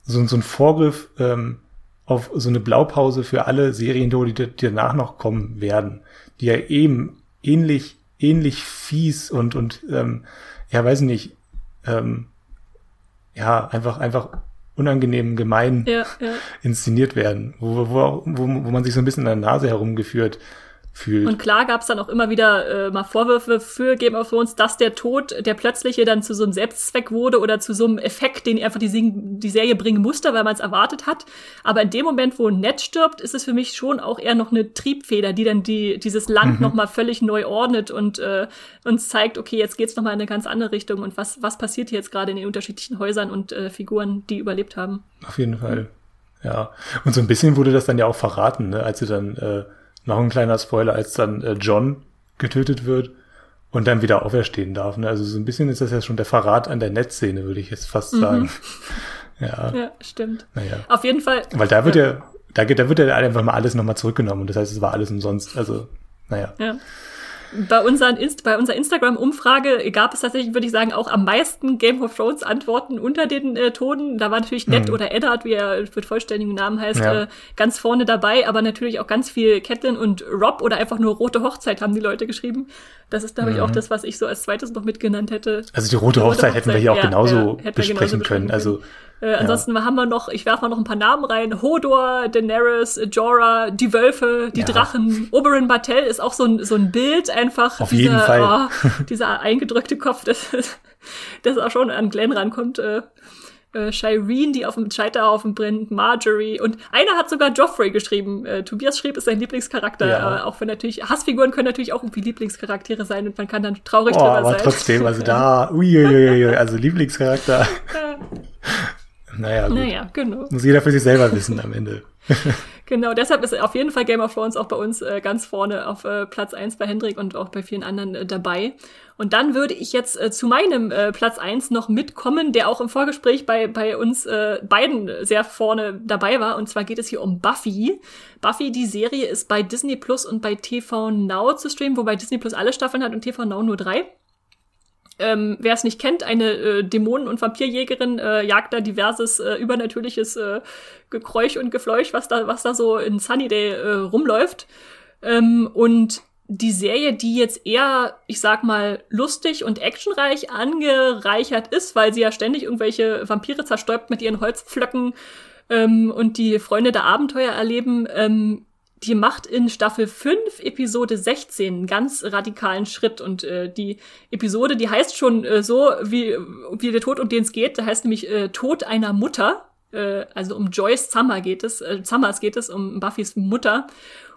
so, so ein Vorgriff ähm, auf so eine Blaupause für alle Serientode, die, die danach noch kommen werden, die ja eben ähnlich, ähnlich fies und, und ähm, ja, weiß nicht, ähm, ja, einfach, einfach unangenehm gemein ja, ja. inszeniert werden, wo, wo, wo, wo man sich so ein bisschen an der Nase herumgeführt fühlt. Und klar gab es dann auch immer wieder äh, mal Vorwürfe für Game of Thrones, dass der Tod, der plötzliche, dann zu so einem Selbstzweck wurde oder zu so einem Effekt, den einfach die, die Serie bringen musste, weil man es erwartet hat. Aber in dem Moment, wo Ned stirbt, ist es für mich schon auch eher noch eine Triebfeder, die dann die, dieses Land mhm. noch mal völlig neu ordnet und äh, uns zeigt, okay, jetzt geht's noch mal in eine ganz andere Richtung und was, was passiert hier jetzt gerade in den unterschiedlichen Häusern und äh, Figuren, die überlebt haben. Auf jeden Fall. Ja. Und so ein bisschen wurde das dann ja auch verraten, ne? als sie dann äh, noch ein kleiner Spoiler, als dann äh, John getötet wird und dann wieder auferstehen darf. Ne? Also so ein bisschen ist das ja schon der Verrat an der Netzszene, würde ich jetzt fast mhm. sagen. ja. ja, stimmt. Naja. Auf jeden Fall. Weil da wird ja, ja da, da wird ja einfach mal alles nochmal zurückgenommen und das heißt, es war alles umsonst. Also, naja. Ja bei, unseren Inst bei unserer Instagram-Umfrage gab es tatsächlich, würde ich sagen, auch am meisten Game of Thrones Antworten unter den äh, Toten. Da war natürlich Ned mhm. oder Eddard, wie er mit vollständigem Namen heißt, ja. äh, ganz vorne dabei, aber natürlich auch ganz viel Catelyn und Rob oder einfach nur Rote Hochzeit haben die Leute geschrieben. Das ist, glaube ich, mhm. auch das, was ich so als zweites noch mitgenannt hätte. Also die Rote, Hochzeit, Hochzeit, hätten wir hier auch ja, genauso ja, besprechen genauso können. Also äh, ansonsten ja. haben wir noch, ich werfe mal noch ein paar Namen rein. Hodor, Daenerys, Jorah, die Wölfe, die ja. Drachen. Oberyn Bartell ist auch so ein, so ein Bild einfach. Auf dieser, jeden Fall. Oh, dieser eingedrückte Kopf, das, das auch schon an Glenn rankommt. Äh, äh, Shireen, die auf dem Scheiterhaufen brennt, Marjorie und einer hat sogar Joffrey geschrieben. Äh, Tobias schrieb, ist sein Lieblingscharakter, ja. äh, auch wenn natürlich Hassfiguren können natürlich auch irgendwie Lieblingscharaktere sein und man kann dann traurig oh, drüber aber sein. Aber trotzdem, also da, uiuiui, also Lieblingscharakter. Naja, gut. Naja, genau. Muss jeder für sich selber wissen am Ende. genau, deshalb ist auf jeden Fall Game of Thrones auch bei uns äh, ganz vorne auf äh, Platz eins bei Hendrik und auch bei vielen anderen äh, dabei. Und dann würde ich jetzt äh, zu meinem äh, Platz eins noch mitkommen, der auch im Vorgespräch bei, bei uns äh, beiden sehr vorne dabei war. Und zwar geht es hier um Buffy. Buffy, die Serie, ist bei Disney Plus und bei TV Now zu streamen, wobei Disney Plus alle Staffeln hat und TV Now nur drei. Ähm, Wer es nicht kennt, eine äh, Dämonen- und Vampirjägerin äh, jagt da diverses äh, übernatürliches äh, Gekräuch und Gefleuch, was da, was da so in Sunnydale äh, rumläuft. Ähm, und die Serie, die jetzt eher, ich sag mal, lustig und actionreich angereichert ist, weil sie ja ständig irgendwelche Vampire zerstäubt mit ihren Holzpflöcken ähm, und die Freunde der Abenteuer erleben, ähm, die macht in Staffel 5, Episode 16, einen ganz radikalen Schritt. Und äh, die Episode, die heißt schon äh, so, wie, wie der Tod, um den es geht. Da heißt nämlich äh, Tod einer Mutter. Äh, also um Joyce Summer geht es, äh, Summers geht es, um Buffys Mutter.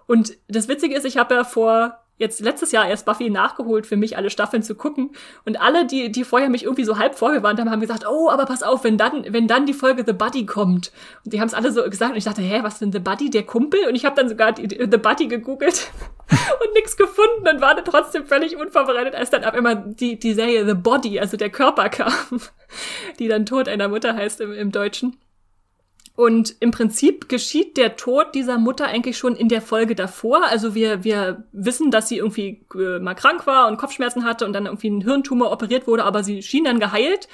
Und das Witzige ist, ich habe ja vor jetzt letztes Jahr erst Buffy nachgeholt, für mich alle Staffeln zu gucken. Und alle, die, die vorher mich irgendwie so halb vorgewarnt haben, haben gesagt, oh, aber pass auf, wenn dann, wenn dann die Folge The Buddy kommt. Und die haben es alle so gesagt und ich dachte, hä, was denn The Buddy, der Kumpel? Und ich habe dann sogar die, The Buddy gegoogelt und nichts gefunden und war dann trotzdem völlig unvorbereitet, als dann auf einmal die, die Serie The Body, also der Körper kam, die dann Tod einer Mutter heißt im, im Deutschen. Und im Prinzip geschieht der Tod dieser Mutter eigentlich schon in der Folge davor. Also wir, wir wissen, dass sie irgendwie äh, mal krank war und Kopfschmerzen hatte und dann irgendwie ein Hirntumor operiert wurde, aber sie schien dann geheilt.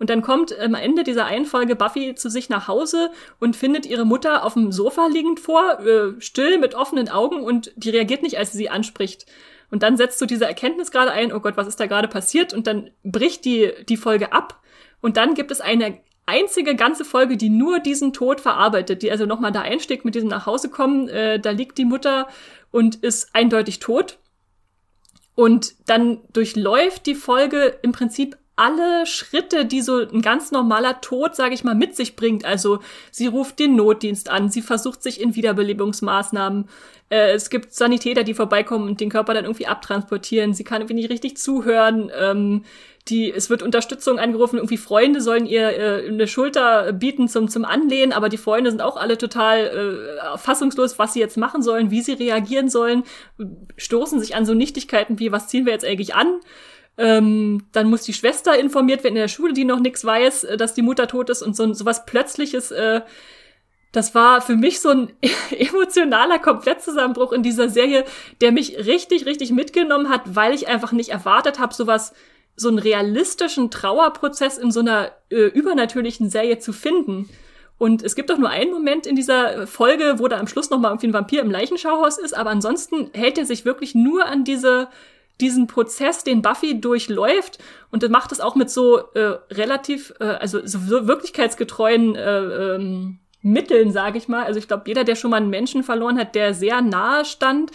Und dann kommt am Ende dieser einen Folge Buffy zu sich nach Hause und findet ihre Mutter auf dem Sofa liegend vor, äh, still mit offenen Augen und die reagiert nicht, als sie sie anspricht. Und dann setzt du diese Erkenntnis gerade ein, oh Gott, was ist da gerade passiert? Und dann bricht die, die Folge ab. Und dann gibt es eine einzige ganze Folge, die nur diesen Tod verarbeitet, die also nochmal da einsteckt mit diesem nach Hause kommen, äh, da liegt die Mutter und ist eindeutig tot. Und dann durchläuft die Folge im Prinzip alle Schritte, die so ein ganz normaler Tod, sage ich mal, mit sich bringt. Also sie ruft den Notdienst an, sie versucht sich in Wiederbelebungsmaßnahmen. Äh, es gibt Sanitäter, die vorbeikommen und den Körper dann irgendwie abtransportieren. Sie kann irgendwie nicht richtig zuhören. Ähm, die, es wird Unterstützung angerufen, irgendwie Freunde sollen ihr äh, eine Schulter bieten zum, zum Anlehnen, aber die Freunde sind auch alle total äh, fassungslos, was sie jetzt machen sollen, wie sie reagieren sollen, stoßen sich an so Nichtigkeiten wie, was ziehen wir jetzt eigentlich an? Ähm, dann muss die Schwester informiert werden in der Schule, die noch nichts weiß, äh, dass die Mutter tot ist und so, so was Plötzliches, äh, das war für mich so ein emotionaler Komplettzusammenbruch in dieser Serie, der mich richtig, richtig mitgenommen hat, weil ich einfach nicht erwartet habe, sowas so einen realistischen Trauerprozess in so einer äh, übernatürlichen Serie zu finden. Und es gibt doch nur einen Moment in dieser Folge, wo da am Schluss noch mal irgendwie ein Vampir im Leichenschauhaus ist, aber ansonsten hält er sich wirklich nur an diese diesen Prozess, den Buffy durchläuft und macht es auch mit so äh, relativ, äh, also so wirklichkeitsgetreuen äh, ähm, Mitteln, sage ich mal. Also ich glaube, jeder, der schon mal einen Menschen verloren hat, der sehr nahe stand,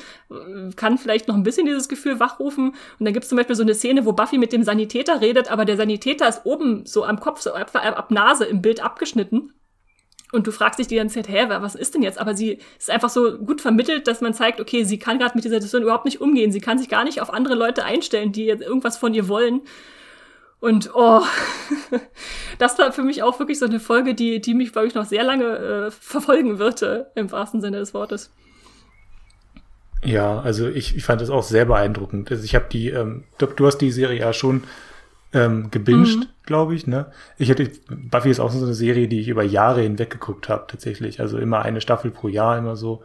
kann vielleicht noch ein bisschen dieses Gefühl wachrufen. Und dann gibt es zum Beispiel so eine Szene, wo Buffy mit dem Sanitäter redet, aber der Sanitäter ist oben so am Kopf, so ab, ab Nase im Bild abgeschnitten. Und du fragst dich die ganze Zeit, hä, was ist denn jetzt? Aber sie ist einfach so gut vermittelt, dass man zeigt, okay, sie kann gerade mit dieser Situation überhaupt nicht umgehen. Sie kann sich gar nicht auf andere Leute einstellen, die irgendwas von ihr wollen. Und oh, das war für mich auch wirklich so eine Folge, die, die mich, glaube ich, noch sehr lange äh, verfolgen wird, äh, im wahrsten Sinne des Wortes. Ja, also ich, ich fand das auch sehr beeindruckend. Also ich habe die, ähm, du hast die Serie ja schon ähm, gebinged, mhm. glaube ich. Ne? Ich hätte Buffy ist auch so eine Serie, die ich über Jahre hinweg geguckt habe, tatsächlich. Also immer eine Staffel pro Jahr, immer so.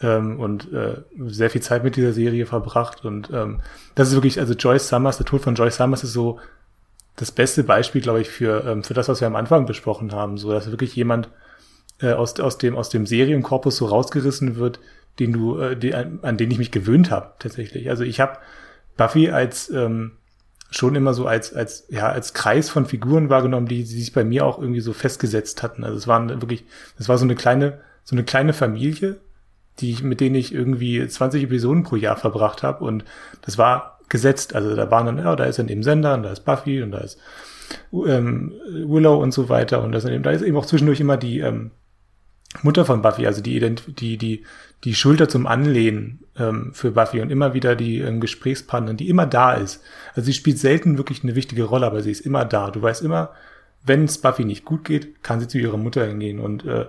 Ähm, und äh, sehr viel Zeit mit dieser Serie verbracht. Und ähm, das ist wirklich, also Joyce Summers, der Tod von Joyce Summers ist so das beste Beispiel, glaube ich, für, ähm, für das, was wir am Anfang besprochen haben. So, dass wirklich jemand äh, aus, aus, dem, aus dem Serienkorpus so rausgerissen wird, den du, äh, die, an, den ich mich gewöhnt habe, tatsächlich. Also ich habe Buffy als ähm, schon immer so als, als, ja, als Kreis von Figuren wahrgenommen, die, die sich bei mir auch irgendwie so festgesetzt hatten. Also es waren wirklich, es war so eine kleine, so eine kleine Familie, die ich, mit denen ich irgendwie 20 Episoden pro Jahr verbracht habe. Und das war gesetzt. Also da waren dann, ja, da ist dann eben Sender und da ist Buffy und da ist ähm, Willow und so weiter. Und das eben, da ist eben auch zwischendurch immer die ähm, Mutter von Buffy, also die, die, die, die Schulter zum Anlehnen ähm, für Buffy und immer wieder die ähm, Gesprächspartnerin, die immer da ist. Also sie spielt selten wirklich eine wichtige Rolle, aber sie ist immer da. Du weißt immer, wenn es Buffy nicht gut geht, kann sie zu ihrer Mutter hingehen und, äh,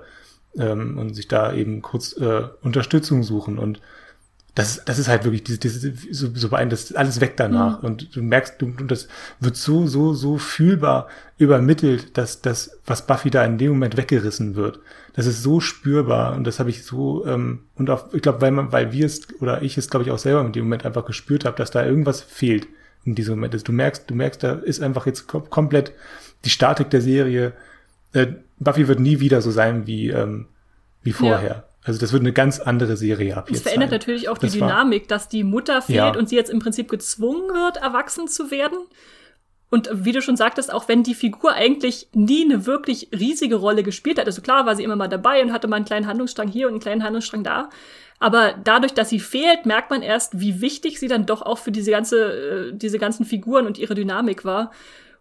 ähm, und sich da eben kurz äh, Unterstützung suchen. Und das, das ist halt wirklich diese, diese so, so beeindruckend, das ist alles weg danach. Mhm. Und du merkst, du, das wird so, so, so fühlbar übermittelt, dass das, was Buffy da in dem Moment weggerissen wird. Das ist so spürbar und das habe ich so, ähm, und auch, ich glaube, weil man, weil wir es oder ich es, glaube ich, auch selber in dem Moment einfach gespürt habe, dass da irgendwas fehlt in diesem Moment. Also du merkst, du merkst, da ist einfach jetzt kom komplett die Statik der Serie. Äh, Buffy wird nie wieder so sein wie, ähm, wie vorher. Ja. Also das wird eine ganz andere Serie ab jetzt. Es verändert sein. natürlich auch das die Dynamik, dass die Mutter fehlt ja. und sie jetzt im Prinzip gezwungen wird, erwachsen zu werden. Und wie du schon sagtest, auch wenn die Figur eigentlich nie eine wirklich riesige Rolle gespielt hat, also klar war sie immer mal dabei und hatte mal einen kleinen Handlungsstrang hier und einen kleinen Handlungsstrang da. Aber dadurch, dass sie fehlt, merkt man erst, wie wichtig sie dann doch auch für diese ganze, äh, diese ganzen Figuren und ihre Dynamik war.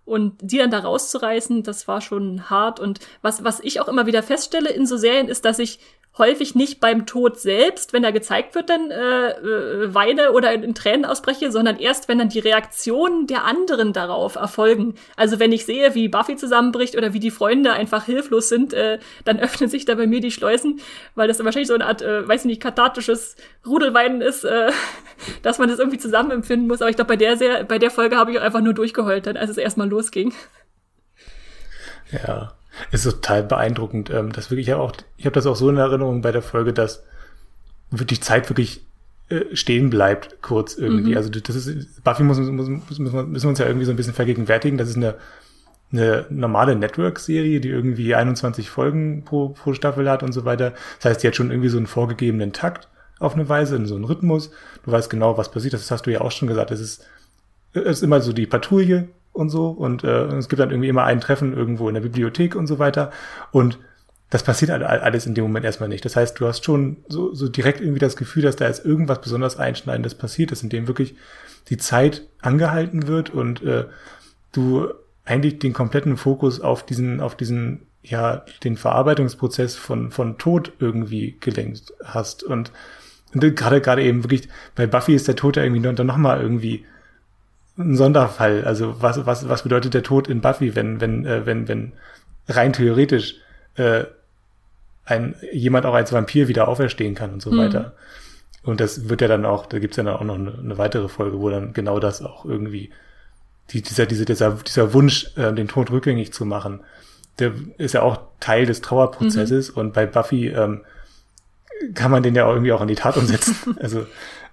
Und die dann da rauszureißen, das war schon hart. Und was, was ich auch immer wieder feststelle in so Serien, ist, dass ich häufig nicht beim Tod selbst, wenn er gezeigt wird, dann äh, äh, weine oder in, in Tränen ausbreche, sondern erst, wenn dann die Reaktionen der anderen darauf erfolgen. Also wenn ich sehe, wie Buffy zusammenbricht oder wie die Freunde einfach hilflos sind, äh, dann öffnen sich da bei mir die Schleusen, weil das dann wahrscheinlich so eine Art, äh, weiß ich nicht, kathartisches Rudelweinen ist, äh, dass man das irgendwie zusammen empfinden muss. Aber ich glaube, bei der sehr, bei der Folge habe ich einfach nur durchgeheult, dann, als es erstmal losging. Ja, ist total beeindruckend. Ähm, das wirklich auch, ich habe das auch so in Erinnerung bei der Folge, dass wirklich Zeit wirklich äh, stehen bleibt, kurz irgendwie. Mhm. Also das ist, Buffy muss, muss, muss, müssen wir uns ja irgendwie so ein bisschen vergegenwärtigen. Das ist eine, eine normale Network-Serie, die irgendwie 21 Folgen pro, pro Staffel hat und so weiter. Das heißt, die hat schon irgendwie so einen vorgegebenen Takt auf eine Weise, in so einen Rhythmus. Du weißt genau, was passiert. Das hast du ja auch schon gesagt. Es ist, es ist immer so die Patrouille, und so. Und äh, es gibt dann irgendwie immer ein Treffen irgendwo in der Bibliothek und so weiter. Und das passiert alles in dem Moment erstmal nicht. Das heißt, du hast schon so, so direkt irgendwie das Gefühl, dass da jetzt irgendwas besonders Einschneidendes passiert ist, in dem wirklich die Zeit angehalten wird und äh, du eigentlich den kompletten Fokus auf diesen, auf diesen, ja, den Verarbeitungsprozess von, von Tod irgendwie gelenkt hast. Und, und gerade, gerade eben wirklich, bei Buffy ist der Tod ja irgendwie dann nochmal irgendwie ein Sonderfall. Also was, was, was bedeutet der Tod in Buffy, wenn, wenn, äh, wenn, wenn rein theoretisch äh, ein, jemand auch als Vampir wieder auferstehen kann und so mhm. weiter. Und das wird ja dann auch, da gibt's ja dann auch noch eine, eine, weitere Folge, wo dann genau das auch irgendwie, die, dieser, dieser, dieser, dieser Wunsch, äh, den Tod rückgängig zu machen, der ist ja auch Teil des Trauerprozesses. Mhm. Und bei Buffy ähm, kann man den ja auch irgendwie auch in die Tat umsetzen. also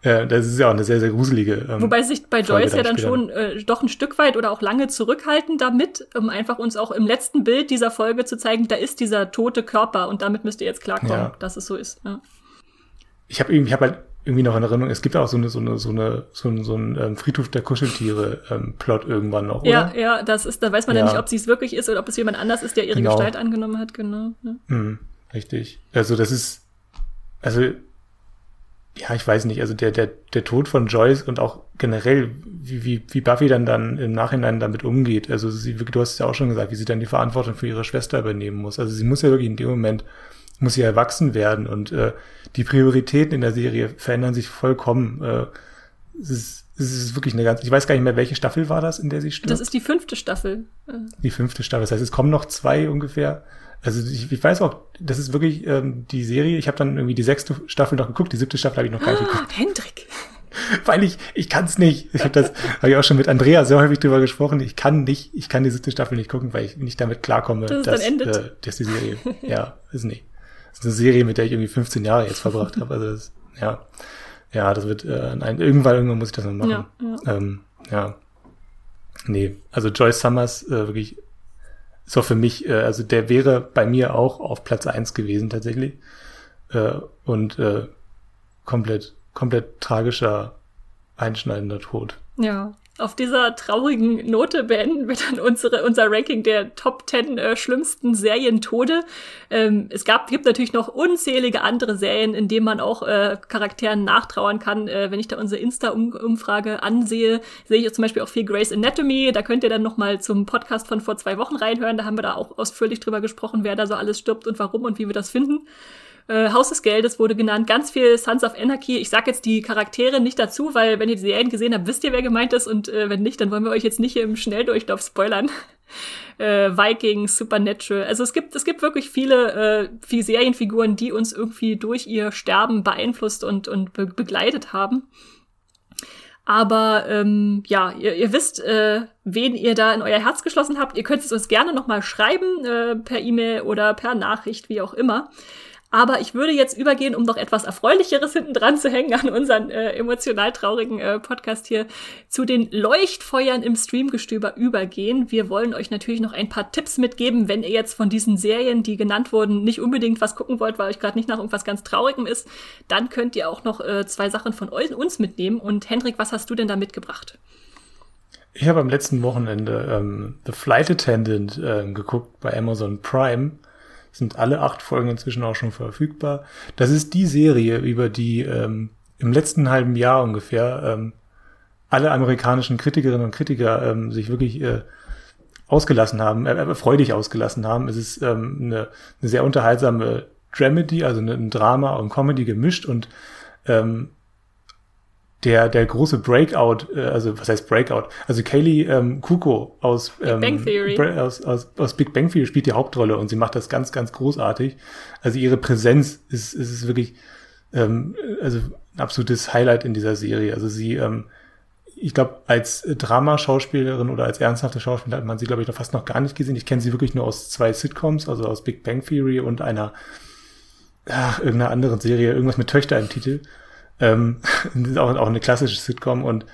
äh, das ist ja auch eine sehr, sehr gruselige. Ähm, Wobei sich bei Joyce ja dann schon äh, doch ein Stück weit oder auch lange zurückhalten damit, um einfach uns auch im letzten Bild dieser Folge zu zeigen, da ist dieser tote Körper und damit müsst ihr jetzt klarkommen, ja. dass es so ist. Ja. Ich habe habe halt irgendwie noch in Erinnerung, es gibt auch so eine, so eine, so eine, so ein, so ein ähm, Friedhof der Kuscheltiere ähm, Plot irgendwann noch, oder? Ja, ja, das ist, da weiß man ja, ja nicht, ob sie es wirklich ist oder ob es jemand anders ist, der ihre genau. Gestalt angenommen hat, genau. Ja. Mhm. Richtig. Also das ist, also ja, ich weiß nicht, also der, der, der Tod von Joyce und auch generell, wie, wie, wie Buffy dann dann im Nachhinein damit umgeht. Also sie, du hast es ja auch schon gesagt, wie sie dann die Verantwortung für ihre Schwester übernehmen muss. Also sie muss ja wirklich in dem Moment, muss sie erwachsen werden und äh, die Prioritäten in der Serie verändern sich vollkommen. Äh, es ist, es ist wirklich eine ganz, ich weiß gar nicht mehr, welche Staffel war das, in der sie stirbt. Das ist die fünfte Staffel. Die fünfte Staffel. Das heißt, es kommen noch zwei ungefähr. Also ich, ich weiß auch, das ist wirklich ähm, die Serie. Ich habe dann irgendwie die sechste Staffel noch geguckt, die siebte Staffel habe ich noch gar nicht ah, geguckt. Hendrik. Weil ich, ich kann es nicht. Ich habe das, habe ich auch schon mit Andrea sehr häufig drüber gesprochen. Ich kann nicht, ich kann die siebte Staffel nicht gucken, weil ich nicht damit klarkomme, das dass. Äh, dass die Serie, ja, ist nicht. Das ist eine Serie, mit der ich irgendwie 15 Jahre jetzt verbracht habe. Also das, ja, ja, das wird äh, nein, irgendwann, irgendwann muss ich das noch machen. Ja, ja. Ähm, ja. Nee, also Joyce Summers äh, wirklich auch für mich, äh, also der wäre bei mir auch auf Platz eins gewesen tatsächlich. Äh, und äh, komplett, komplett tragischer, einschneidender Tod. Ja auf dieser traurigen Note beenden wir dann unsere, unser Ranking der Top 10 äh, schlimmsten Serientode. Ähm, es gab, gibt natürlich noch unzählige andere Serien, in denen man auch äh, Charakteren nachtrauern kann. Äh, wenn ich da unsere Insta-Umfrage ansehe, sehe ich zum Beispiel auch viel Grace Anatomy. Da könnt ihr dann noch mal zum Podcast von vor zwei Wochen reinhören. Da haben wir da auch ausführlich drüber gesprochen, wer da so alles stirbt und warum und wie wir das finden. Äh, Haus des Geldes wurde genannt, ganz viel Sons of Anarchy. Ich sag jetzt die Charaktere nicht dazu, weil wenn ihr die Serien gesehen habt, wisst ihr, wer gemeint ist und äh, wenn nicht, dann wollen wir euch jetzt nicht im Schnelldurchlauf spoilern. äh, Vikings, Supernatural. Also es gibt, es gibt wirklich viele, äh, viele Serienfiguren, die uns irgendwie durch ihr Sterben beeinflusst und, und be begleitet haben. Aber ähm, ja, ihr, ihr wisst, äh, wen ihr da in euer Herz geschlossen habt. Ihr könnt es uns gerne nochmal schreiben, äh, per E-Mail oder per Nachricht, wie auch immer. Aber ich würde jetzt übergehen, um noch etwas Erfreulicheres hinten dran zu hängen an unseren äh, emotional traurigen äh, Podcast hier, zu den Leuchtfeuern im Streamgestöber übergehen. Wir wollen euch natürlich noch ein paar Tipps mitgeben, wenn ihr jetzt von diesen Serien, die genannt wurden, nicht unbedingt was gucken wollt, weil euch gerade nicht nach irgendwas ganz Traurigem ist, dann könnt ihr auch noch äh, zwei Sachen von euch, uns mitnehmen. Und Hendrik, was hast du denn da mitgebracht? Ich habe am letzten Wochenende ähm, The Flight Attendant äh, geguckt bei Amazon Prime sind alle acht Folgen inzwischen auch schon verfügbar. Das ist die Serie, über die ähm, im letzten halben Jahr ungefähr ähm, alle amerikanischen Kritikerinnen und Kritiker ähm, sich wirklich äh, ausgelassen haben, äh, äh freudig ausgelassen haben. Es ist ähm, eine, eine sehr unterhaltsame Dramedy, also ein Drama und Comedy gemischt und ähm, der, der große Breakout, äh, also was heißt Breakout? Also Kaylee ähm, Kuko aus, ähm, Big Bang Theory. Aus, aus, aus Big Bang Theory spielt die Hauptrolle und sie macht das ganz, ganz großartig. Also ihre Präsenz ist, ist, ist wirklich ähm, also ein absolutes Highlight in dieser Serie. Also sie, ähm, ich glaube, als Dramaschauspielerin oder als ernsthafte Schauspielerin hat man sie, glaube ich, noch fast noch gar nicht gesehen. Ich kenne sie wirklich nur aus zwei Sitcoms, also aus Big Bang Theory und einer ach, irgendeiner anderen Serie, irgendwas mit Töchter im Titel. Ähm, auch, auch eine klassische Sitcom und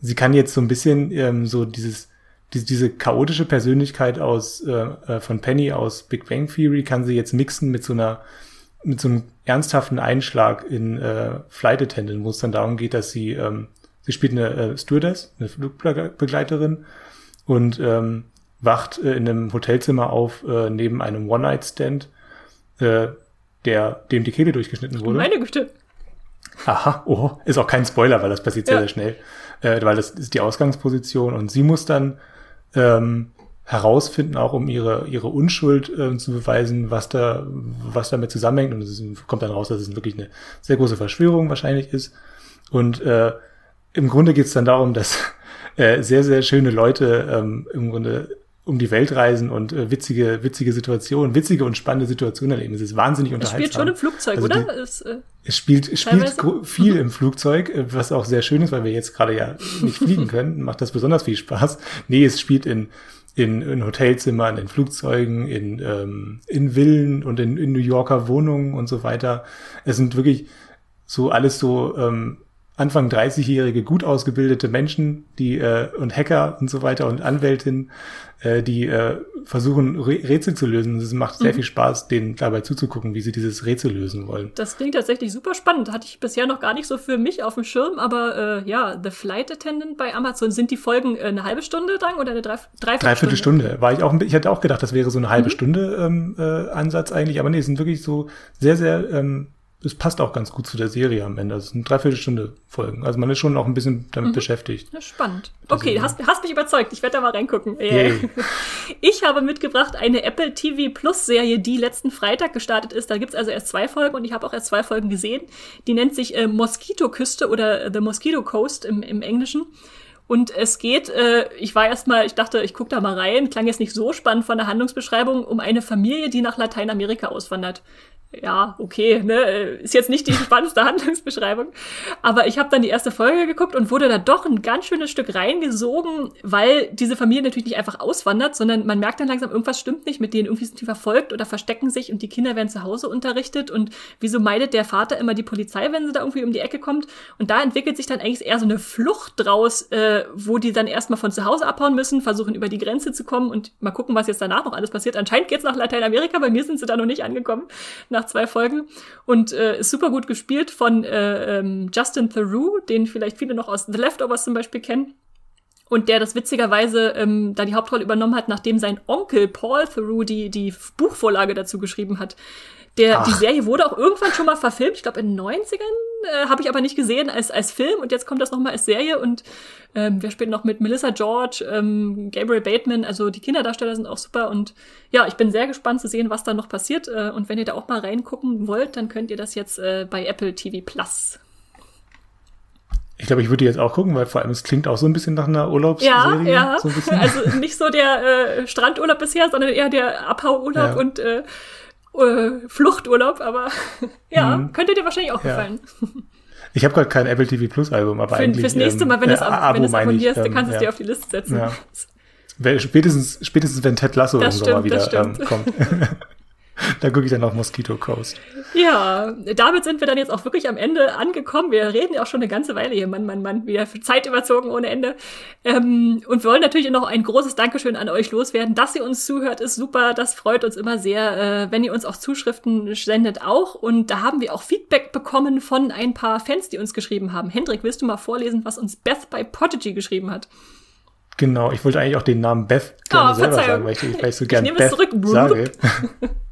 sie kann jetzt so ein bisschen ähm, so dieses diese, diese chaotische Persönlichkeit aus äh, äh, von Penny aus Big Bang Theory kann sie jetzt mixen mit so einer mit so einem ernsthaften Einschlag in äh, Flight Attendant, wo es dann darum geht, dass sie ähm, sie spielt eine äh, Stewardess, eine Flugbegleiterin und ähm, wacht äh, in einem Hotelzimmer auf äh, neben einem One Night Stand, äh, der dem die Kehle durchgeschnitten wurde. Meine Güte. Aha, oh, ist auch kein Spoiler, weil das passiert sehr, ja. sehr schnell. Äh, weil das ist die Ausgangsposition und sie muss dann ähm, herausfinden, auch um ihre, ihre Unschuld äh, zu beweisen, was da, was damit zusammenhängt. Und es kommt dann raus, dass es wirklich eine sehr große Verschwörung wahrscheinlich ist. Und äh, im Grunde geht es dann darum, dass äh, sehr, sehr schöne Leute ähm, im Grunde um die Welt reisen und äh, witzige, witzige Situationen, witzige und spannende Situationen erleben. Es ist wahnsinnig unterhaltsam. Es spielt schon im Flugzeug, also oder? Die, es, äh, es spielt, spielt viel im Flugzeug, äh, was auch sehr schön ist, weil wir jetzt gerade ja nicht fliegen können. Macht das besonders viel Spaß. Nee, es spielt in, in, in Hotelzimmern, in Flugzeugen, in, ähm, in Villen und in, in New Yorker Wohnungen und so weiter. Es sind wirklich so alles so ähm, Anfang 30-jährige, gut ausgebildete Menschen, die äh, und Hacker und so weiter und Anwältinnen, äh, die äh, versuchen, Re Rätsel zu lösen. Es macht sehr mhm. viel Spaß, denen dabei zuzugucken, wie sie dieses Rätsel lösen wollen. Das klingt tatsächlich super spannend. Hatte ich bisher noch gar nicht so für mich auf dem Schirm, aber äh, ja, The Flight Attendant bei Amazon, sind die Folgen äh, eine halbe Stunde lang oder eine Dreiviertelstunde? Dreiviertelstunde. War ich auch, ich hatte auch gedacht, das wäre so eine halbe mhm. Stunde ähm, äh, Ansatz eigentlich, aber nee, es sind wirklich so sehr, sehr ähm, es passt auch ganz gut zu der Serie am Ende. Es sind Dreiviertelstunde Folgen. Also man ist schon auch ein bisschen damit mhm. beschäftigt. Spannend. Okay, hast, hast mich überzeugt. Ich werde da mal reingucken. Yeah. Ich habe mitgebracht eine Apple TV Plus Serie, die letzten Freitag gestartet ist. Da gibt's also erst zwei Folgen und ich habe auch erst zwei Folgen gesehen. Die nennt sich äh, Moskito-Küste oder The Mosquito Coast im, im Englischen. Und es geht, äh, ich war erstmal, ich dachte, ich gucke da mal rein, klang jetzt nicht so spannend von der Handlungsbeschreibung, um eine Familie, die nach Lateinamerika auswandert ja, okay, ne, ist jetzt nicht die spannendste Handlungsbeschreibung, aber ich habe dann die erste Folge geguckt und wurde da doch ein ganz schönes Stück reingesogen, weil diese Familie natürlich nicht einfach auswandert, sondern man merkt dann langsam, irgendwas stimmt nicht mit denen, irgendwie sind die verfolgt oder verstecken sich und die Kinder werden zu Hause unterrichtet und wieso meidet der Vater immer die Polizei, wenn sie da irgendwie um die Ecke kommt und da entwickelt sich dann eigentlich eher so eine Flucht draus, äh, wo die dann erstmal von zu Hause abhauen müssen, versuchen über die Grenze zu kommen und mal gucken, was jetzt danach noch alles passiert. Anscheinend geht's nach Lateinamerika, bei mir sind sie da noch nicht angekommen. Nach nach zwei Folgen und äh, ist super gut gespielt von äh, ähm, Justin Theroux, den vielleicht viele noch aus The Leftovers zum Beispiel kennen. Und der das witzigerweise ähm, da die Hauptrolle übernommen hat, nachdem sein Onkel Paul Theroux die, die Buchvorlage dazu geschrieben hat. Der, die Serie wurde auch irgendwann schon mal verfilmt, ich glaube in den 90ern, äh, habe ich aber nicht gesehen als, als Film. Und jetzt kommt das nochmal als Serie. Und ähm, wir spielen noch mit? Melissa George, ähm, Gabriel Bateman, also die Kinderdarsteller sind auch super. Und ja, ich bin sehr gespannt zu sehen, was da noch passiert. Äh, und wenn ihr da auch mal reingucken wollt, dann könnt ihr das jetzt äh, bei Apple TV Plus. Ich glaube, ich würde jetzt auch gucken, weil vor allem es klingt auch so ein bisschen nach einer Urlaubsserie. Ja, ja. So also nicht so der äh, Strandurlaub bisher, sondern eher der Abhauurlaub ja. und äh, äh, Fluchturlaub, aber ja, mhm. könnte dir wahrscheinlich auch gefallen. Ich habe gerade kein Apple TV Plus Album, aber Für, eigentlich. Fürs nächste Mal, wenn du ähm, es abonnierst, dann kannst du es dir auf die Liste setzen. Ja. Spätestens, spätestens wenn Ted Lasso das im Sommer wieder ähm, kommt. Da gucke ich dann auf Mosquito Coast. Ja, damit sind wir dann jetzt auch wirklich am Ende angekommen. Wir reden ja auch schon eine ganze Weile hier, Mann, Mann, Mann, wieder Zeit überzogen ohne Ende. Ähm, und wir wollen natürlich noch ein großes Dankeschön an euch loswerden, dass ihr uns zuhört, ist super. Das freut uns immer sehr, äh, wenn ihr uns auch Zuschriften sendet auch. Und da haben wir auch Feedback bekommen von ein paar Fans, die uns geschrieben haben. Hendrik, willst du mal vorlesen, was uns Beth bei Podigy geschrieben hat? Genau, ich wollte eigentlich auch den Namen Beth gerne oh, selber sagen, weil ich, weil ich so gerne Beth zurück, sage.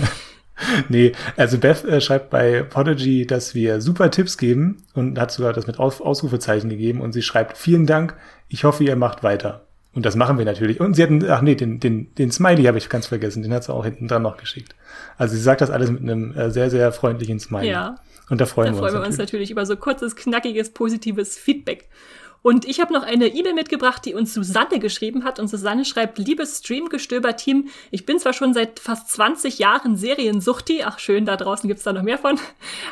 nee, also Beth äh, schreibt bei Podigy, dass wir super Tipps geben und hat sogar das mit Aus Ausrufezeichen gegeben und sie schreibt, vielen Dank, ich hoffe, ihr macht weiter. Und das machen wir natürlich. Und sie hatten, ach nee, den, den, den Smiley habe ich ganz vergessen, den hat sie auch hinten dran noch geschickt. Also sie sagt das alles mit einem äh, sehr, sehr freundlichen Smiley. Ja. Und da freuen, da wir, uns wir uns natürlich über so kurzes, knackiges, positives Feedback. Und ich habe noch eine E-Mail mitgebracht, die uns Susanne geschrieben hat. Und Susanne schreibt, liebes Streamgestöber-Team, ich bin zwar schon seit fast 20 Jahren Seriensuchti, ach schön, da draußen gibt's da noch mehr von,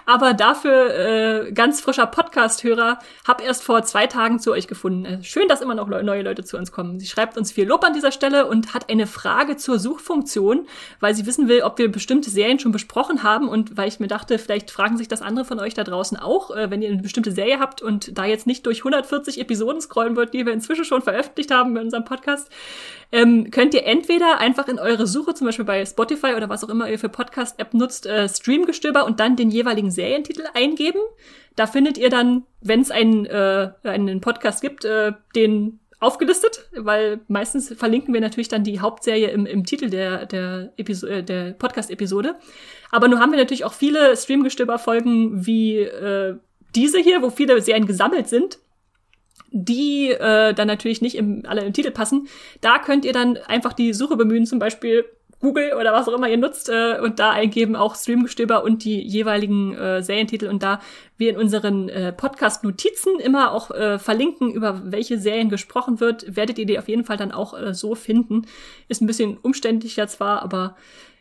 aber dafür äh, ganz frischer Podcast-Hörer, hab erst vor zwei Tagen zu euch gefunden. Äh, schön, dass immer noch neue Leute zu uns kommen. Sie schreibt uns viel Lob an dieser Stelle und hat eine Frage zur Suchfunktion, weil sie wissen will, ob wir bestimmte Serien schon besprochen haben und weil ich mir dachte, vielleicht fragen sich das andere von euch da draußen auch, äh, wenn ihr eine bestimmte Serie habt und da jetzt nicht durch 140 50 Episoden scrollen wollt, die wir inzwischen schon veröffentlicht haben in unserem Podcast, ähm, könnt ihr entweder einfach in eure Suche, zum Beispiel bei Spotify oder was auch immer ihr für Podcast-App nutzt, äh, Streamgestöber und dann den jeweiligen Serientitel eingeben. Da findet ihr dann, wenn es einen, äh, einen Podcast gibt, äh, den aufgelistet, weil meistens verlinken wir natürlich dann die Hauptserie im, im Titel der, der, äh, der Podcast-Episode. Aber nun haben wir natürlich auch viele Streamgestöber-Folgen wie äh, diese hier, wo viele Serien gesammelt sind die äh, dann natürlich nicht im, alle im Titel passen. Da könnt ihr dann einfach die Suche bemühen, zum Beispiel Google oder was auch immer ihr nutzt äh, und da eingeben auch Streamgestöber und die jeweiligen äh, Serientitel und da wir in unseren äh, Podcast-Notizen immer auch äh, verlinken, über welche Serien gesprochen wird, werdet ihr die auf jeden Fall dann auch äh, so finden. Ist ein bisschen umständlicher zwar, aber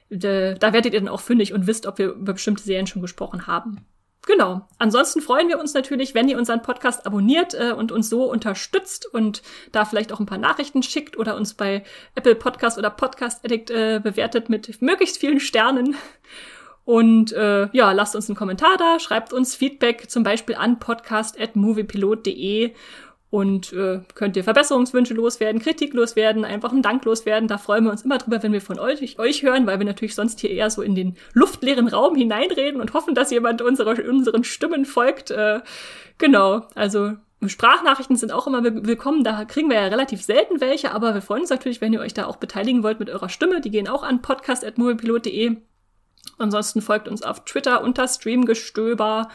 äh, da werdet ihr dann auch fündig und wisst, ob wir über bestimmte Serien schon gesprochen haben. Genau. Ansonsten freuen wir uns natürlich, wenn ihr unseren Podcast abonniert äh, und uns so unterstützt und da vielleicht auch ein paar Nachrichten schickt oder uns bei Apple Podcast oder Podcast Addict äh, bewertet mit möglichst vielen Sternen. Und äh, ja, lasst uns einen Kommentar da, schreibt uns Feedback zum Beispiel an podcast.moviepilot.de und äh, könnt ihr Verbesserungswünsche loswerden, Kritik loswerden, einfach einen Dank loswerden. Da freuen wir uns immer drüber, wenn wir von euch, euch hören, weil wir natürlich sonst hier eher so in den luftleeren Raum hineinreden und hoffen, dass jemand unsere, unseren Stimmen folgt. Äh, genau, also Sprachnachrichten sind auch immer willkommen. Da kriegen wir ja relativ selten welche, aber wir freuen uns natürlich, wenn ihr euch da auch beteiligen wollt mit eurer Stimme. Die gehen auch an podcast.moviepilot.de. Ansonsten folgt uns auf Twitter unter Streamgestöber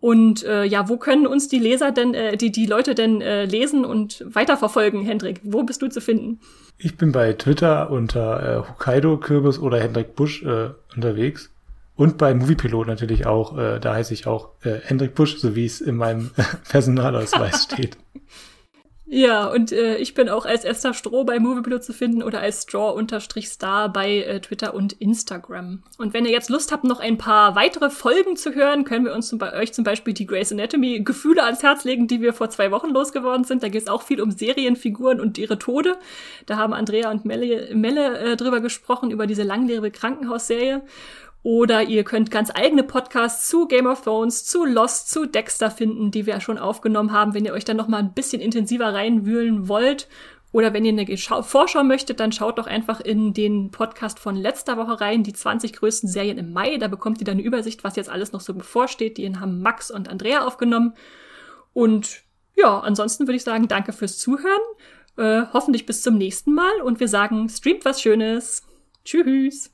und äh, ja, wo können uns die Leser denn, äh, die, die Leute denn äh, lesen und weiterverfolgen, Hendrik? Wo bist du zu finden? Ich bin bei Twitter unter äh, Hokkaido-Kürbis oder Hendrik Busch äh, unterwegs. Und bei Moviepilot natürlich auch, äh, da heiße ich auch äh, Hendrik Busch, so wie es in meinem Personalausweis steht. Ja, und äh, ich bin auch als Esther Stroh bei Moviepilot zu finden oder als Straw-Star bei äh, Twitter und Instagram. Und wenn ihr jetzt Lust habt, noch ein paar weitere Folgen zu hören, können wir uns bei euch zum Beispiel die Grey's Anatomy Gefühle ans Herz legen, die wir vor zwei Wochen losgeworden sind. Da geht es auch viel um Serienfiguren und ihre Tode. Da haben Andrea und Melle, Melle äh, drüber gesprochen, über diese langlebige Krankenhausserie. Oder ihr könnt ganz eigene Podcasts zu Game of Thrones, zu Lost, zu Dexter finden, die wir schon aufgenommen haben, wenn ihr euch dann noch mal ein bisschen intensiver reinwühlen wollt. Oder wenn ihr eine Vorschau möchtet, dann schaut doch einfach in den Podcast von letzter Woche rein, die 20 größten Serien im Mai. Da bekommt ihr dann eine Übersicht, was jetzt alles noch so bevorsteht. Die haben Max und Andrea aufgenommen. Und ja, ansonsten würde ich sagen, danke fürs Zuhören. Äh, hoffentlich bis zum nächsten Mal und wir sagen, streamt was Schönes. Tschüss.